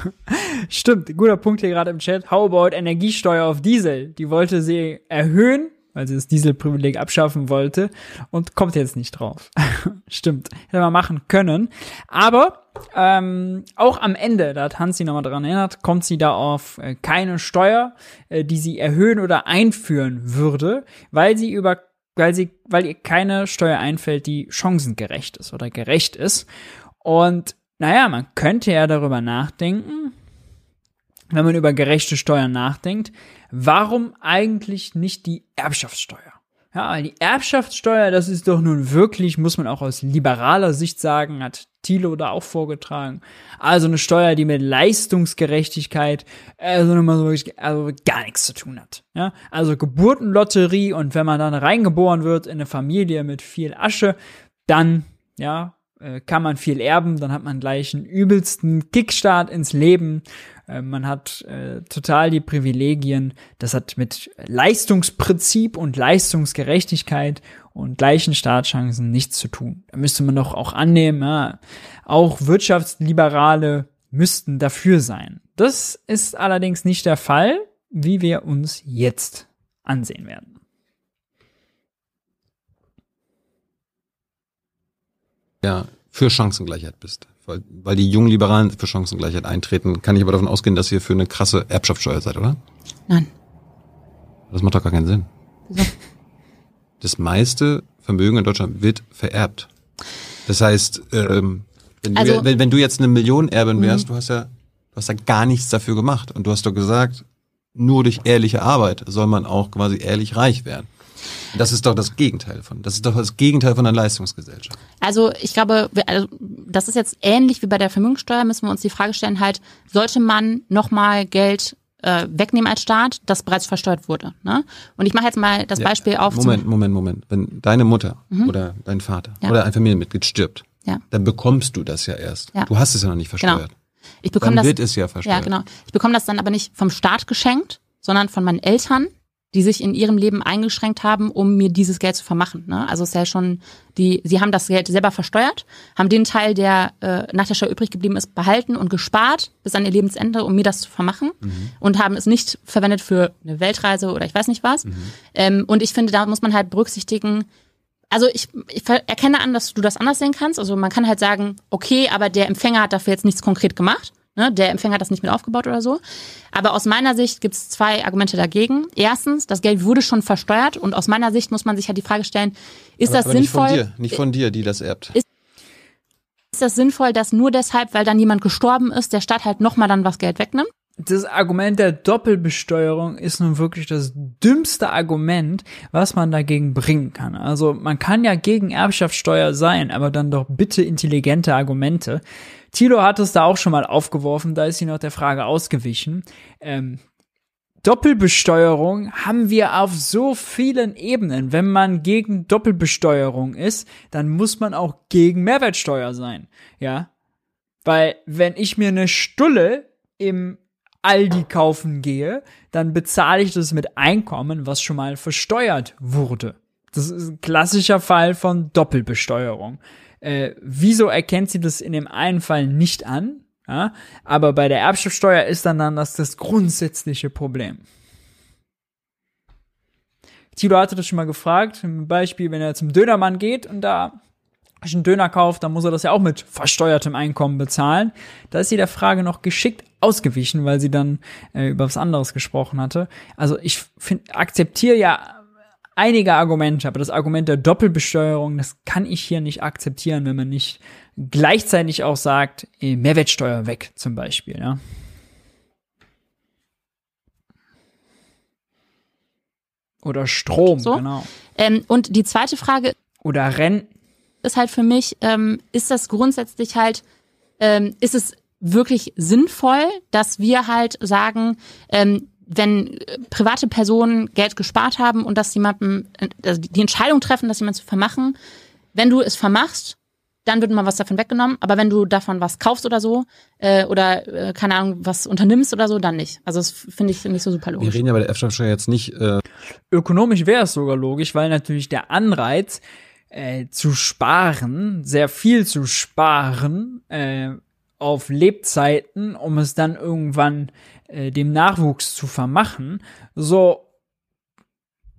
Stimmt, guter Punkt hier gerade im Chat. How about Energiesteuer auf Diesel? Die wollte sie erhöhen, weil sie das Dieselprivileg abschaffen wollte und kommt jetzt nicht drauf. Stimmt, hätte man machen können. Aber ähm, auch am Ende, da hat Hansi nochmal dran erinnert, kommt sie da auf äh, keine Steuer, äh, die sie erhöhen oder einführen würde, weil sie über weil sie, weil ihr keine Steuer einfällt, die chancengerecht ist oder gerecht ist. Und naja, man könnte ja darüber nachdenken, wenn man über gerechte Steuern nachdenkt, warum eigentlich nicht die Erbschaftssteuer? Ja, weil die Erbschaftssteuer, das ist doch nun wirklich, muss man auch aus liberaler Sicht sagen, hat Thilo da auch vorgetragen. Also eine Steuer, die mit Leistungsgerechtigkeit, also so also gar nichts zu tun hat. Ja, also Geburtenlotterie und wenn man dann reingeboren wird in eine Familie mit viel Asche, dann, ja, äh, kann man viel erben, dann hat man gleich einen übelsten Kickstart ins Leben. Äh, man hat äh, total die Privilegien. Das hat mit Leistungsprinzip und Leistungsgerechtigkeit und gleichen Startchancen nichts zu tun. Da müsste man doch auch annehmen, ja, auch Wirtschaftsliberale müssten dafür sein. Das ist allerdings nicht der Fall, wie wir uns jetzt ansehen werden. Ja, für Chancengleichheit bist. Weil, weil die jungen Liberalen für Chancengleichheit eintreten, kann ich aber davon ausgehen, dass ihr für eine krasse Erbschaftssteuer seid, oder? Nein. Das macht doch gar keinen Sinn. Wieso? Das meiste Vermögen in Deutschland wird vererbt. Das heißt, ähm, wenn, Also- du, wenn, wenn du jetzt eine Million Erbin wärst, du hast ja, du hast ja gar nichts dafür gemacht. Und du hast doch gesagt, nur durch ehrliche Arbeit soll man auch quasi ehrlich reich werden. Das ist doch das Gegenteil von. Das ist doch das Gegenteil von einer Leistungsgesellschaft. Also ich glaube, wir- also das ist jetzt ähnlich wie bei der Vermögenssteuer, müssen wir uns die Frage stellen, halt, sollte man nochmal Geld äh, wegnehmen als Staat, das bereits versteuert wurde. Ne? Und ich mache jetzt mal das Ja, Beispiel auf. Moment, Moment, Moment. Wenn deine Mutter oder dein Vater Ja. oder ein Familienmitglied stirbt, Ja. dann bekommst du das ja erst. Du hast es ja noch nicht Genau. versteuert. Ich bekomme Dann das, wird es ja versteuert. Ja, genau. Ich bekomme das dann aber nicht vom Staat geschenkt, sondern von meinen Eltern, die sich in ihrem Leben eingeschränkt haben, um mir dieses Geld zu vermachen. Ne? Also es ist ja schon, die, sie haben das Geld selber versteuert, haben den Teil, der äh, nach der Steuer übrig geblieben ist, behalten und gespart bis an ihr Lebensende, um mir das zu vermachen und haben es nicht verwendet für eine Weltreise oder ich weiß nicht was. Ähm, und ich finde, da muss man halt berücksichtigen, also ich, ich erkenne an, dass du das anders sehen kannst. Also man kann halt sagen, okay, aber der Empfänger hat dafür jetzt nichts konkret gemacht. Ne? Der Empfänger hat das nicht mit aufgebaut oder so. Aber aus meiner Sicht gibt es zwei Argumente dagegen. Erstens, das Geld wurde schon versteuert und aus meiner Sicht muss man sich halt die Frage stellen, ist das aber nicht sinnvoll? von dir, nicht von dir, die das erbt. Ist- Ist das sinnvoll, dass nur deshalb, weil dann jemand gestorben ist, der Staat halt nochmal dann was Geld wegnimmt? Das Argument der Doppelbesteuerung ist nun wirklich das dümmste Argument, was man dagegen bringen kann. Also man kann ja gegen Erbschaftssteuer sein, aber dann doch bitte intelligente Argumente. Thilo hat es da auch schon mal aufgeworfen, da ist sie noch der Frage ausgewichen. Ähm, Doppelbesteuerung haben wir auf so vielen Ebenen. Wenn man gegen Doppelbesteuerung ist, dann muss man auch gegen Mehrwertsteuer sein. Ja. Weil wenn ich mir eine Stulle im Aldi kaufen gehe, dann bezahle ich das mit Einkommen, was schon mal versteuert wurde. Das ist ein klassischer Fall von Doppelbesteuerung. Äh, wieso erkennt sie das in dem einen Fall nicht an? Ja? Aber bei der Erbschaftssteuer ist dann, dann das, das grundsätzliche Problem. Tilo hatte das schon mal gefragt, im Beispiel, wenn er zum Dönermann geht und da sich einen Döner kauft, dann muss er das ja auch mit versteuertem Einkommen bezahlen. Da ist sie der Frage noch geschickt ausgewichen, weil sie dann äh, über was anderes gesprochen hatte. Also ich find, akzeptiere ja einige Argumente, aber das Argument der Doppelbesteuerung, das kann ich hier nicht akzeptieren, wenn man nicht gleichzeitig auch sagt, eh, Mehrwertsteuer weg zum Beispiel. Ja. Oder Strom, So? genau. Ähm, und die zweite Frage Oder Renten. Ist halt für mich, ähm, ist das grundsätzlich halt, ähm, ist es wirklich sinnvoll, dass wir halt sagen, ähm, wenn private Personen Geld gespart haben und das jemandem, äh, also die Entscheidung treffen, das jemand zu vermachen, wenn du es vermachst, dann wird mal was davon weggenommen. Aber wenn du davon was kaufst oder so, äh, oder äh, keine Ahnung, was unternimmst oder so, dann nicht. Also das finde ich nicht so super Wir logisch. reden ja bei der Erbschaftssteuer jetzt nicht äh, Ökonomisch wäre es sogar logisch, weil natürlich der Anreiz äh, zu sparen, sehr viel zu sparen, äh, auf Lebzeiten, um es dann irgendwann äh, dem Nachwuchs zu vermachen, so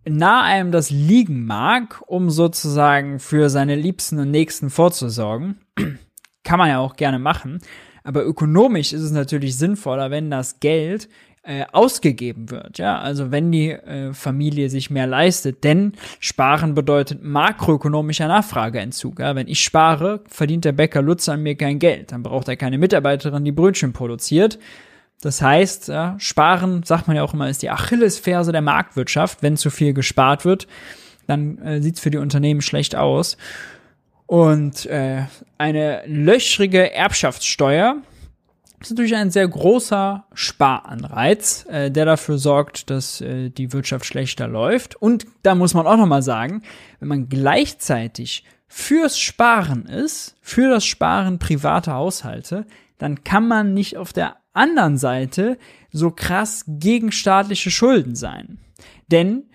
nah einem das liegen mag, um sozusagen für seine Liebsten und Nächsten vorzusorgen, kann man ja auch gerne machen. Aber ökonomisch ist es natürlich sinnvoller, wenn das Geld äh, ausgegeben wird. Ja, also wenn die äh, Familie sich mehr leistet, denn Sparen bedeutet makroökonomischer Nachfrageentzug. Ja? Wenn ich spare, verdient der Bäcker Lutz an mir kein Geld. Dann braucht er keine Mitarbeiterin, die Brötchen produziert. Das heißt, ja, Sparen, sagt man ja auch immer, ist die Achillesferse der Marktwirtschaft. Wenn zu viel gespart wird, dann äh, sieht's für die Unternehmen schlecht aus. Und äh, eine löchrige Erbschaftssteuer ist natürlich ein sehr großer Sparanreiz, äh, der dafür sorgt, dass äh, die Wirtschaft schlechter läuft. Und da muss man auch noch mal sagen, wenn man gleichzeitig fürs Sparen ist, für das Sparen privater Haushalte, dann kann man nicht auf der anderen Seite so krass gegen staatliche Schulden sein. Denn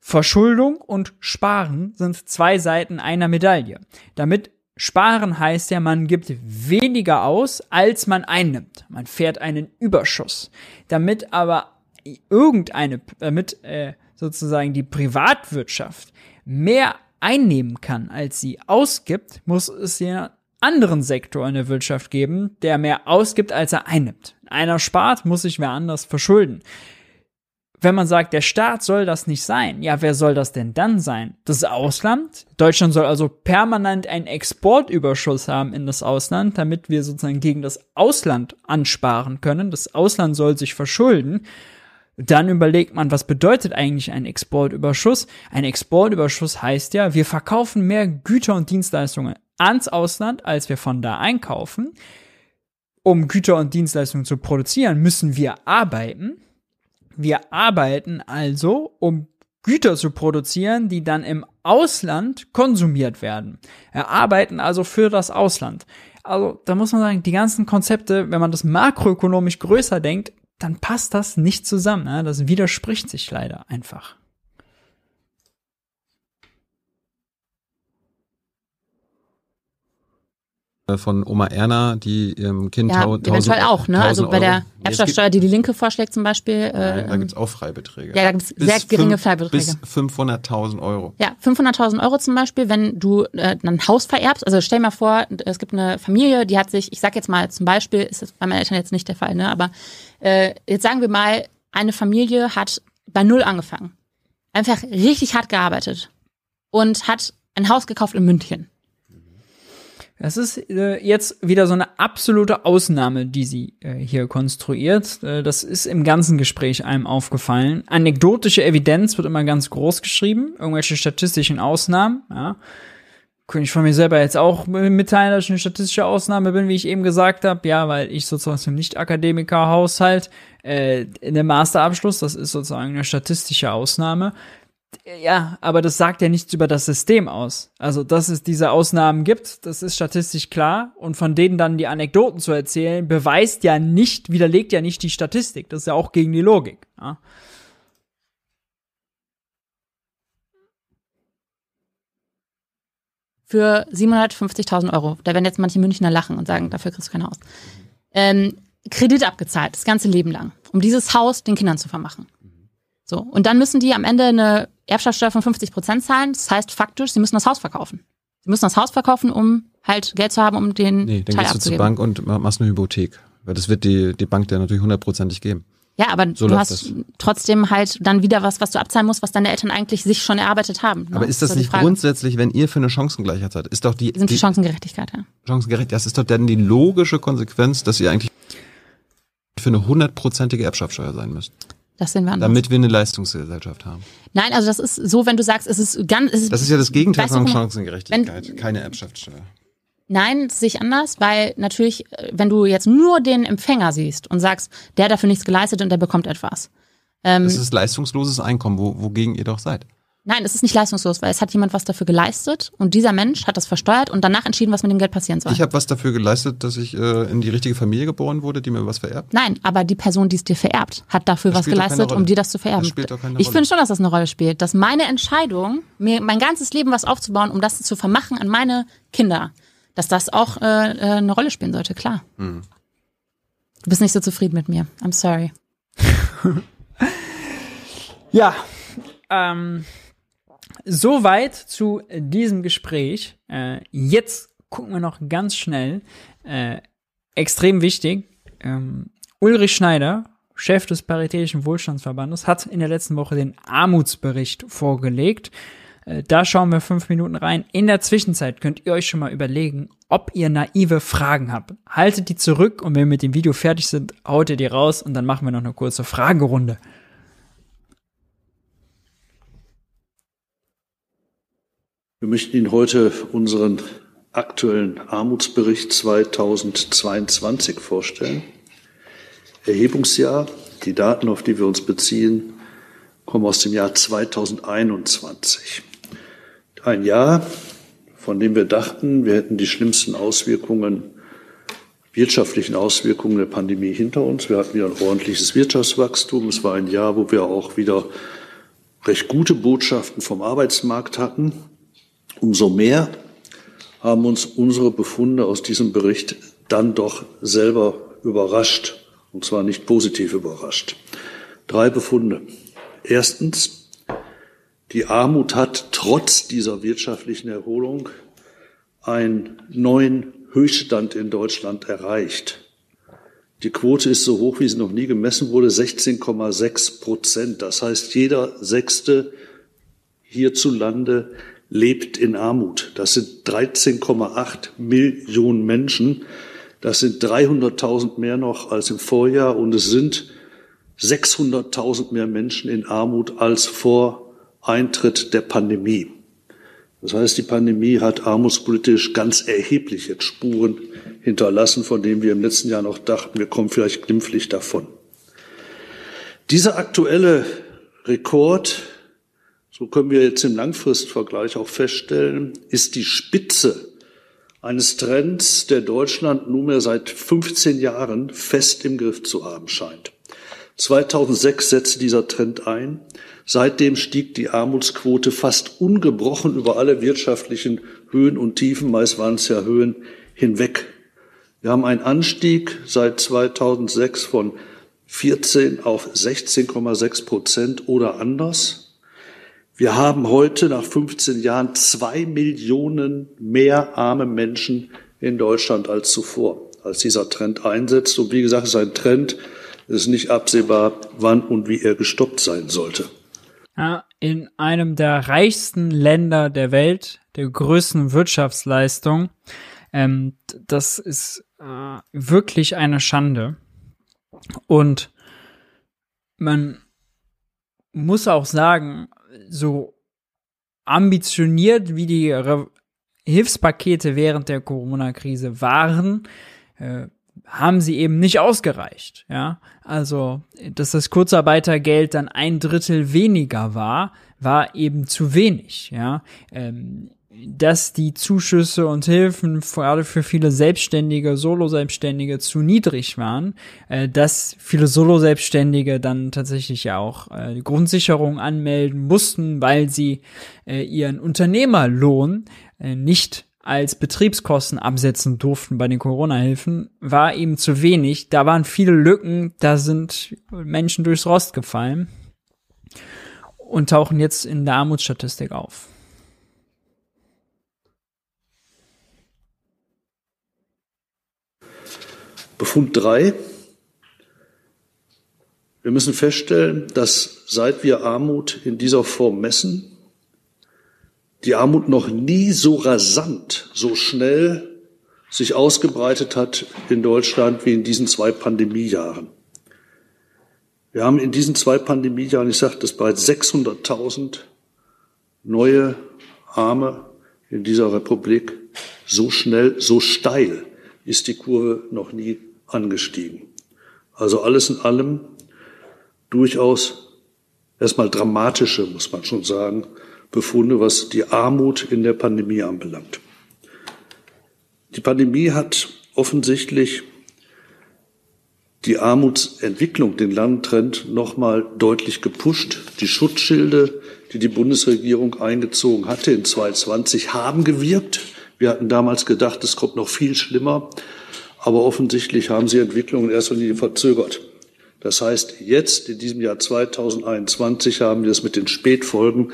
Verschuldung und Sparen sind zwei Seiten einer Medaille. Damit Sparen heißt ja, man gibt weniger aus, als man einnimmt. Man fährt einen Überschuss. Damit aber irgendeine, damit äh, sozusagen die Privatwirtschaft mehr einnehmen kann, als sie ausgibt, muss es ja anderen Sektor in der Wirtschaft geben, der mehr ausgibt, als er einnimmt. Einer spart, muss sich wer anders verschulden. Wenn man sagt, der Staat soll das nicht sein, ja, wer soll das denn dann sein? Das Ausland? Deutschland soll also permanent einen Exportüberschuss haben in das Ausland, damit wir sozusagen gegen das Ausland ansparen können. Das Ausland soll sich verschulden. Dann überlegt man, was bedeutet eigentlich ein Exportüberschuss? Ein Exportüberschuss heißt ja, wir verkaufen mehr Güter und Dienstleistungen ans Ausland, als wir von da einkaufen. Um Güter und Dienstleistungen zu produzieren, müssen wir arbeiten. Wir arbeiten also, um Güter zu produzieren, die dann im Ausland konsumiert werden. Wir arbeiten also für das Ausland. Also da muss man sagen, die ganzen Konzepte, wenn man das makroökonomisch größer denkt, dann passt das nicht zusammen. Ne? Das widerspricht sich leider einfach. Von Oma Erna, die ihrem Kind Ja, tau- eventuell auch, ne? 1000 Also bei der Erbschaftssteuer, die die Linke vorschlägt zum Beispiel, Nein, äh, da gibt's auch Freibeträge. ja, da gibt's Bis sehr geringe fünf- Freibeträge. Bis 500.000 Euro. Ja, 500.000 Euro zum Beispiel, wenn du äh, ein Haus vererbst. Also stell dir mal vor, es gibt eine Familie, die hat sich, ich sag jetzt mal zum Beispiel, ist das bei meinen Eltern jetzt nicht der Fall, ne? aber äh, jetzt sagen wir mal, eine Familie hat bei Null angefangen. Einfach richtig hart gearbeitet und hat ein Haus gekauft in München. Das ist äh, jetzt wieder so eine absolute Ausnahme, die sie äh, hier konstruiert. Äh, das ist im ganzen Gespräch einem aufgefallen. Anekdotische Evidenz wird immer ganz groß geschrieben, irgendwelche statistischen Ausnahmen. Ja. Könnte ich von mir selber jetzt auch mitteilen, dass ich eine statistische Ausnahme bin, wie ich eben gesagt habe. Ja, weil ich sozusagen aus dem Nicht-Akademiker-Haushalt äh, in der Masterabschluss, das ist sozusagen eine statistische Ausnahme. Ja, aber das sagt ja nichts über das System aus. Also, dass es diese Ausnahmen gibt, das ist statistisch klar. Und von denen dann die Anekdoten zu erzählen, beweist ja nicht, widerlegt ja nicht die Statistik. Das ist ja auch gegen die Logik. Ja. Für 750.000 Euro. Da werden jetzt manche Münchner lachen und sagen, dafür kriegst du kein Haus. Ähm, Kredit abgezahlt, das ganze Leben lang, um dieses Haus den Kindern zu vermachen. So. Und dann müssen die am Ende eine Erbschaftssteuer von 50 Prozent zahlen. Das heißt faktisch, sie müssen das Haus verkaufen. Sie müssen das Haus verkaufen, um halt Geld zu haben, um den Nee, dann Teil gehst du zur abzugeben. Bank und ma- machst eine Hypothek. Weil das wird die, die Bank dir natürlich hundertprozentig geben. Ja, aber So du hast das. trotzdem halt dann wieder was, was du abzahlen musst, was deine Eltern eigentlich sich schon erarbeitet haben. ne? Aber ist das die nicht Frage. grundsätzlich, wenn ihr für eine Chancengleichheit seid, ist doch die, Sind die für Chancengerechtigkeit, ja. Chancengerecht, das ist doch dann die logische Konsequenz, dass ihr eigentlich für eine hundertprozentige Erbschaftssteuer sein müsst. Das sehen wir anders. Damit wir eine Leistungsgesellschaft haben. Nein, also das ist so, wenn du sagst, es ist ganz, es ist, Das ist ja das Gegenteil von Chancengerechtigkeit, keine Erbschaftssteuer. Nein, das sehe ich anders, weil natürlich, äh, wenn du jetzt nur den Empfänger siehst und sagst, der hat dafür nichts geleistet und der bekommt etwas. Ähm, Das ist leistungsloses Einkommen, wo, wogegen ihr doch seid. Nein, es ist nicht leistungslos, weil es hat jemand was dafür geleistet und dieser Mensch hat das versteuert und danach entschieden, was mit dem Geld passieren soll. Ich habe was dafür geleistet, dass ich äh, in die richtige Familie geboren wurde, die mir was vererbt. Nein, aber die Person, die es dir vererbt, hat dafür Das was geleistet, um dir das zu vererben. Das spielt doch keine ich Rolle. finde schon, dass das eine Rolle spielt, dass meine Entscheidung, mir mein ganzes Leben was aufzubauen, um das zu vermachen an meine Kinder, dass das auch äh, äh, eine Rolle spielen sollte, klar. Mhm. Du bist nicht so zufrieden mit mir. I'm sorry. Ja, ähm, soweit zu diesem Gespräch. Äh, jetzt gucken wir noch ganz schnell. Äh, extrem wichtig. Ähm, Ulrich Schneider, Chef des Paritätischen Wohlstandsverbandes, hat in der letzten Woche den Armutsbericht vorgelegt. Äh, Da schauen wir fünf Minuten rein. In der Zwischenzeit könnt ihr euch schon mal überlegen, ob ihr naive Fragen habt. Haltet die zurück und wenn wir mit dem Video fertig sind, haut ihr die raus und dann machen wir noch eine kurze Fragerunde. Wir möchten Ihnen heute unseren aktuellen Armutsbericht 2022 vorstellen. Erhebungsjahr, die Daten, auf die wir uns beziehen, kommen aus dem Jahr 2021. Ein Jahr, von dem wir dachten, wir hätten die schlimmsten Auswirkungen, wirtschaftlichen Auswirkungen der Pandemie hinter uns. Wir hatten wieder ein ordentliches Wirtschaftswachstum. Es war ein Jahr, wo wir auch wieder recht gute Botschaften vom Arbeitsmarkt hatten. Umso mehr haben uns unsere Befunde aus diesem Bericht dann doch selber überrascht, und zwar nicht positiv überrascht. Drei Befunde. Erstens, die Armut hat trotz dieser wirtschaftlichen Erholung einen neuen Höchststand in Deutschland erreicht. Die Quote ist so hoch, wie sie noch nie gemessen wurde, 16,6 Prozent. Das heißt, jeder Sechste hierzulande lebt in Armut. Das sind 13,8 Millionen Menschen. Das sind 300.000 mehr noch als im Vorjahr und es sind 600.000 mehr Menschen in Armut als vor Eintritt der Pandemie. Das heißt, die Pandemie hat armutspolitisch ganz erheblich jetzt Spuren hinterlassen, von denen wir im letzten Jahr noch dachten, wir kommen vielleicht glimpflich davon. Dieser aktuelle Rekord so können wir jetzt im Langfristvergleich auch feststellen, ist die Spitze eines Trends, der Deutschland nunmehr seit 15 Jahren fest im Griff zu haben scheint. 2006 setzte dieser Trend ein. Seitdem stieg die Armutsquote fast ungebrochen über alle wirtschaftlichen Höhen und Tiefen, meist waren es ja Höhen, hinweg. Wir haben einen Anstieg seit 2006 von 14 auf 16,6 Prozent oder anders. Wir haben heute nach 15 Jahren zwei Millionen mehr arme Menschen in Deutschland als zuvor, als dieser Trend einsetzt. Und wie gesagt, es ist ein Trend, es ist nicht absehbar, wann und wie er gestoppt sein sollte. Ja, in einem der reichsten Länder der Welt, der größten Wirtschaftsleistung. Ähm, das ist äh, wirklich eine Schande. Und man muss auch sagen, so ambitioniert wie die Re Hilfspakete während der Corona-Krise waren, äh, haben sie eben nicht ausgereicht. Ja, also dass das Kurzarbeitergeld dann ein Drittel weniger war, war eben zu wenig. Ja, ähm, dass die Zuschüsse und Hilfen gerade für viele Selbstständige, Solo-Selbstständige zu niedrig waren, äh, dass viele Solo-Selbstständige dann tatsächlich ja auch äh, die Grundsicherung anmelden mussten, weil sie äh, ihren Unternehmerlohn äh, nicht als Betriebskosten absetzen durften bei den Corona-Hilfen, war eben zu wenig. Da waren viele Lücken, da sind Menschen durchs Rost gefallen und tauchen jetzt in der Armutsstatistik auf. Befund drei: Wir müssen feststellen, dass seit wir Armut in dieser Form messen, die Armut noch nie so rasant, so schnell sich ausgebreitet hat in Deutschland wie in diesen zwei Pandemiejahren. Wir haben in diesen zwei Pandemiejahren, ich sagte es bereits, 600.000 neue Arme in dieser Republik so schnell, so steil ist die Kurve noch nie angestiegen. Also alles in allem durchaus erstmal dramatische, muss man schon sagen, Befunde, was die Armut in der Pandemie anbelangt. Die Pandemie hat offensichtlich die Armutsentwicklung, den Landtrend nochmal deutlich gepusht. Die Schutzschilde, die die Bundesregierung eingezogen hatte in 2020, haben gewirkt. Wir hatten damals gedacht, es kommt noch viel schlimmer. Aber offensichtlich haben sie Entwicklungen in erster Linie verzögert. Das heißt, jetzt in diesem Jahr 2021 haben wir es mit den Spätfolgen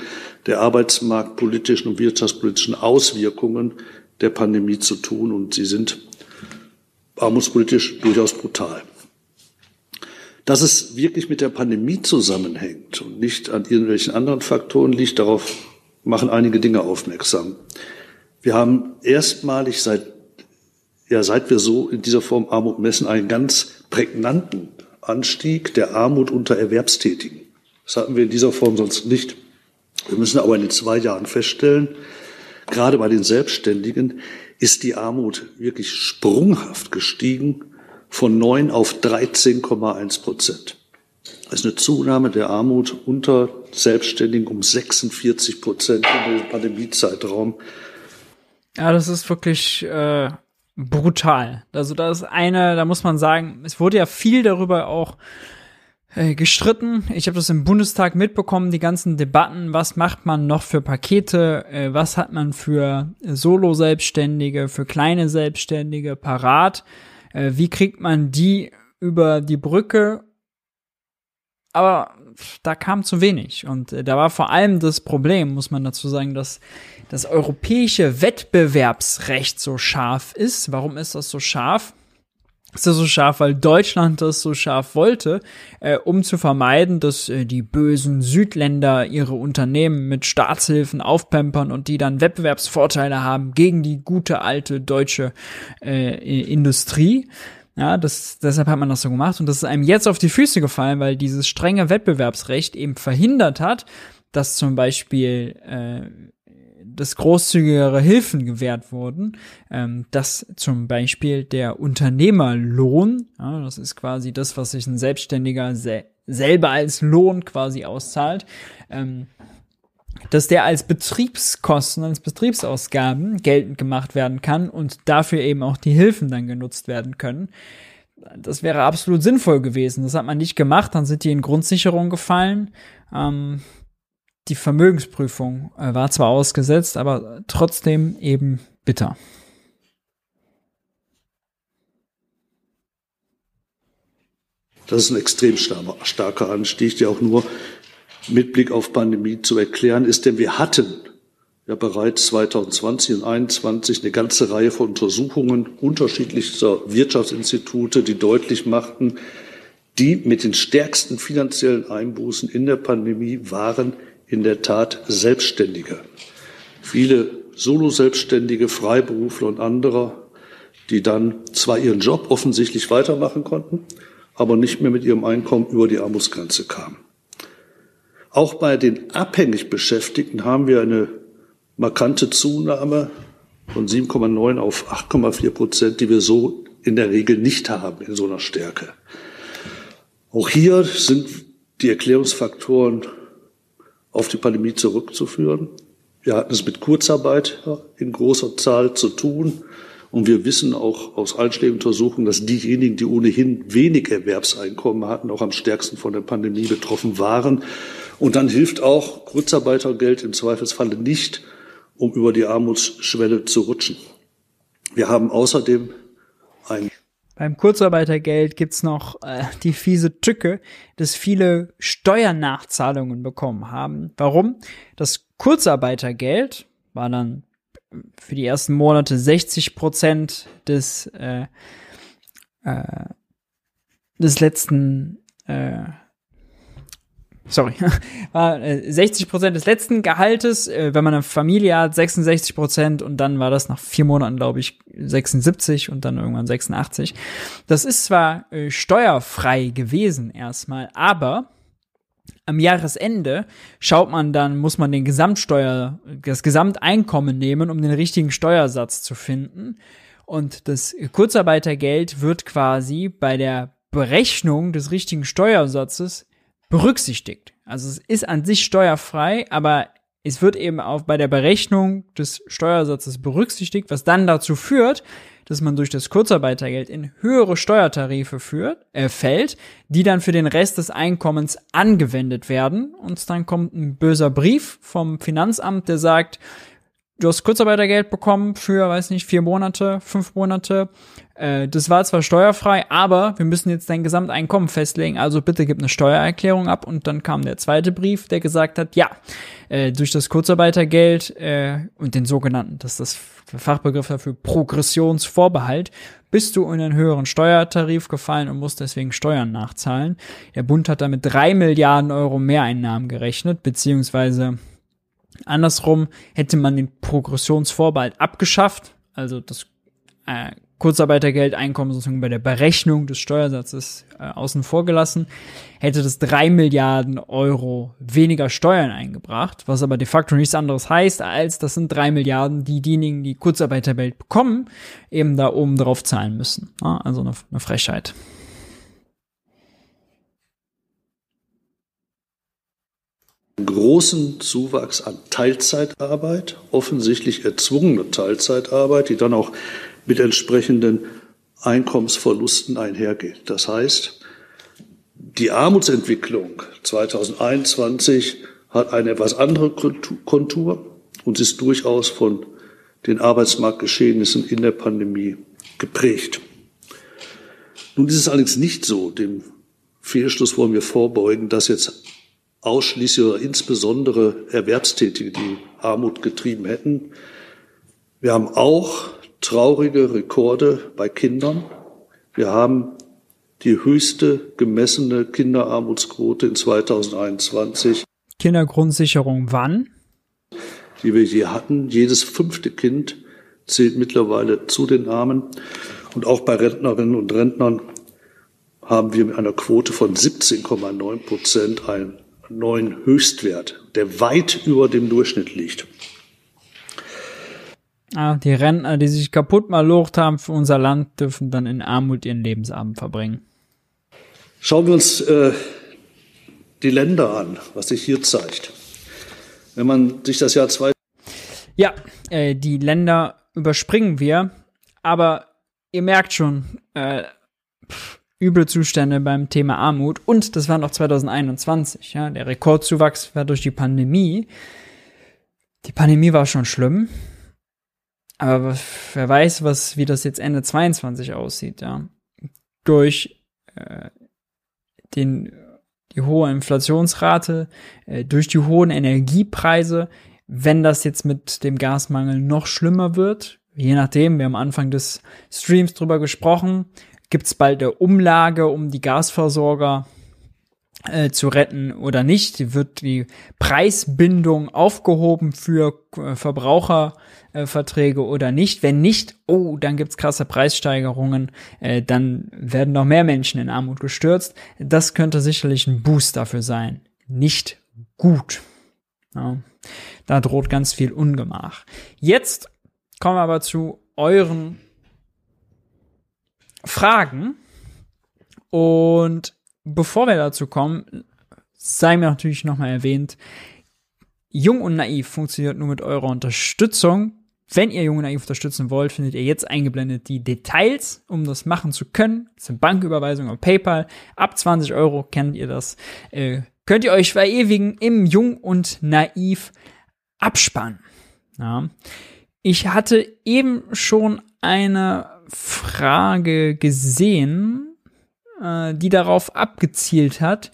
der arbeitsmarktpolitischen und wirtschaftspolitischen Auswirkungen der Pandemie zu tun und sie sind armutspolitisch durchaus brutal. Dass es wirklich mit der Pandemie zusammenhängt und nicht an irgendwelchen anderen Faktoren liegt, darauf machen einige Dinge aufmerksam. Wir haben erstmalig seit, ja, seit wir so in dieser Form Armut messen, einen ganz prägnanten Anstieg der Armut unter Erwerbstätigen. Das hatten wir in dieser Form sonst nicht. Wir müssen aber in den zwei Jahren feststellen, gerade bei den Selbstständigen ist die Armut wirklich sprunghaft gestiegen von 9 auf 13,1 Prozent. Das ist eine Zunahme der Armut unter Selbstständigen um 46 Prozent in dem Pandemiezeitraum. Ja, das ist wirklich äh, brutal. Also da ist eine, da muss man sagen, es wurde ja viel darüber auch äh, gestritten. Ich habe das im Bundestag mitbekommen, die ganzen Debatten, was macht man noch für Pakete, äh, was hat man für Solo-Selbstständige, für kleine Selbstständige parat, äh, wie kriegt man die über die Brücke. Aber da kam zu wenig. Und äh, da war vor allem das Problem, muss man dazu sagen, dass das europäische Wettbewerbsrecht so scharf ist. Warum ist das so scharf? ist das so scharf, weil Deutschland das so scharf wollte, äh, um zu vermeiden, dass äh, die bösen Südländer ihre Unternehmen mit Staatshilfen aufpempern und die dann Wettbewerbsvorteile haben gegen die gute alte deutsche äh, Industrie. Ja, das, deshalb hat man das so gemacht und das ist einem jetzt auf die Füße gefallen, weil dieses strenge Wettbewerbsrecht eben verhindert hat, dass zum Beispiel äh, dass großzügigere Hilfen gewährt wurden, ähm, dass zum Beispiel der Unternehmerlohn, ja, das ist quasi das, was sich ein Selbstständiger se selber als Lohn quasi auszahlt, ähm, dass der als Betriebskosten, als Betriebsausgaben geltend gemacht werden kann und dafür eben auch die Hilfen dann genutzt werden können. Das wäre absolut sinnvoll gewesen. Das hat man nicht gemacht, dann sind die in Grundsicherung gefallen. Ähm, die Vermögensprüfung äh, war zwar ausgesetzt, aber trotzdem eben bitter. Das ist ein extrem starker Anstieg, der auch nur mit Blick auf Pandemie zu erklären ist, denn wir hatten ja bereits 2020 und 2021 eine ganze Reihe von Untersuchungen unterschiedlichster Wirtschaftsinstitute, die deutlich machten, die mit den stärksten finanziellen Einbußen in der Pandemie waren in der Tat Selbstständige. Viele Solo-Selbstständige, Freiberufler und andere, die dann zwar ihren Job offensichtlich weitermachen konnten, aber nicht mehr mit ihrem Einkommen über die Armutsgrenze kamen. Auch bei den abhängig Beschäftigten haben wir eine markante Zunahme von 7,9 auf 8,4 Prozent, die wir so in der Regel nicht haben in so einer Stärke. Auch hier sind die Erklärungsfaktoren auf die Pandemie zurückzuführen. Wir hatten es mit Kurzarbeit in großer Zahl zu tun. Und wir wissen auch aus einschlägigen Untersuchungen, dass diejenigen, die ohnehin wenig Erwerbseinkommen hatten, auch am stärksten von der Pandemie betroffen waren. Und dann hilft auch Kurzarbeitergeld im Zweifelsfalle nicht, um über die Armutsschwelle zu rutschen. Wir haben außerdem ein beim Kurzarbeitergeld gibt's noch äh, die fiese Tücke, dass viele Steuernachzahlungen bekommen haben. Warum? Das Kurzarbeitergeld war dann für die ersten Monate 60 Prozent des äh, äh, des letzten äh, sorry, war äh, 60 Prozent des letzten Gehaltes, äh, wenn man eine Familie hat, 66 Prozent und dann war das nach vier Monaten, glaube ich, 76 und dann irgendwann 86. Das ist zwar äh, steuerfrei gewesen erstmal, aber am Jahresende schaut man dann, muss man den Gesamtsteuer, das Gesamteinkommen nehmen, um den richtigen Steuersatz zu finden. Und das Kurzarbeitergeld wird quasi bei der Berechnung des richtigen Steuersatzes berücksichtigt. Also es ist an sich steuerfrei, aber es wird eben auch bei der Berechnung des Steuersatzes berücksichtigt, was dann dazu führt, dass man durch das Kurzarbeitergeld in höhere Steuertarife führt, äh, fällt, die dann für den Rest des Einkommens angewendet werden. Und dann kommt ein böser Brief vom Finanzamt, der sagt, du hast Kurzarbeitergeld bekommen für, weiß nicht, vier Monate, fünf Monate. Äh, das war zwar steuerfrei, aber wir müssen jetzt dein Gesamteinkommen festlegen, also bitte gib eine Steuererklärung ab. Und dann kam der zweite Brief, der gesagt hat, ja, äh, durch das Kurzarbeitergeld äh, und den sogenannten, das ist das Fachbegriff dafür, Progressionsvorbehalt, bist du in einen höheren Steuertarif gefallen und musst deswegen Steuern nachzahlen. Der Bund hat damit drei Milliarden Euro Mehreinnahmen gerechnet, beziehungsweise Andersrum hätte man den Progressionsvorbehalt abgeschafft, also das äh, Kurzarbeitergeldeinkommen sozusagen bei der Berechnung des Steuersatzes äh, außen vor gelassen, hätte das drei Milliarden Euro weniger Steuern eingebracht, was aber de facto nichts anderes heißt, als das sind drei Milliarden, die diejenigen, die Kurzarbeitergeld bekommen, eben da oben drauf zahlen müssen. Ja, also eine, eine Frechheit. Großen Zuwachs an Teilzeitarbeit, offensichtlich erzwungene Teilzeitarbeit, die dann auch mit entsprechenden Einkommensverlusten einhergeht. Das heißt, die Armutsentwicklung 2021 hat eine etwas andere Kontur und ist durchaus von den Arbeitsmarktgeschehnissen in der Pandemie geprägt. Nun ist es allerdings nicht so, dem Fehlschluss wollen wir vorbeugen, dass jetzt ausschließlich oder insbesondere Erwerbstätige die Armut getrieben hätten. Wir haben auch traurige Rekorde bei Kindern. Wir haben die höchste gemessene Kinderarmutsquote in 2021. Kindergrundsicherung wann? Die wir je hatten. Jedes fünfte Kind zählt mittlerweile zu den Armen. Und auch bei Rentnerinnen und Rentnern haben wir mit einer Quote von 17,9 Prozent einen neuen Höchstwert, der weit über dem Durchschnitt liegt. Ah, die Rentner, die sich kaputt malocht haben für unser Land, dürfen dann in Armut ihren Lebensabend verbringen. Schauen wir uns äh, die Länder an, was sich hier zeigt. Wenn man sich das Jahr zwei Ja, äh, die Länder überspringen wir, aber ihr merkt schon, äh, pff, üble Zustände beim Thema Armut und das war noch 2021, ja, der Rekordzuwachs war durch die Pandemie. Die Pandemie war schon schlimm, aber wer weiß, was wie das jetzt Ende 22 aussieht, ja. Durch äh, den die hohe Inflationsrate, äh, durch die hohen Energiepreise, wenn das jetzt mit dem Gasmangel noch schlimmer wird, je nachdem, wir haben am Anfang des Streams drüber gesprochen, gibt es bald eine Umlage, um die Gasversorger äh, zu retten oder nicht? Wird die Preisbindung aufgehoben für äh, Verbraucherverträge äh, oder nicht? Wenn nicht, oh, dann gibt's krasse Preissteigerungen, äh, dann werden noch mehr Menschen in Armut gestürzt. Das könnte sicherlich ein Boost dafür sein. Nicht gut. Ja, da droht ganz viel Ungemach. Jetzt kommen wir aber zu euren Fragen. Und bevor wir dazu kommen, sei mir natürlich nochmal erwähnt, Jung und Naiv funktioniert nur mit eurer Unterstützung. Wenn ihr Jung und Naiv unterstützen wollt, findet ihr jetzt eingeblendet die Details, um das machen zu können. Das sind Banküberweisung und PayPal. Ab 20 Euro kennt ihr das. Äh, könnt ihr euch verewigen im Jung und Naiv abspannen. Ja. Ich hatte eben schon eine Frage gesehen, äh, die darauf abgezielt hat,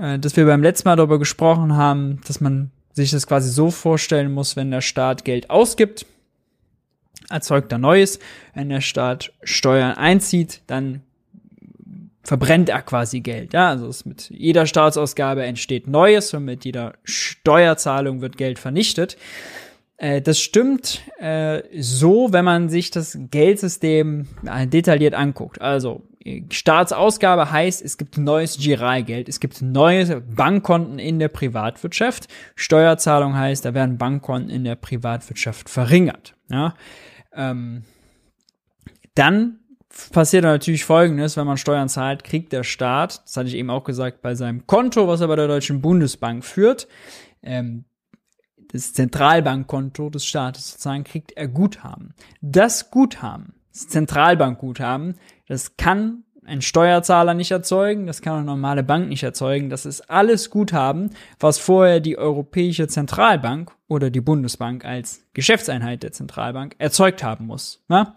äh, dass wir beim letzten Mal darüber gesprochen haben, dass man sich das quasi so vorstellen muss, wenn der Staat Geld ausgibt, erzeugt er Neues. Wenn der Staat Steuern einzieht, dann verbrennt er quasi Geld. Ja, also mit jeder Staatsausgabe entsteht Neues und mit jeder Steuerzahlung wird Geld vernichtet. Äh, das stimmt äh, so, wenn man sich das Geldsystem äh, detailliert anguckt. Also Staatsausgabe heißt, es gibt neues Giralgeld, es gibt neue Bankkonten in der Privatwirtschaft. Steuerzahlung heißt, da werden Bankkonten in der Privatwirtschaft verringert. Ja? Ähm, dann passiert natürlich Folgendes, wenn man Steuern zahlt, kriegt der Staat, das hatte ich eben auch gesagt, bei seinem Konto, was er bei der Deutschen Bundesbank führt, ähm, das Zentralbankkonto des Staates sozusagen, kriegt er Guthaben. Das Guthaben, das Zentralbankguthaben, das kann ein Steuerzahler nicht erzeugen, das kann eine normale Bank nicht erzeugen. Das ist alles Guthaben, was vorher die Europäische Zentralbank oder die Bundesbank als Geschäftseinheit der Zentralbank erzeugt haben muss. Ja?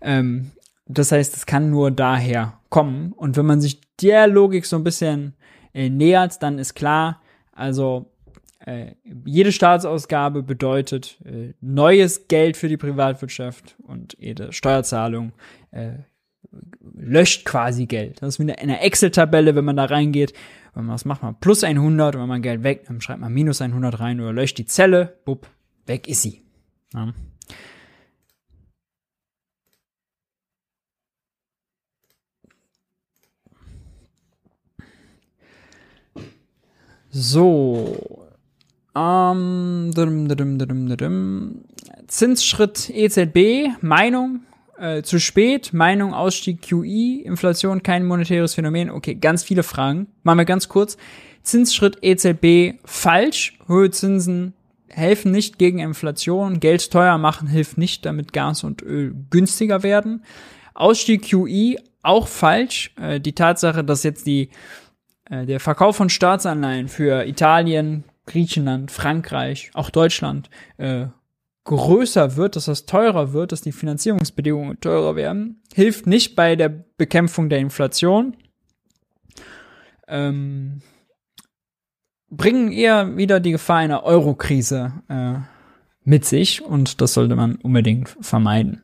Ähm, das heißt, es kann nur daher kommen. Und wenn man sich der Logik so ein bisschen äh, nähert, dann ist klar, also äh, jede Staatsausgabe bedeutet äh, neues Geld für die Privatwirtschaft und jede Steuerzahlung äh, löscht quasi Geld. Das ist wie eine Excel-Tabelle, wenn man da reingeht. Wenn man was macht, man plus 100 und wenn man Geld weg, dann schreibt man minus 100 rein oder löscht die Zelle, bupp, weg ist sie. Ja. So. Ähm, dum, dum, dum, Zinsschritt EZB, Meinung, äh, zu spät, Meinung, Ausstieg QI, Inflation, kein monetäres Phänomen. Okay, ganz viele Fragen. Machen wir ganz kurz. Zinsschritt EZB falsch. Hohe Zinsen helfen nicht gegen Inflation. Geld teuer machen hilft nicht, damit Gas und Öl günstiger werden. Ausstieg QI auch falsch. Äh, die Tatsache, dass jetzt die äh, der Verkauf von Staatsanleihen für Italien, Griechenland, Frankreich, auch Deutschland äh, größer wird, dass das teurer wird, dass die Finanzierungsbedingungen teurer werden, hilft nicht bei der Bekämpfung der Inflation. Ähm, bringen eher wieder die Gefahr einer Eurokrise äh, mit sich und das sollte man unbedingt vermeiden.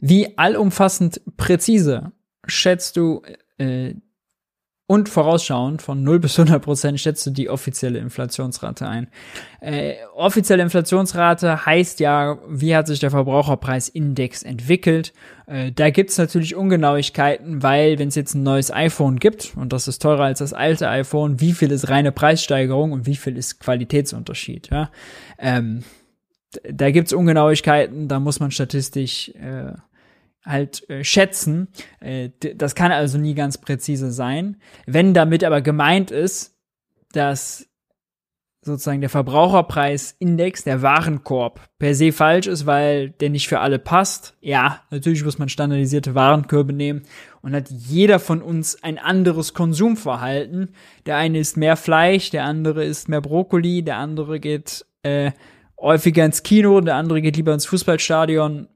Wie allumfassend präzise schätzt du äh, und vorausschauend von 0 bis 100 Prozent schätzt du die offizielle Inflationsrate ein. Äh, offizielle Inflationsrate heißt ja, wie hat sich der Verbraucherpreisindex entwickelt. Äh, da gibt's natürlich Ungenauigkeiten, weil wenn es jetzt ein neues iPhone gibt und das ist teurer als das alte iPhone, wie viel ist reine Preissteigerung und wie viel ist Qualitätsunterschied. Ja? Ähm, da gibt's Ungenauigkeiten, da muss man statistisch äh, halt äh, schätzen. Äh, das kann also nie ganz präzise sein. Wenn damit aber gemeint ist, dass sozusagen der Verbraucherpreisindex, der Warenkorb per se falsch ist, weil der nicht für alle passt. Ja, natürlich muss man standardisierte Warenkörbe nehmen und hat jeder von uns ein anderes Konsumverhalten. Der eine isst mehr Fleisch, der andere isst mehr Brokkoli, der andere geht äh, häufiger ins Kino, der andere geht lieber ins Fußballstadion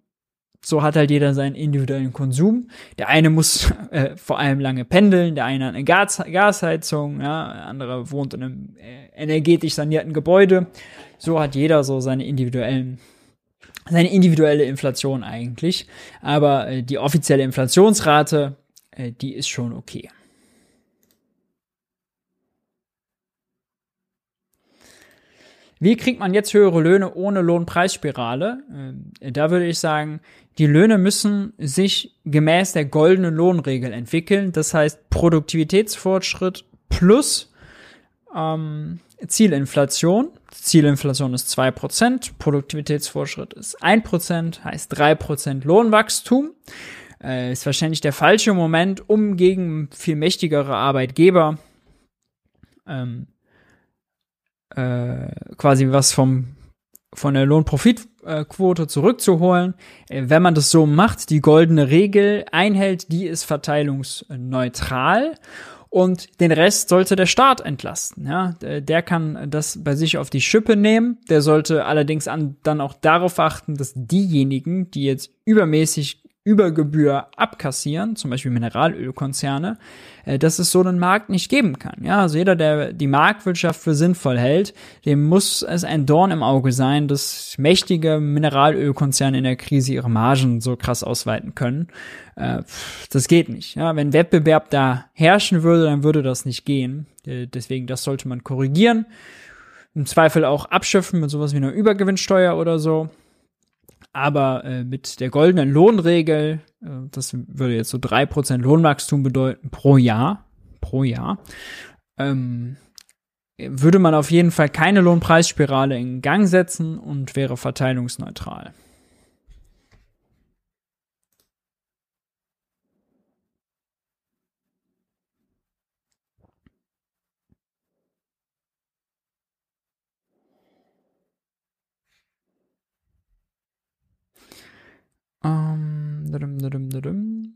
so hat halt jeder seinen individuellen Konsum. Der eine muss äh, vor allem lange pendeln, der eine hat eine Gas Gasheizung, ja, der andere wohnt in einem äh, energetisch sanierten Gebäude. So hat jeder so seine individuellen seine individuelle Inflation eigentlich. Aber äh, die offizielle Inflationsrate, äh, die ist schon okay. Wie kriegt man jetzt höhere Löhne ohne Lohnpreisspirale? Äh, da würde ich sagen, die Löhne müssen sich gemäß der goldenen Lohnregel entwickeln. Das heißt Produktivitätsfortschritt plus ähm, Zielinflation. Zielinflation ist zwei Prozent, Produktivitätsfortschritt ist ein Prozent, heißt drei Prozent Lohnwachstum. Äh, ist wahrscheinlich der falsche Moment, um gegen viel mächtigere Arbeitgeber ähm, äh, quasi was vom von der Lohnprofitquote zurückzuholen. Äh, wenn man das so macht, die goldene Regel einhält, die ist verteilungsneutral und den Rest sollte der Staat entlasten. Ja, der kann das bei sich auf die Schippe nehmen. Der sollte allerdings an, dann auch darauf achten, dass diejenigen, die jetzt übermäßig Übergebühr abkassieren, zum Beispiel Mineralölkonzerne, äh, dass es so einen Markt nicht geben kann. Ja, also jeder, der die Marktwirtschaft für sinnvoll hält, dem muss es ein Dorn im Auge sein, dass mächtige Mineralölkonzerne in der Krise ihre Margen so krass ausweiten können. Äh, das geht nicht. Ja, wenn Wettbewerb da herrschen würde, dann würde das nicht gehen. Äh, deswegen, das sollte man korrigieren. Im Zweifel auch abschiffen mit sowas wie einer Übergewinnsteuer oder so. Aber äh, mit der goldenen Lohnregel, äh, das würde jetzt so drei Prozent Lohnwachstum bedeuten pro Jahr, pro Jahr, ähm, würde man auf jeden Fall keine Lohnpreisspirale in Gang setzen und wäre verteilungsneutral. Ähm, dadum, dadum, dadum.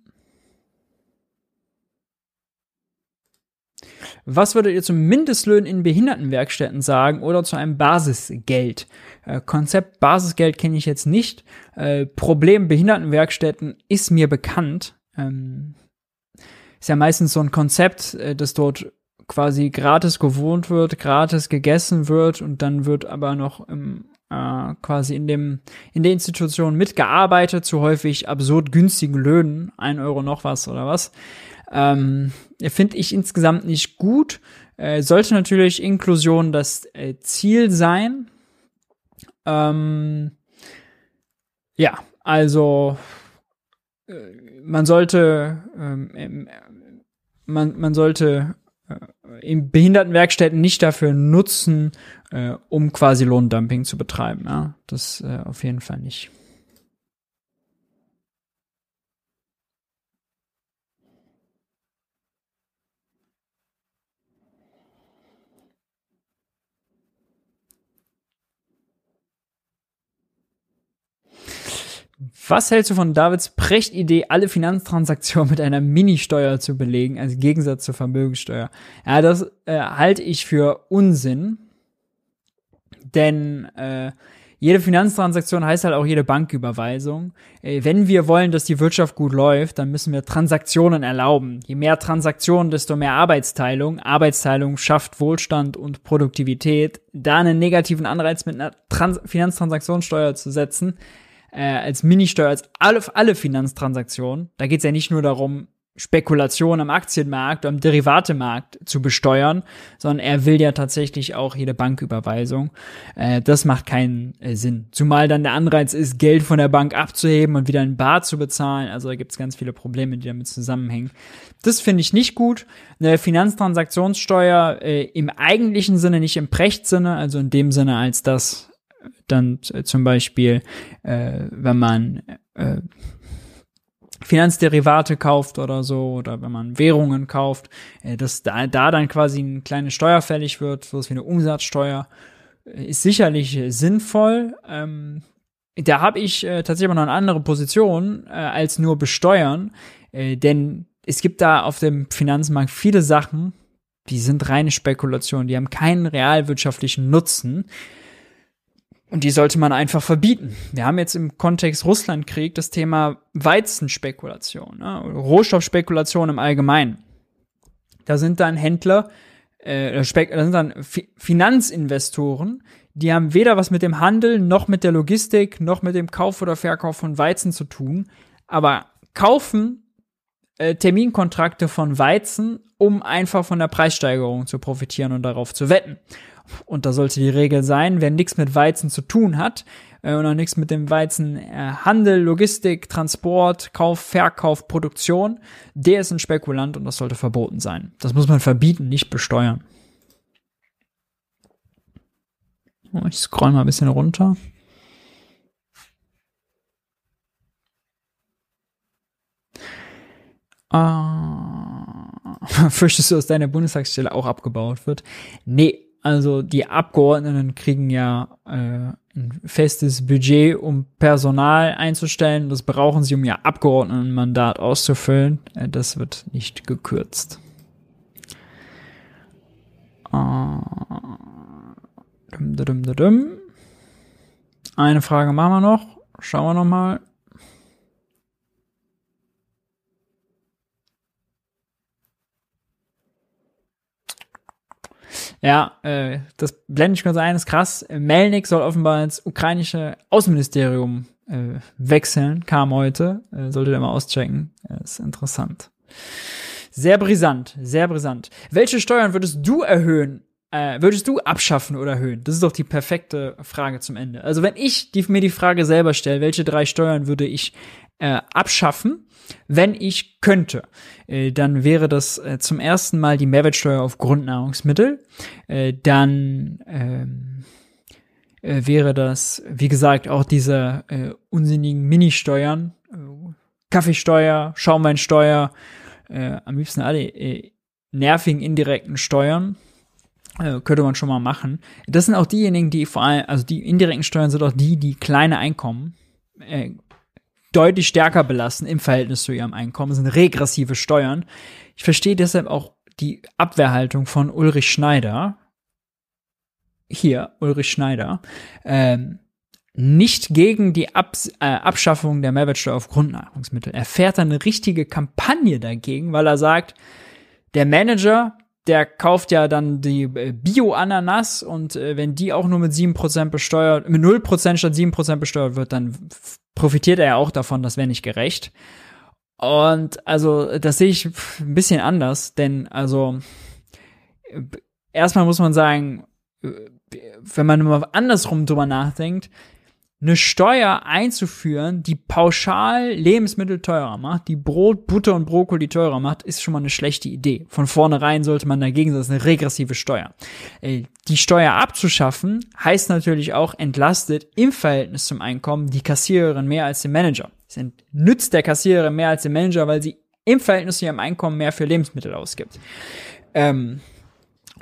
Was würdet ihr zum Mindestlöhnen in Behindertenwerkstätten sagen oder zu einem Basisgeld? Äh, Konzept Basisgeld kenne ich jetzt nicht. Äh, Problem Behindertenwerkstätten ist mir bekannt. Ähm, ist ja meistens so ein Konzept, äh, das dort quasi gratis gewohnt wird, gratis gegessen wird und dann wird aber noch im äh, quasi in dem in der Institution mitgearbeitet zu häufig absurd günstigen Löhnen, ein Euro noch was oder was. Ähm, Finde ich insgesamt nicht gut. Äh, sollte natürlich Inklusion das äh, Ziel sein. Ähm, ja, also äh, man sollte ähm, man, man sollte in Behindertenwerkstätten nicht dafür nutzen, äh, um quasi Lohndumping zu betreiben. Ja? Das äh, auf jeden Fall nicht. Was hältst du von Davids Prechtidee, alle Finanztransaktionen mit einer Ministeuer zu belegen, als Gegensatz zur Vermögensteuer? Ja, das äh, halte ich für Unsinn, denn äh, jede Finanztransaktion heißt halt auch jede Banküberweisung. Äh, wenn wir wollen, dass die Wirtschaft gut läuft, dann müssen wir Transaktionen erlauben. Je mehr Transaktionen, desto mehr Arbeitsteilung. Arbeitsteilung schafft Wohlstand und Produktivität. Da einen negativen Anreiz mit einer Trans Finanztransaktionssteuer zu setzen, äh, als Ministeuer, als alle, alle Finanztransaktionen. Da geht es ja nicht nur darum, Spekulation am Aktienmarkt, am Derivatemarkt zu besteuern, sondern er will ja tatsächlich auch jede Banküberweisung. Äh, das macht keinen äh, Sinn. Zumal dann der Anreiz ist, Geld von der Bank abzuheben und wieder in Bar zu bezahlen. Also da gibt es ganz viele Probleme, die damit zusammenhängen. Das finde ich nicht gut. Eine Finanztransaktionssteuer äh, im eigentlichen Sinne, nicht im Prechtsinne, also in dem Sinne, als das dann äh, zum Beispiel, äh, wenn man äh, Finanzderivate kauft oder so, oder wenn man Währungen kauft, äh, dass da, da dann quasi eine kleine Steuer fällig wird, sowas wie eine Umsatzsteuer, äh, ist sicherlich äh, sinnvoll. Ähm, da habe ich äh, tatsächlich aber noch eine andere Position äh, als nur besteuern, äh, denn es gibt da auf dem Finanzmarkt viele Sachen, die sind reine Spekulation, die haben keinen realwirtschaftlichen Nutzen. Und die sollte man einfach verbieten. Wir haben jetzt im Kontext Russlandkrieg das Thema Weizenspekulation, ne? Rohstoffspekulation im Allgemeinen. Da sind dann Händler, äh, da sind dann Finanzinvestoren, die haben weder was mit dem Handel, noch mit der Logistik, noch mit dem Kauf oder Verkauf von Weizen zu tun, aber kaufen äh, Terminkontrakte von Weizen, um einfach von der Preissteigerung zu profitieren und darauf zu wetten. Und da sollte die Regel sein, wer nichts mit Weizen zu tun hat äh, und auch nichts mit dem Weizen äh, Handel, Logistik, Transport, Kauf, Verkauf, Produktion, der ist ein Spekulant und das sollte verboten sein. Das muss man verbieten, nicht besteuern. Oh, ich scroll mal ein bisschen runter. Uh, fürchtest du, dass deine Bundestagsstelle auch abgebaut wird? Nee, also die Abgeordneten kriegen ja äh, ein festes Budget, um Personal einzustellen. Das brauchen sie, um ihr Abgeordnetenmandat auszufüllen. Äh, das wird nicht gekürzt. Äh, Eine Frage machen wir noch. Schauen wir noch mal. Ja, äh, das blende ich kurz ein, ist krass. Melnik soll offenbar ins ukrainische Außenministerium äh, wechseln, kam heute. Äh, solltet ihr mal auschecken. Ist interessant. Sehr brisant, sehr brisant. Welche Steuern würdest du erhöhen? Äh, würdest du abschaffen oder erhöhen? Das ist doch die perfekte Frage zum Ende. Also wenn ich die, mir die Frage selber stelle, welche drei Steuern würde ich äh, abschaffen, wenn ich könnte, äh, dann wäre das äh, zum ersten Mal die Mehrwertsteuer auf Grundnahrungsmittel. Äh, dann ähm, äh, wäre das, wie gesagt, auch diese äh, unsinnigen Ministeuern, äh, Kaffeesteuer, Schaumweinsteuer, äh, am liebsten alle äh, nervigen indirekten Steuern. Äh, könnte man schon mal machen. Das sind auch diejenigen, die vor allem, also die indirekten Steuern sind auch die, die kleine Einkommen äh, deutlich stärker belasten im Verhältnis zu ihrem Einkommen, das sind regressive Steuern. Ich verstehe deshalb auch die Abwehrhaltung von Ulrich Schneider. Hier, Ulrich Schneider. Ähm, nicht gegen die Abs äh, Abschaffung der Mehrwertsteuer auf Grundnahrungsmittel. Er fährt eine richtige Kampagne dagegen, weil er sagt, der Manager, der kauft ja dann die äh, Bio-Ananas und äh, wenn die auch nur mit 7% besteuert, mit 0% statt 7% besteuert wird, dann profitiert er ja auch davon, das wäre nicht gerecht. Und also, das sehe ich ein bisschen anders, denn also erstmal muss man sagen, wenn man mal andersrum drüber nachdenkt, eine Steuer einzuführen, die pauschal Lebensmittel teurer macht, die Brot, Butter und Brokkoli teurer macht, ist schon mal eine schlechte Idee. Von vornherein sollte man dagegen, das ist eine regressive Steuer. Äh, die Steuer abzuschaffen heißt natürlich auch entlastet im Verhältnis zum Einkommen die Kassiererin mehr als den Manager. Es nützt der Kassiererin mehr als den Manager, weil sie im Verhältnis zu ihrem Einkommen mehr für Lebensmittel ausgibt. Ähm,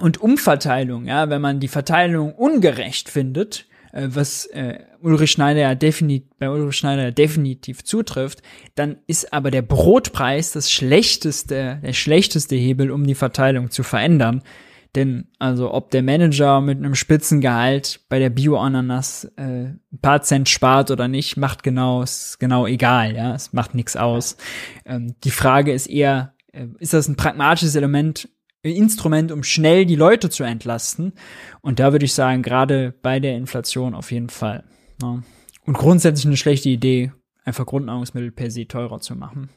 und Umverteilung, ja, wenn man die Verteilung ungerecht findet, was äh, Ulrich Schneider ja definitiv, bei Ulrich Schneider ja definitiv zutrifft, dann ist aber der Brotpreis das schlechteste, der schlechteste Hebel, um die Verteilung zu verändern. Denn also ob der Manager mit einem Spitzengehalt bei der Bio-Ananas äh, ein paar Cent spart oder nicht, macht genau, ist genau egal, ja, es macht nichts aus. Ähm, die Frage ist eher, äh, ist das ein pragmatisches Element Instrument, um schnell die Leute zu entlasten. Und da würde ich sagen, gerade bei der Inflation auf jeden Fall. Ne? Und grundsätzlich eine schlechte Idee, einfach Grundnahrungsmittel per se teurer zu machen.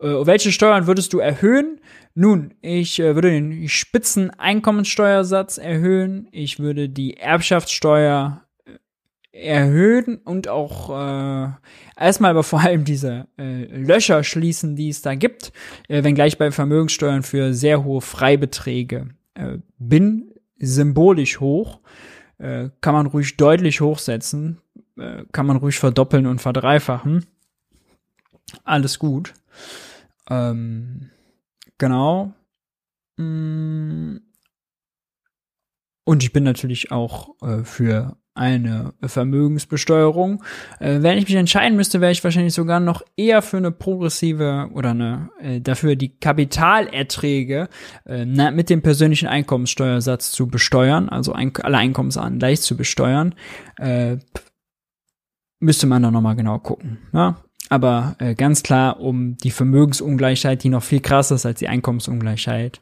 Äh, welche Steuern würdest du erhöhen? Nun, ich äh, würde den Spitzeneinkommenssteuersatz erhöhen. Ich würde die Erbschaftssteuer erhöhen und auch äh, erstmal aber vor allem diese äh, Löcher schließen, die es da gibt, äh, wenngleich bei Vermögenssteuern für sehr hohe Freibeträge äh, bin, symbolisch hoch, äh, kann man ruhig deutlich hochsetzen, äh, kann man ruhig verdoppeln und verdreifachen. Alles gut. Ähm, genau. Mm. Und ich bin natürlich auch äh, für eine Vermögensbesteuerung. Äh, wenn ich mich entscheiden müsste, wäre ich wahrscheinlich sogar noch eher für eine progressive oder eine äh, dafür die Kapitalerträge äh, mit dem persönlichen Einkommenssteuersatz zu besteuern, also ein, alle Einkommensarten gleich zu besteuern. Äh, müsste man da nochmal genau gucken. Ja? Aber äh, ganz klar, um die Vermögensungleichheit, die noch viel krasser ist als die Einkommensungleichheit,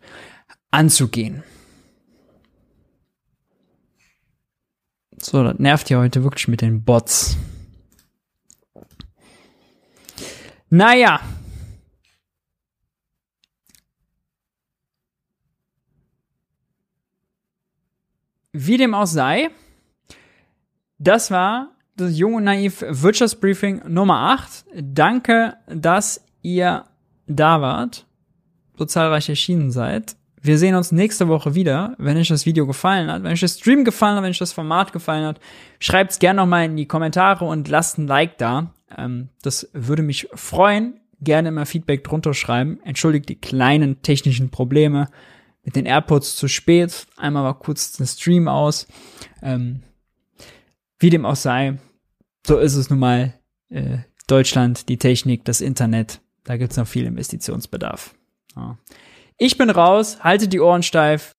anzugehen. So, das nervt ja heute wirklich mit den Bots. Naja. Wie dem auch sei, das war das Jung und Naiv Wirtschaftsbriefing Nummer 8. Danke, dass ihr da wart, so zahlreich erschienen seid. Wir sehen uns nächste Woche wieder. Wenn euch das Video gefallen hat, wenn euch das Stream gefallen hat, wenn euch das Format gefallen hat, schreibt's gerne nochmal in die Kommentare und lasst ein Like da. Ähm, das würde mich freuen. Gerne immer Feedback drunter schreiben. Entschuldigt die kleinen technischen Probleme mit den AirPods zu spät. Einmal war kurz der Stream aus. Ähm, wie dem auch sei, so ist es nun mal. Äh, Deutschland, die Technik, das Internet, da gibt's noch viel Investitionsbedarf. Ja. Ich bin raus, haltet die Ohren steif.